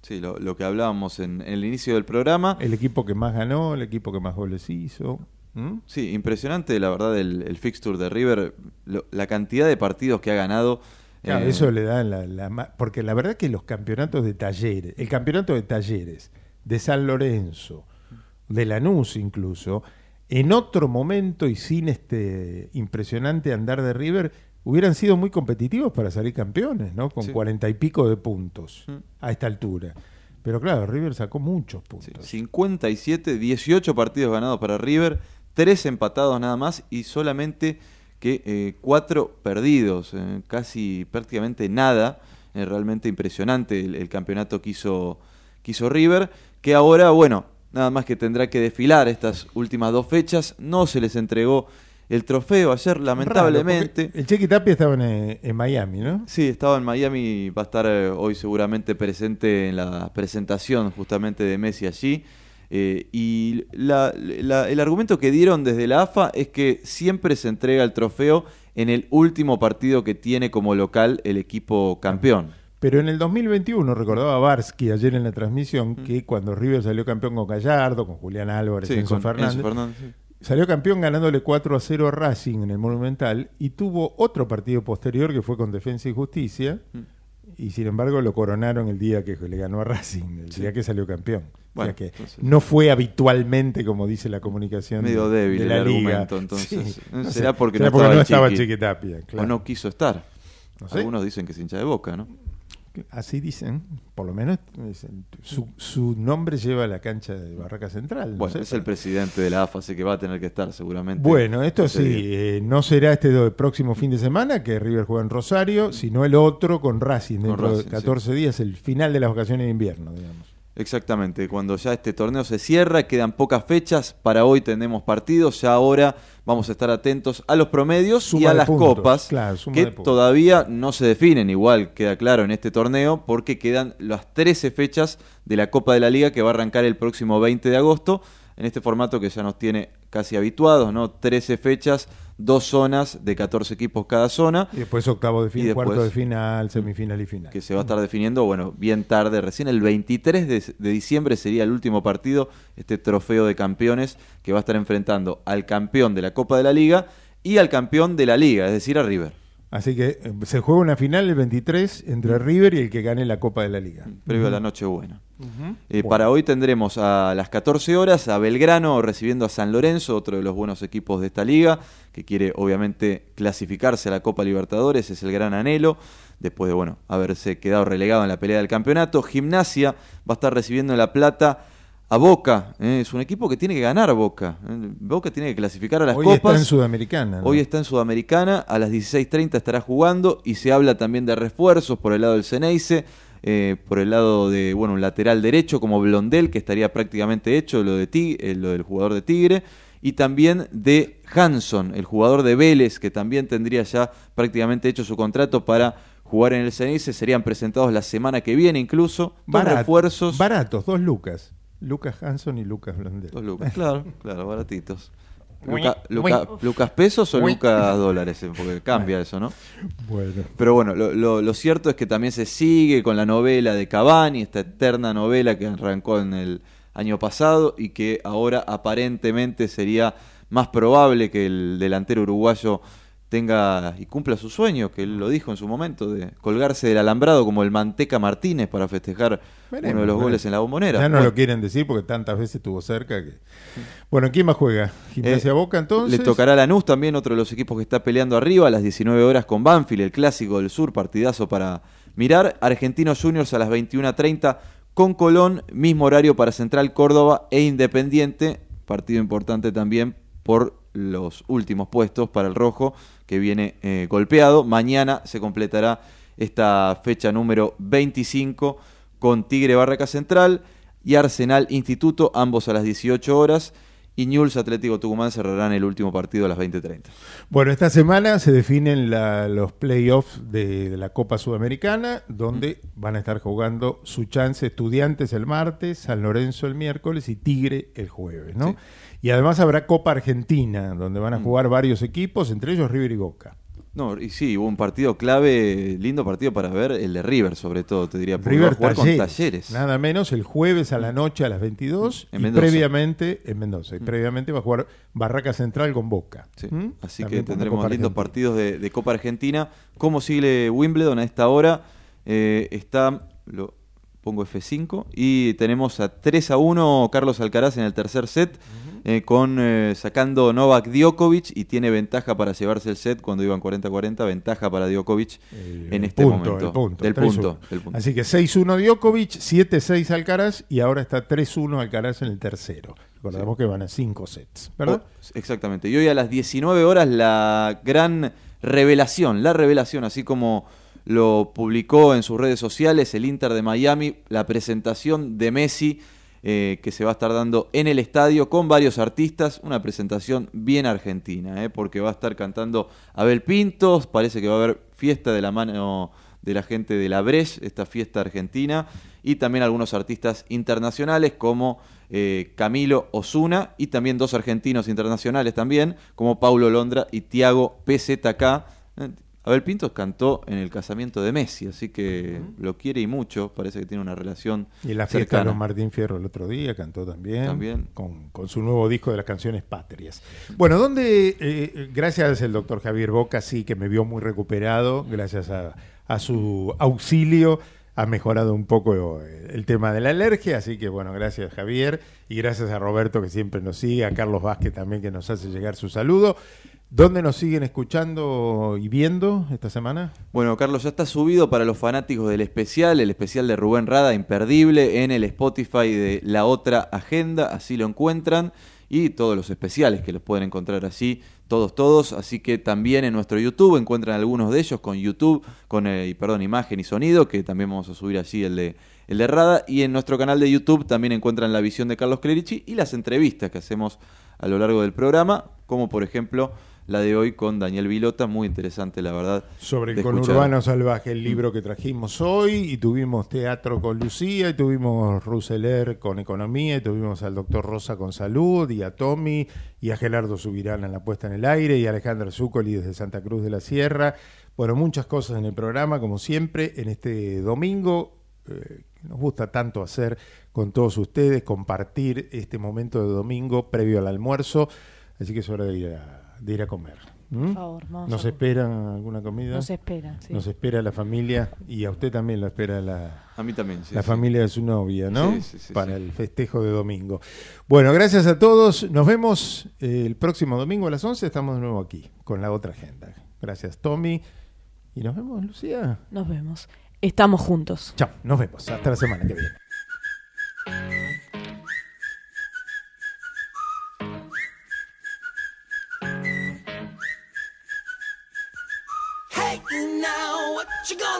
Sí, lo, lo que hablábamos en, en el inicio del programa. El equipo que más ganó, el equipo que más goles hizo. ¿Mm? Sí, impresionante la verdad el, el fixture de River, lo- la cantidad de partidos que ha ganado. Claro, eh, eso le da la, Porque la verdad que los campeonatos de talleres, el campeonato de talleres de San Lorenzo, de Lanús incluso, en otro momento y sin este impresionante andar de River, hubieran sido muy competitivos para salir campeones, ¿no? Con Sí. cuarenta y pico de puntos Mm. a esta altura. Pero claro, River sacó muchos puntos. 57, 18 partidos ganados para River, 3 empatados nada más y solamente que 4 perdidos, eh, casi prácticamente nada. Eh, realmente impresionante el, el campeonato que hizo, que hizo River, que ahora, bueno, nada más que tendrá que desfilar estas últimas dos fechas. No se les entregó el trofeo ayer, lamentablemente. Raro, el Chequi Tapia estaba en, eh, en Miami, ¿no? Sí, estaba en Miami, va a estar eh, hoy seguramente presente en la presentación justamente de Messi allí. Eh, y la- la- el argumento que dieron desde la AFA es que siempre se entrega el trofeo en el último partido que tiene como local el equipo campeón. Pero en el 2021, recordaba Barsky ayer en la transmisión, que cuando River salió campeón con Gallardo, con Julián Álvarez, Sí, Enzo con Fernández, Enzo Fernández, sí. salió campeón ganándole 4 a 0 a Racing en el Monumental y tuvo otro partido posterior que fue con Defensa y Justicia. Y sin embargo lo coronaron el día que le ganó a Racing, el Sí. día que salió campeón. O sea Bueno, que entonces- no fue habitualmente, como dice la comunicación Medio débil de el la liga. argumento, entonces. Sí, no sé, ¿Será porque será no estaba, el estaba Chiqui? Chiquitapia, claro. O no quiso estar. No sé. Algunos dicen que es hincha de boca, ¿no? Así dicen, por lo menos su, su nombre lleva a la cancha de Barraca Central. no Bueno, sé, es el presidente de la AFA, así que va a tener que estar seguramente. Bueno, esto sí, eh, no será este do- próximo fin de semana que River juega en Rosario, sino el otro con Racing Con dentro Racing, de 14 días, el final de las vacaciones de invierno, digamos. Exactamente, cuando ya este torneo se cierra, quedan pocas fechas, para hoy tenemos partidos, ya ahora vamos a estar atentos a los promedios y a las puntos, copas, claro, que todavía no se definen, igual queda claro en este torneo, porque quedan las 13 fechas de la Copa de la Liga que va a arrancar el próximo 20 de agosto, en este formato que ya nos tiene casi habituados, ¿no? 13 fechas, dos zonas de 14 equipos cada zona. Y después octavo de Y fin, después- cuarto de final, semifinal y final. que se va a estar definiendo, bueno, bien tarde, recién el 23 de, de diciembre sería el último partido, este trofeo de campeones que va a estar enfrentando al campeón de la Copa de la Liga y al campeón de la Liga, es decir, a River. Así que eh, se juega una final el 23 entre River y el que gane la Copa de la Liga. Previo a la Nochebuena. Eh, Bueno. Para hoy tendremos a las 14 horas a Belgrano recibiendo a San Lorenzo, otro de los buenos equipos de esta liga, que quiere obviamente clasificarse a la Copa Libertadores, es el gran anhelo, después de bueno haberse quedado relegado en la pelea del campeonato. Gimnasia va a estar recibiendo en La Plata a Boca, eh, es un equipo que tiene que ganar Boca. eh. Boca tiene que clasificar a las Hoy copas. está en Sudamericana. ¿no? Hoy está en Sudamericana, a las 16.30 estará jugando y se habla también de refuerzos por el lado del Ceneice, eh, por el lado de, bueno, un lateral derecho como Blondel, que estaría prácticamente hecho, lo, de Tig- eh, lo del jugador de Tigre, y también de Hanson, el jugador de Vélez, que también tendría ya prácticamente hecho su contrato para jugar en el Ceneice, serían presentados la semana que viene incluso, dos Barat- refuerzos. Baratos, dos Lucas. Lucas Hanson y Lucas Blondel. Dos lucas, claro, claro, baratitos. Luca- Luca-. ¿Lucas pesos o. Lucas dólares? Eh, Porque cambia eso, ¿no? Bueno. Pero bueno, lo, lo- lo cierto es que también se sigue con la novela de Cavani, esta eterna novela que arrancó en el año pasado y que ahora aparentemente sería más probable que el delantero uruguayo tenga y cumpla su sueño, que él lo dijo en su momento, de colgarse del alambrado como el Manteca Martínez para festejar Veremos, uno de los veremos. goles en la bombonera. Ya no Bueno. lo quieren decir porque tantas veces estuvo cerca que. Bueno, ¿quién más juega? Gimnasia Eh, Boca entonces. Le tocará a Lanús también, otro de los equipos que está peleando arriba, a las 19 horas con Banfield, el clásico del sur, partidazo para mirar. Argentinos Juniors a las 21.30 con Colón, mismo horario para Central Córdoba e Independiente, partido importante también por los últimos puestos para el Rojo, que viene eh, golpeado. Mañana se completará esta fecha número 25 con Tigre Barraca Central y Arsenal Instituto, ambos a las 18 horas. Y Newell's Atlético Tucumán cerrarán el último partido a las 20.30. Bueno, esta semana se definen la- los playoffs de, de la Copa Sudamericana, donde van a estar jugando su chance estudiantes el martes, San Lorenzo el miércoles y Tigre el jueves, ¿no? Sí. Y además habrá Copa Argentina, donde van a Mm. jugar varios equipos, entre ellos River y Boca. No, y sí, hubo un partido clave, lindo partido para ver, el de River sobre todo, te diría, River jugar Talleres, con Talleres. Nada menos el jueves a la noche a las 22 En y Mendoza. previamente en Mendoza. Y previamente va a jugar Barraca Central con Boca. Sí, ¿Mm? Así También que tendremos lindos Argentina. partidos de, de Copa Argentina. ¿Cómo sigue Wimbledon a esta hora? Eh, está, lo pongo F5, y tenemos a 3 a 1 Carlos Alcaraz en el tercer set, eh, con eh, sacando Novak Djokovic y tiene ventaja para llevarse el set cuando iban 40-40, ventaja para Djokovic en este punto, momento. el punto, del 3-1. punto, del punto. Así que 6-1 Djokovic, 7-6 Alcaraz y ahora está 3-1 Alcaraz en el tercero. Recordamos que van a 5 sets, ¿verdad? Oh, exactamente. Y hoy a las 19 horas la gran revelación, la revelación, así como lo publicó en sus redes sociales el Inter de Miami, la presentación de Messi eh, que se va a estar dando en el estadio con varios artistas, una presentación bien argentina, eh, porque va a estar cantando Abel Pintos, parece que va a haber fiesta de la mano de la gente de la Breche, esta fiesta argentina, y también algunos artistas internacionales como eh, Camilo Osuna y también dos argentinos internacionales también, como Paulo Londra y Tiago PZK. Eh, Abel Pintos cantó en el casamiento de Messi, así que lo quiere y mucho, parece que tiene una relación Y en la fiesta de cercana. los Martín Fierro el otro día cantó también. También. Con, con su nuevo disco de las canciones patrias. Bueno, donde, eh, gracias al doctor Javier Boca, sí, que me vio muy recuperado, gracias a, a su auxilio, ha mejorado un poco eh, el tema de la alergia. Así que, bueno, gracias Javier. Y gracias a Roberto, que siempre nos sigue, a Carlos Vázquez también, que nos hace llegar su saludo. ¿Dónde nos siguen escuchando y viendo esta semana? Bueno, Carlos, ya está subido para los fanáticos del especial, el especial de Rubén Rada, imperdible, en el Spotify de La Otra Agenda, así lo encuentran, y todos los especiales que los pueden encontrar así, todos, todos, así que también en nuestro YouTube encuentran algunos de ellos con YouTube, con, eh, perdón, imagen y sonido, que también vamos a subir allí el de, el de Rada, y en nuestro canal de YouTube también encuentran la visión de Carlos Clerici y las entrevistas que hacemos a lo largo del programa, como por ejemplo la de hoy con Daniel Vilota, muy interesante la verdad. Sobre el conurbano salvaje, el libro que trajimos hoy, y tuvimos teatro con Lucía, y tuvimos Ruseler con economía, y tuvimos al doctor Rosa con salud, y a Tommy, y a Gerardo Subirán en la puesta en el aire, y a Alejandra Zúcoli desde Santa Cruz de la Sierra. Bueno, muchas cosas en el programa, como siempre, en este domingo. eh, que nos gusta tanto hacer con todos ustedes, compartir este momento de domingo previo al almuerzo. Así que es hora de ir a, de ir a comer. ¿Mm? Por favor, vamos ¿Nos a- esperan alguna comida? Nos espera, sí. Nos espera la familia y a usted también lo espera la, A mí también, sí, la sí. familia de su novia, ¿no? Sí, sí, sí, Para el festejo de domingo. Bueno, gracias a todos. Nos vemos eh, el próximo domingo a las 11. Estamos de nuevo aquí con la otra agenda. Gracias, Tommy. Y nos vemos, Lucía. Nos vemos. Estamos juntos. Chao, nos vemos. Hasta la semana que viene.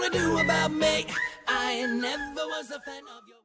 Gonna do about me? I never was a fan of your.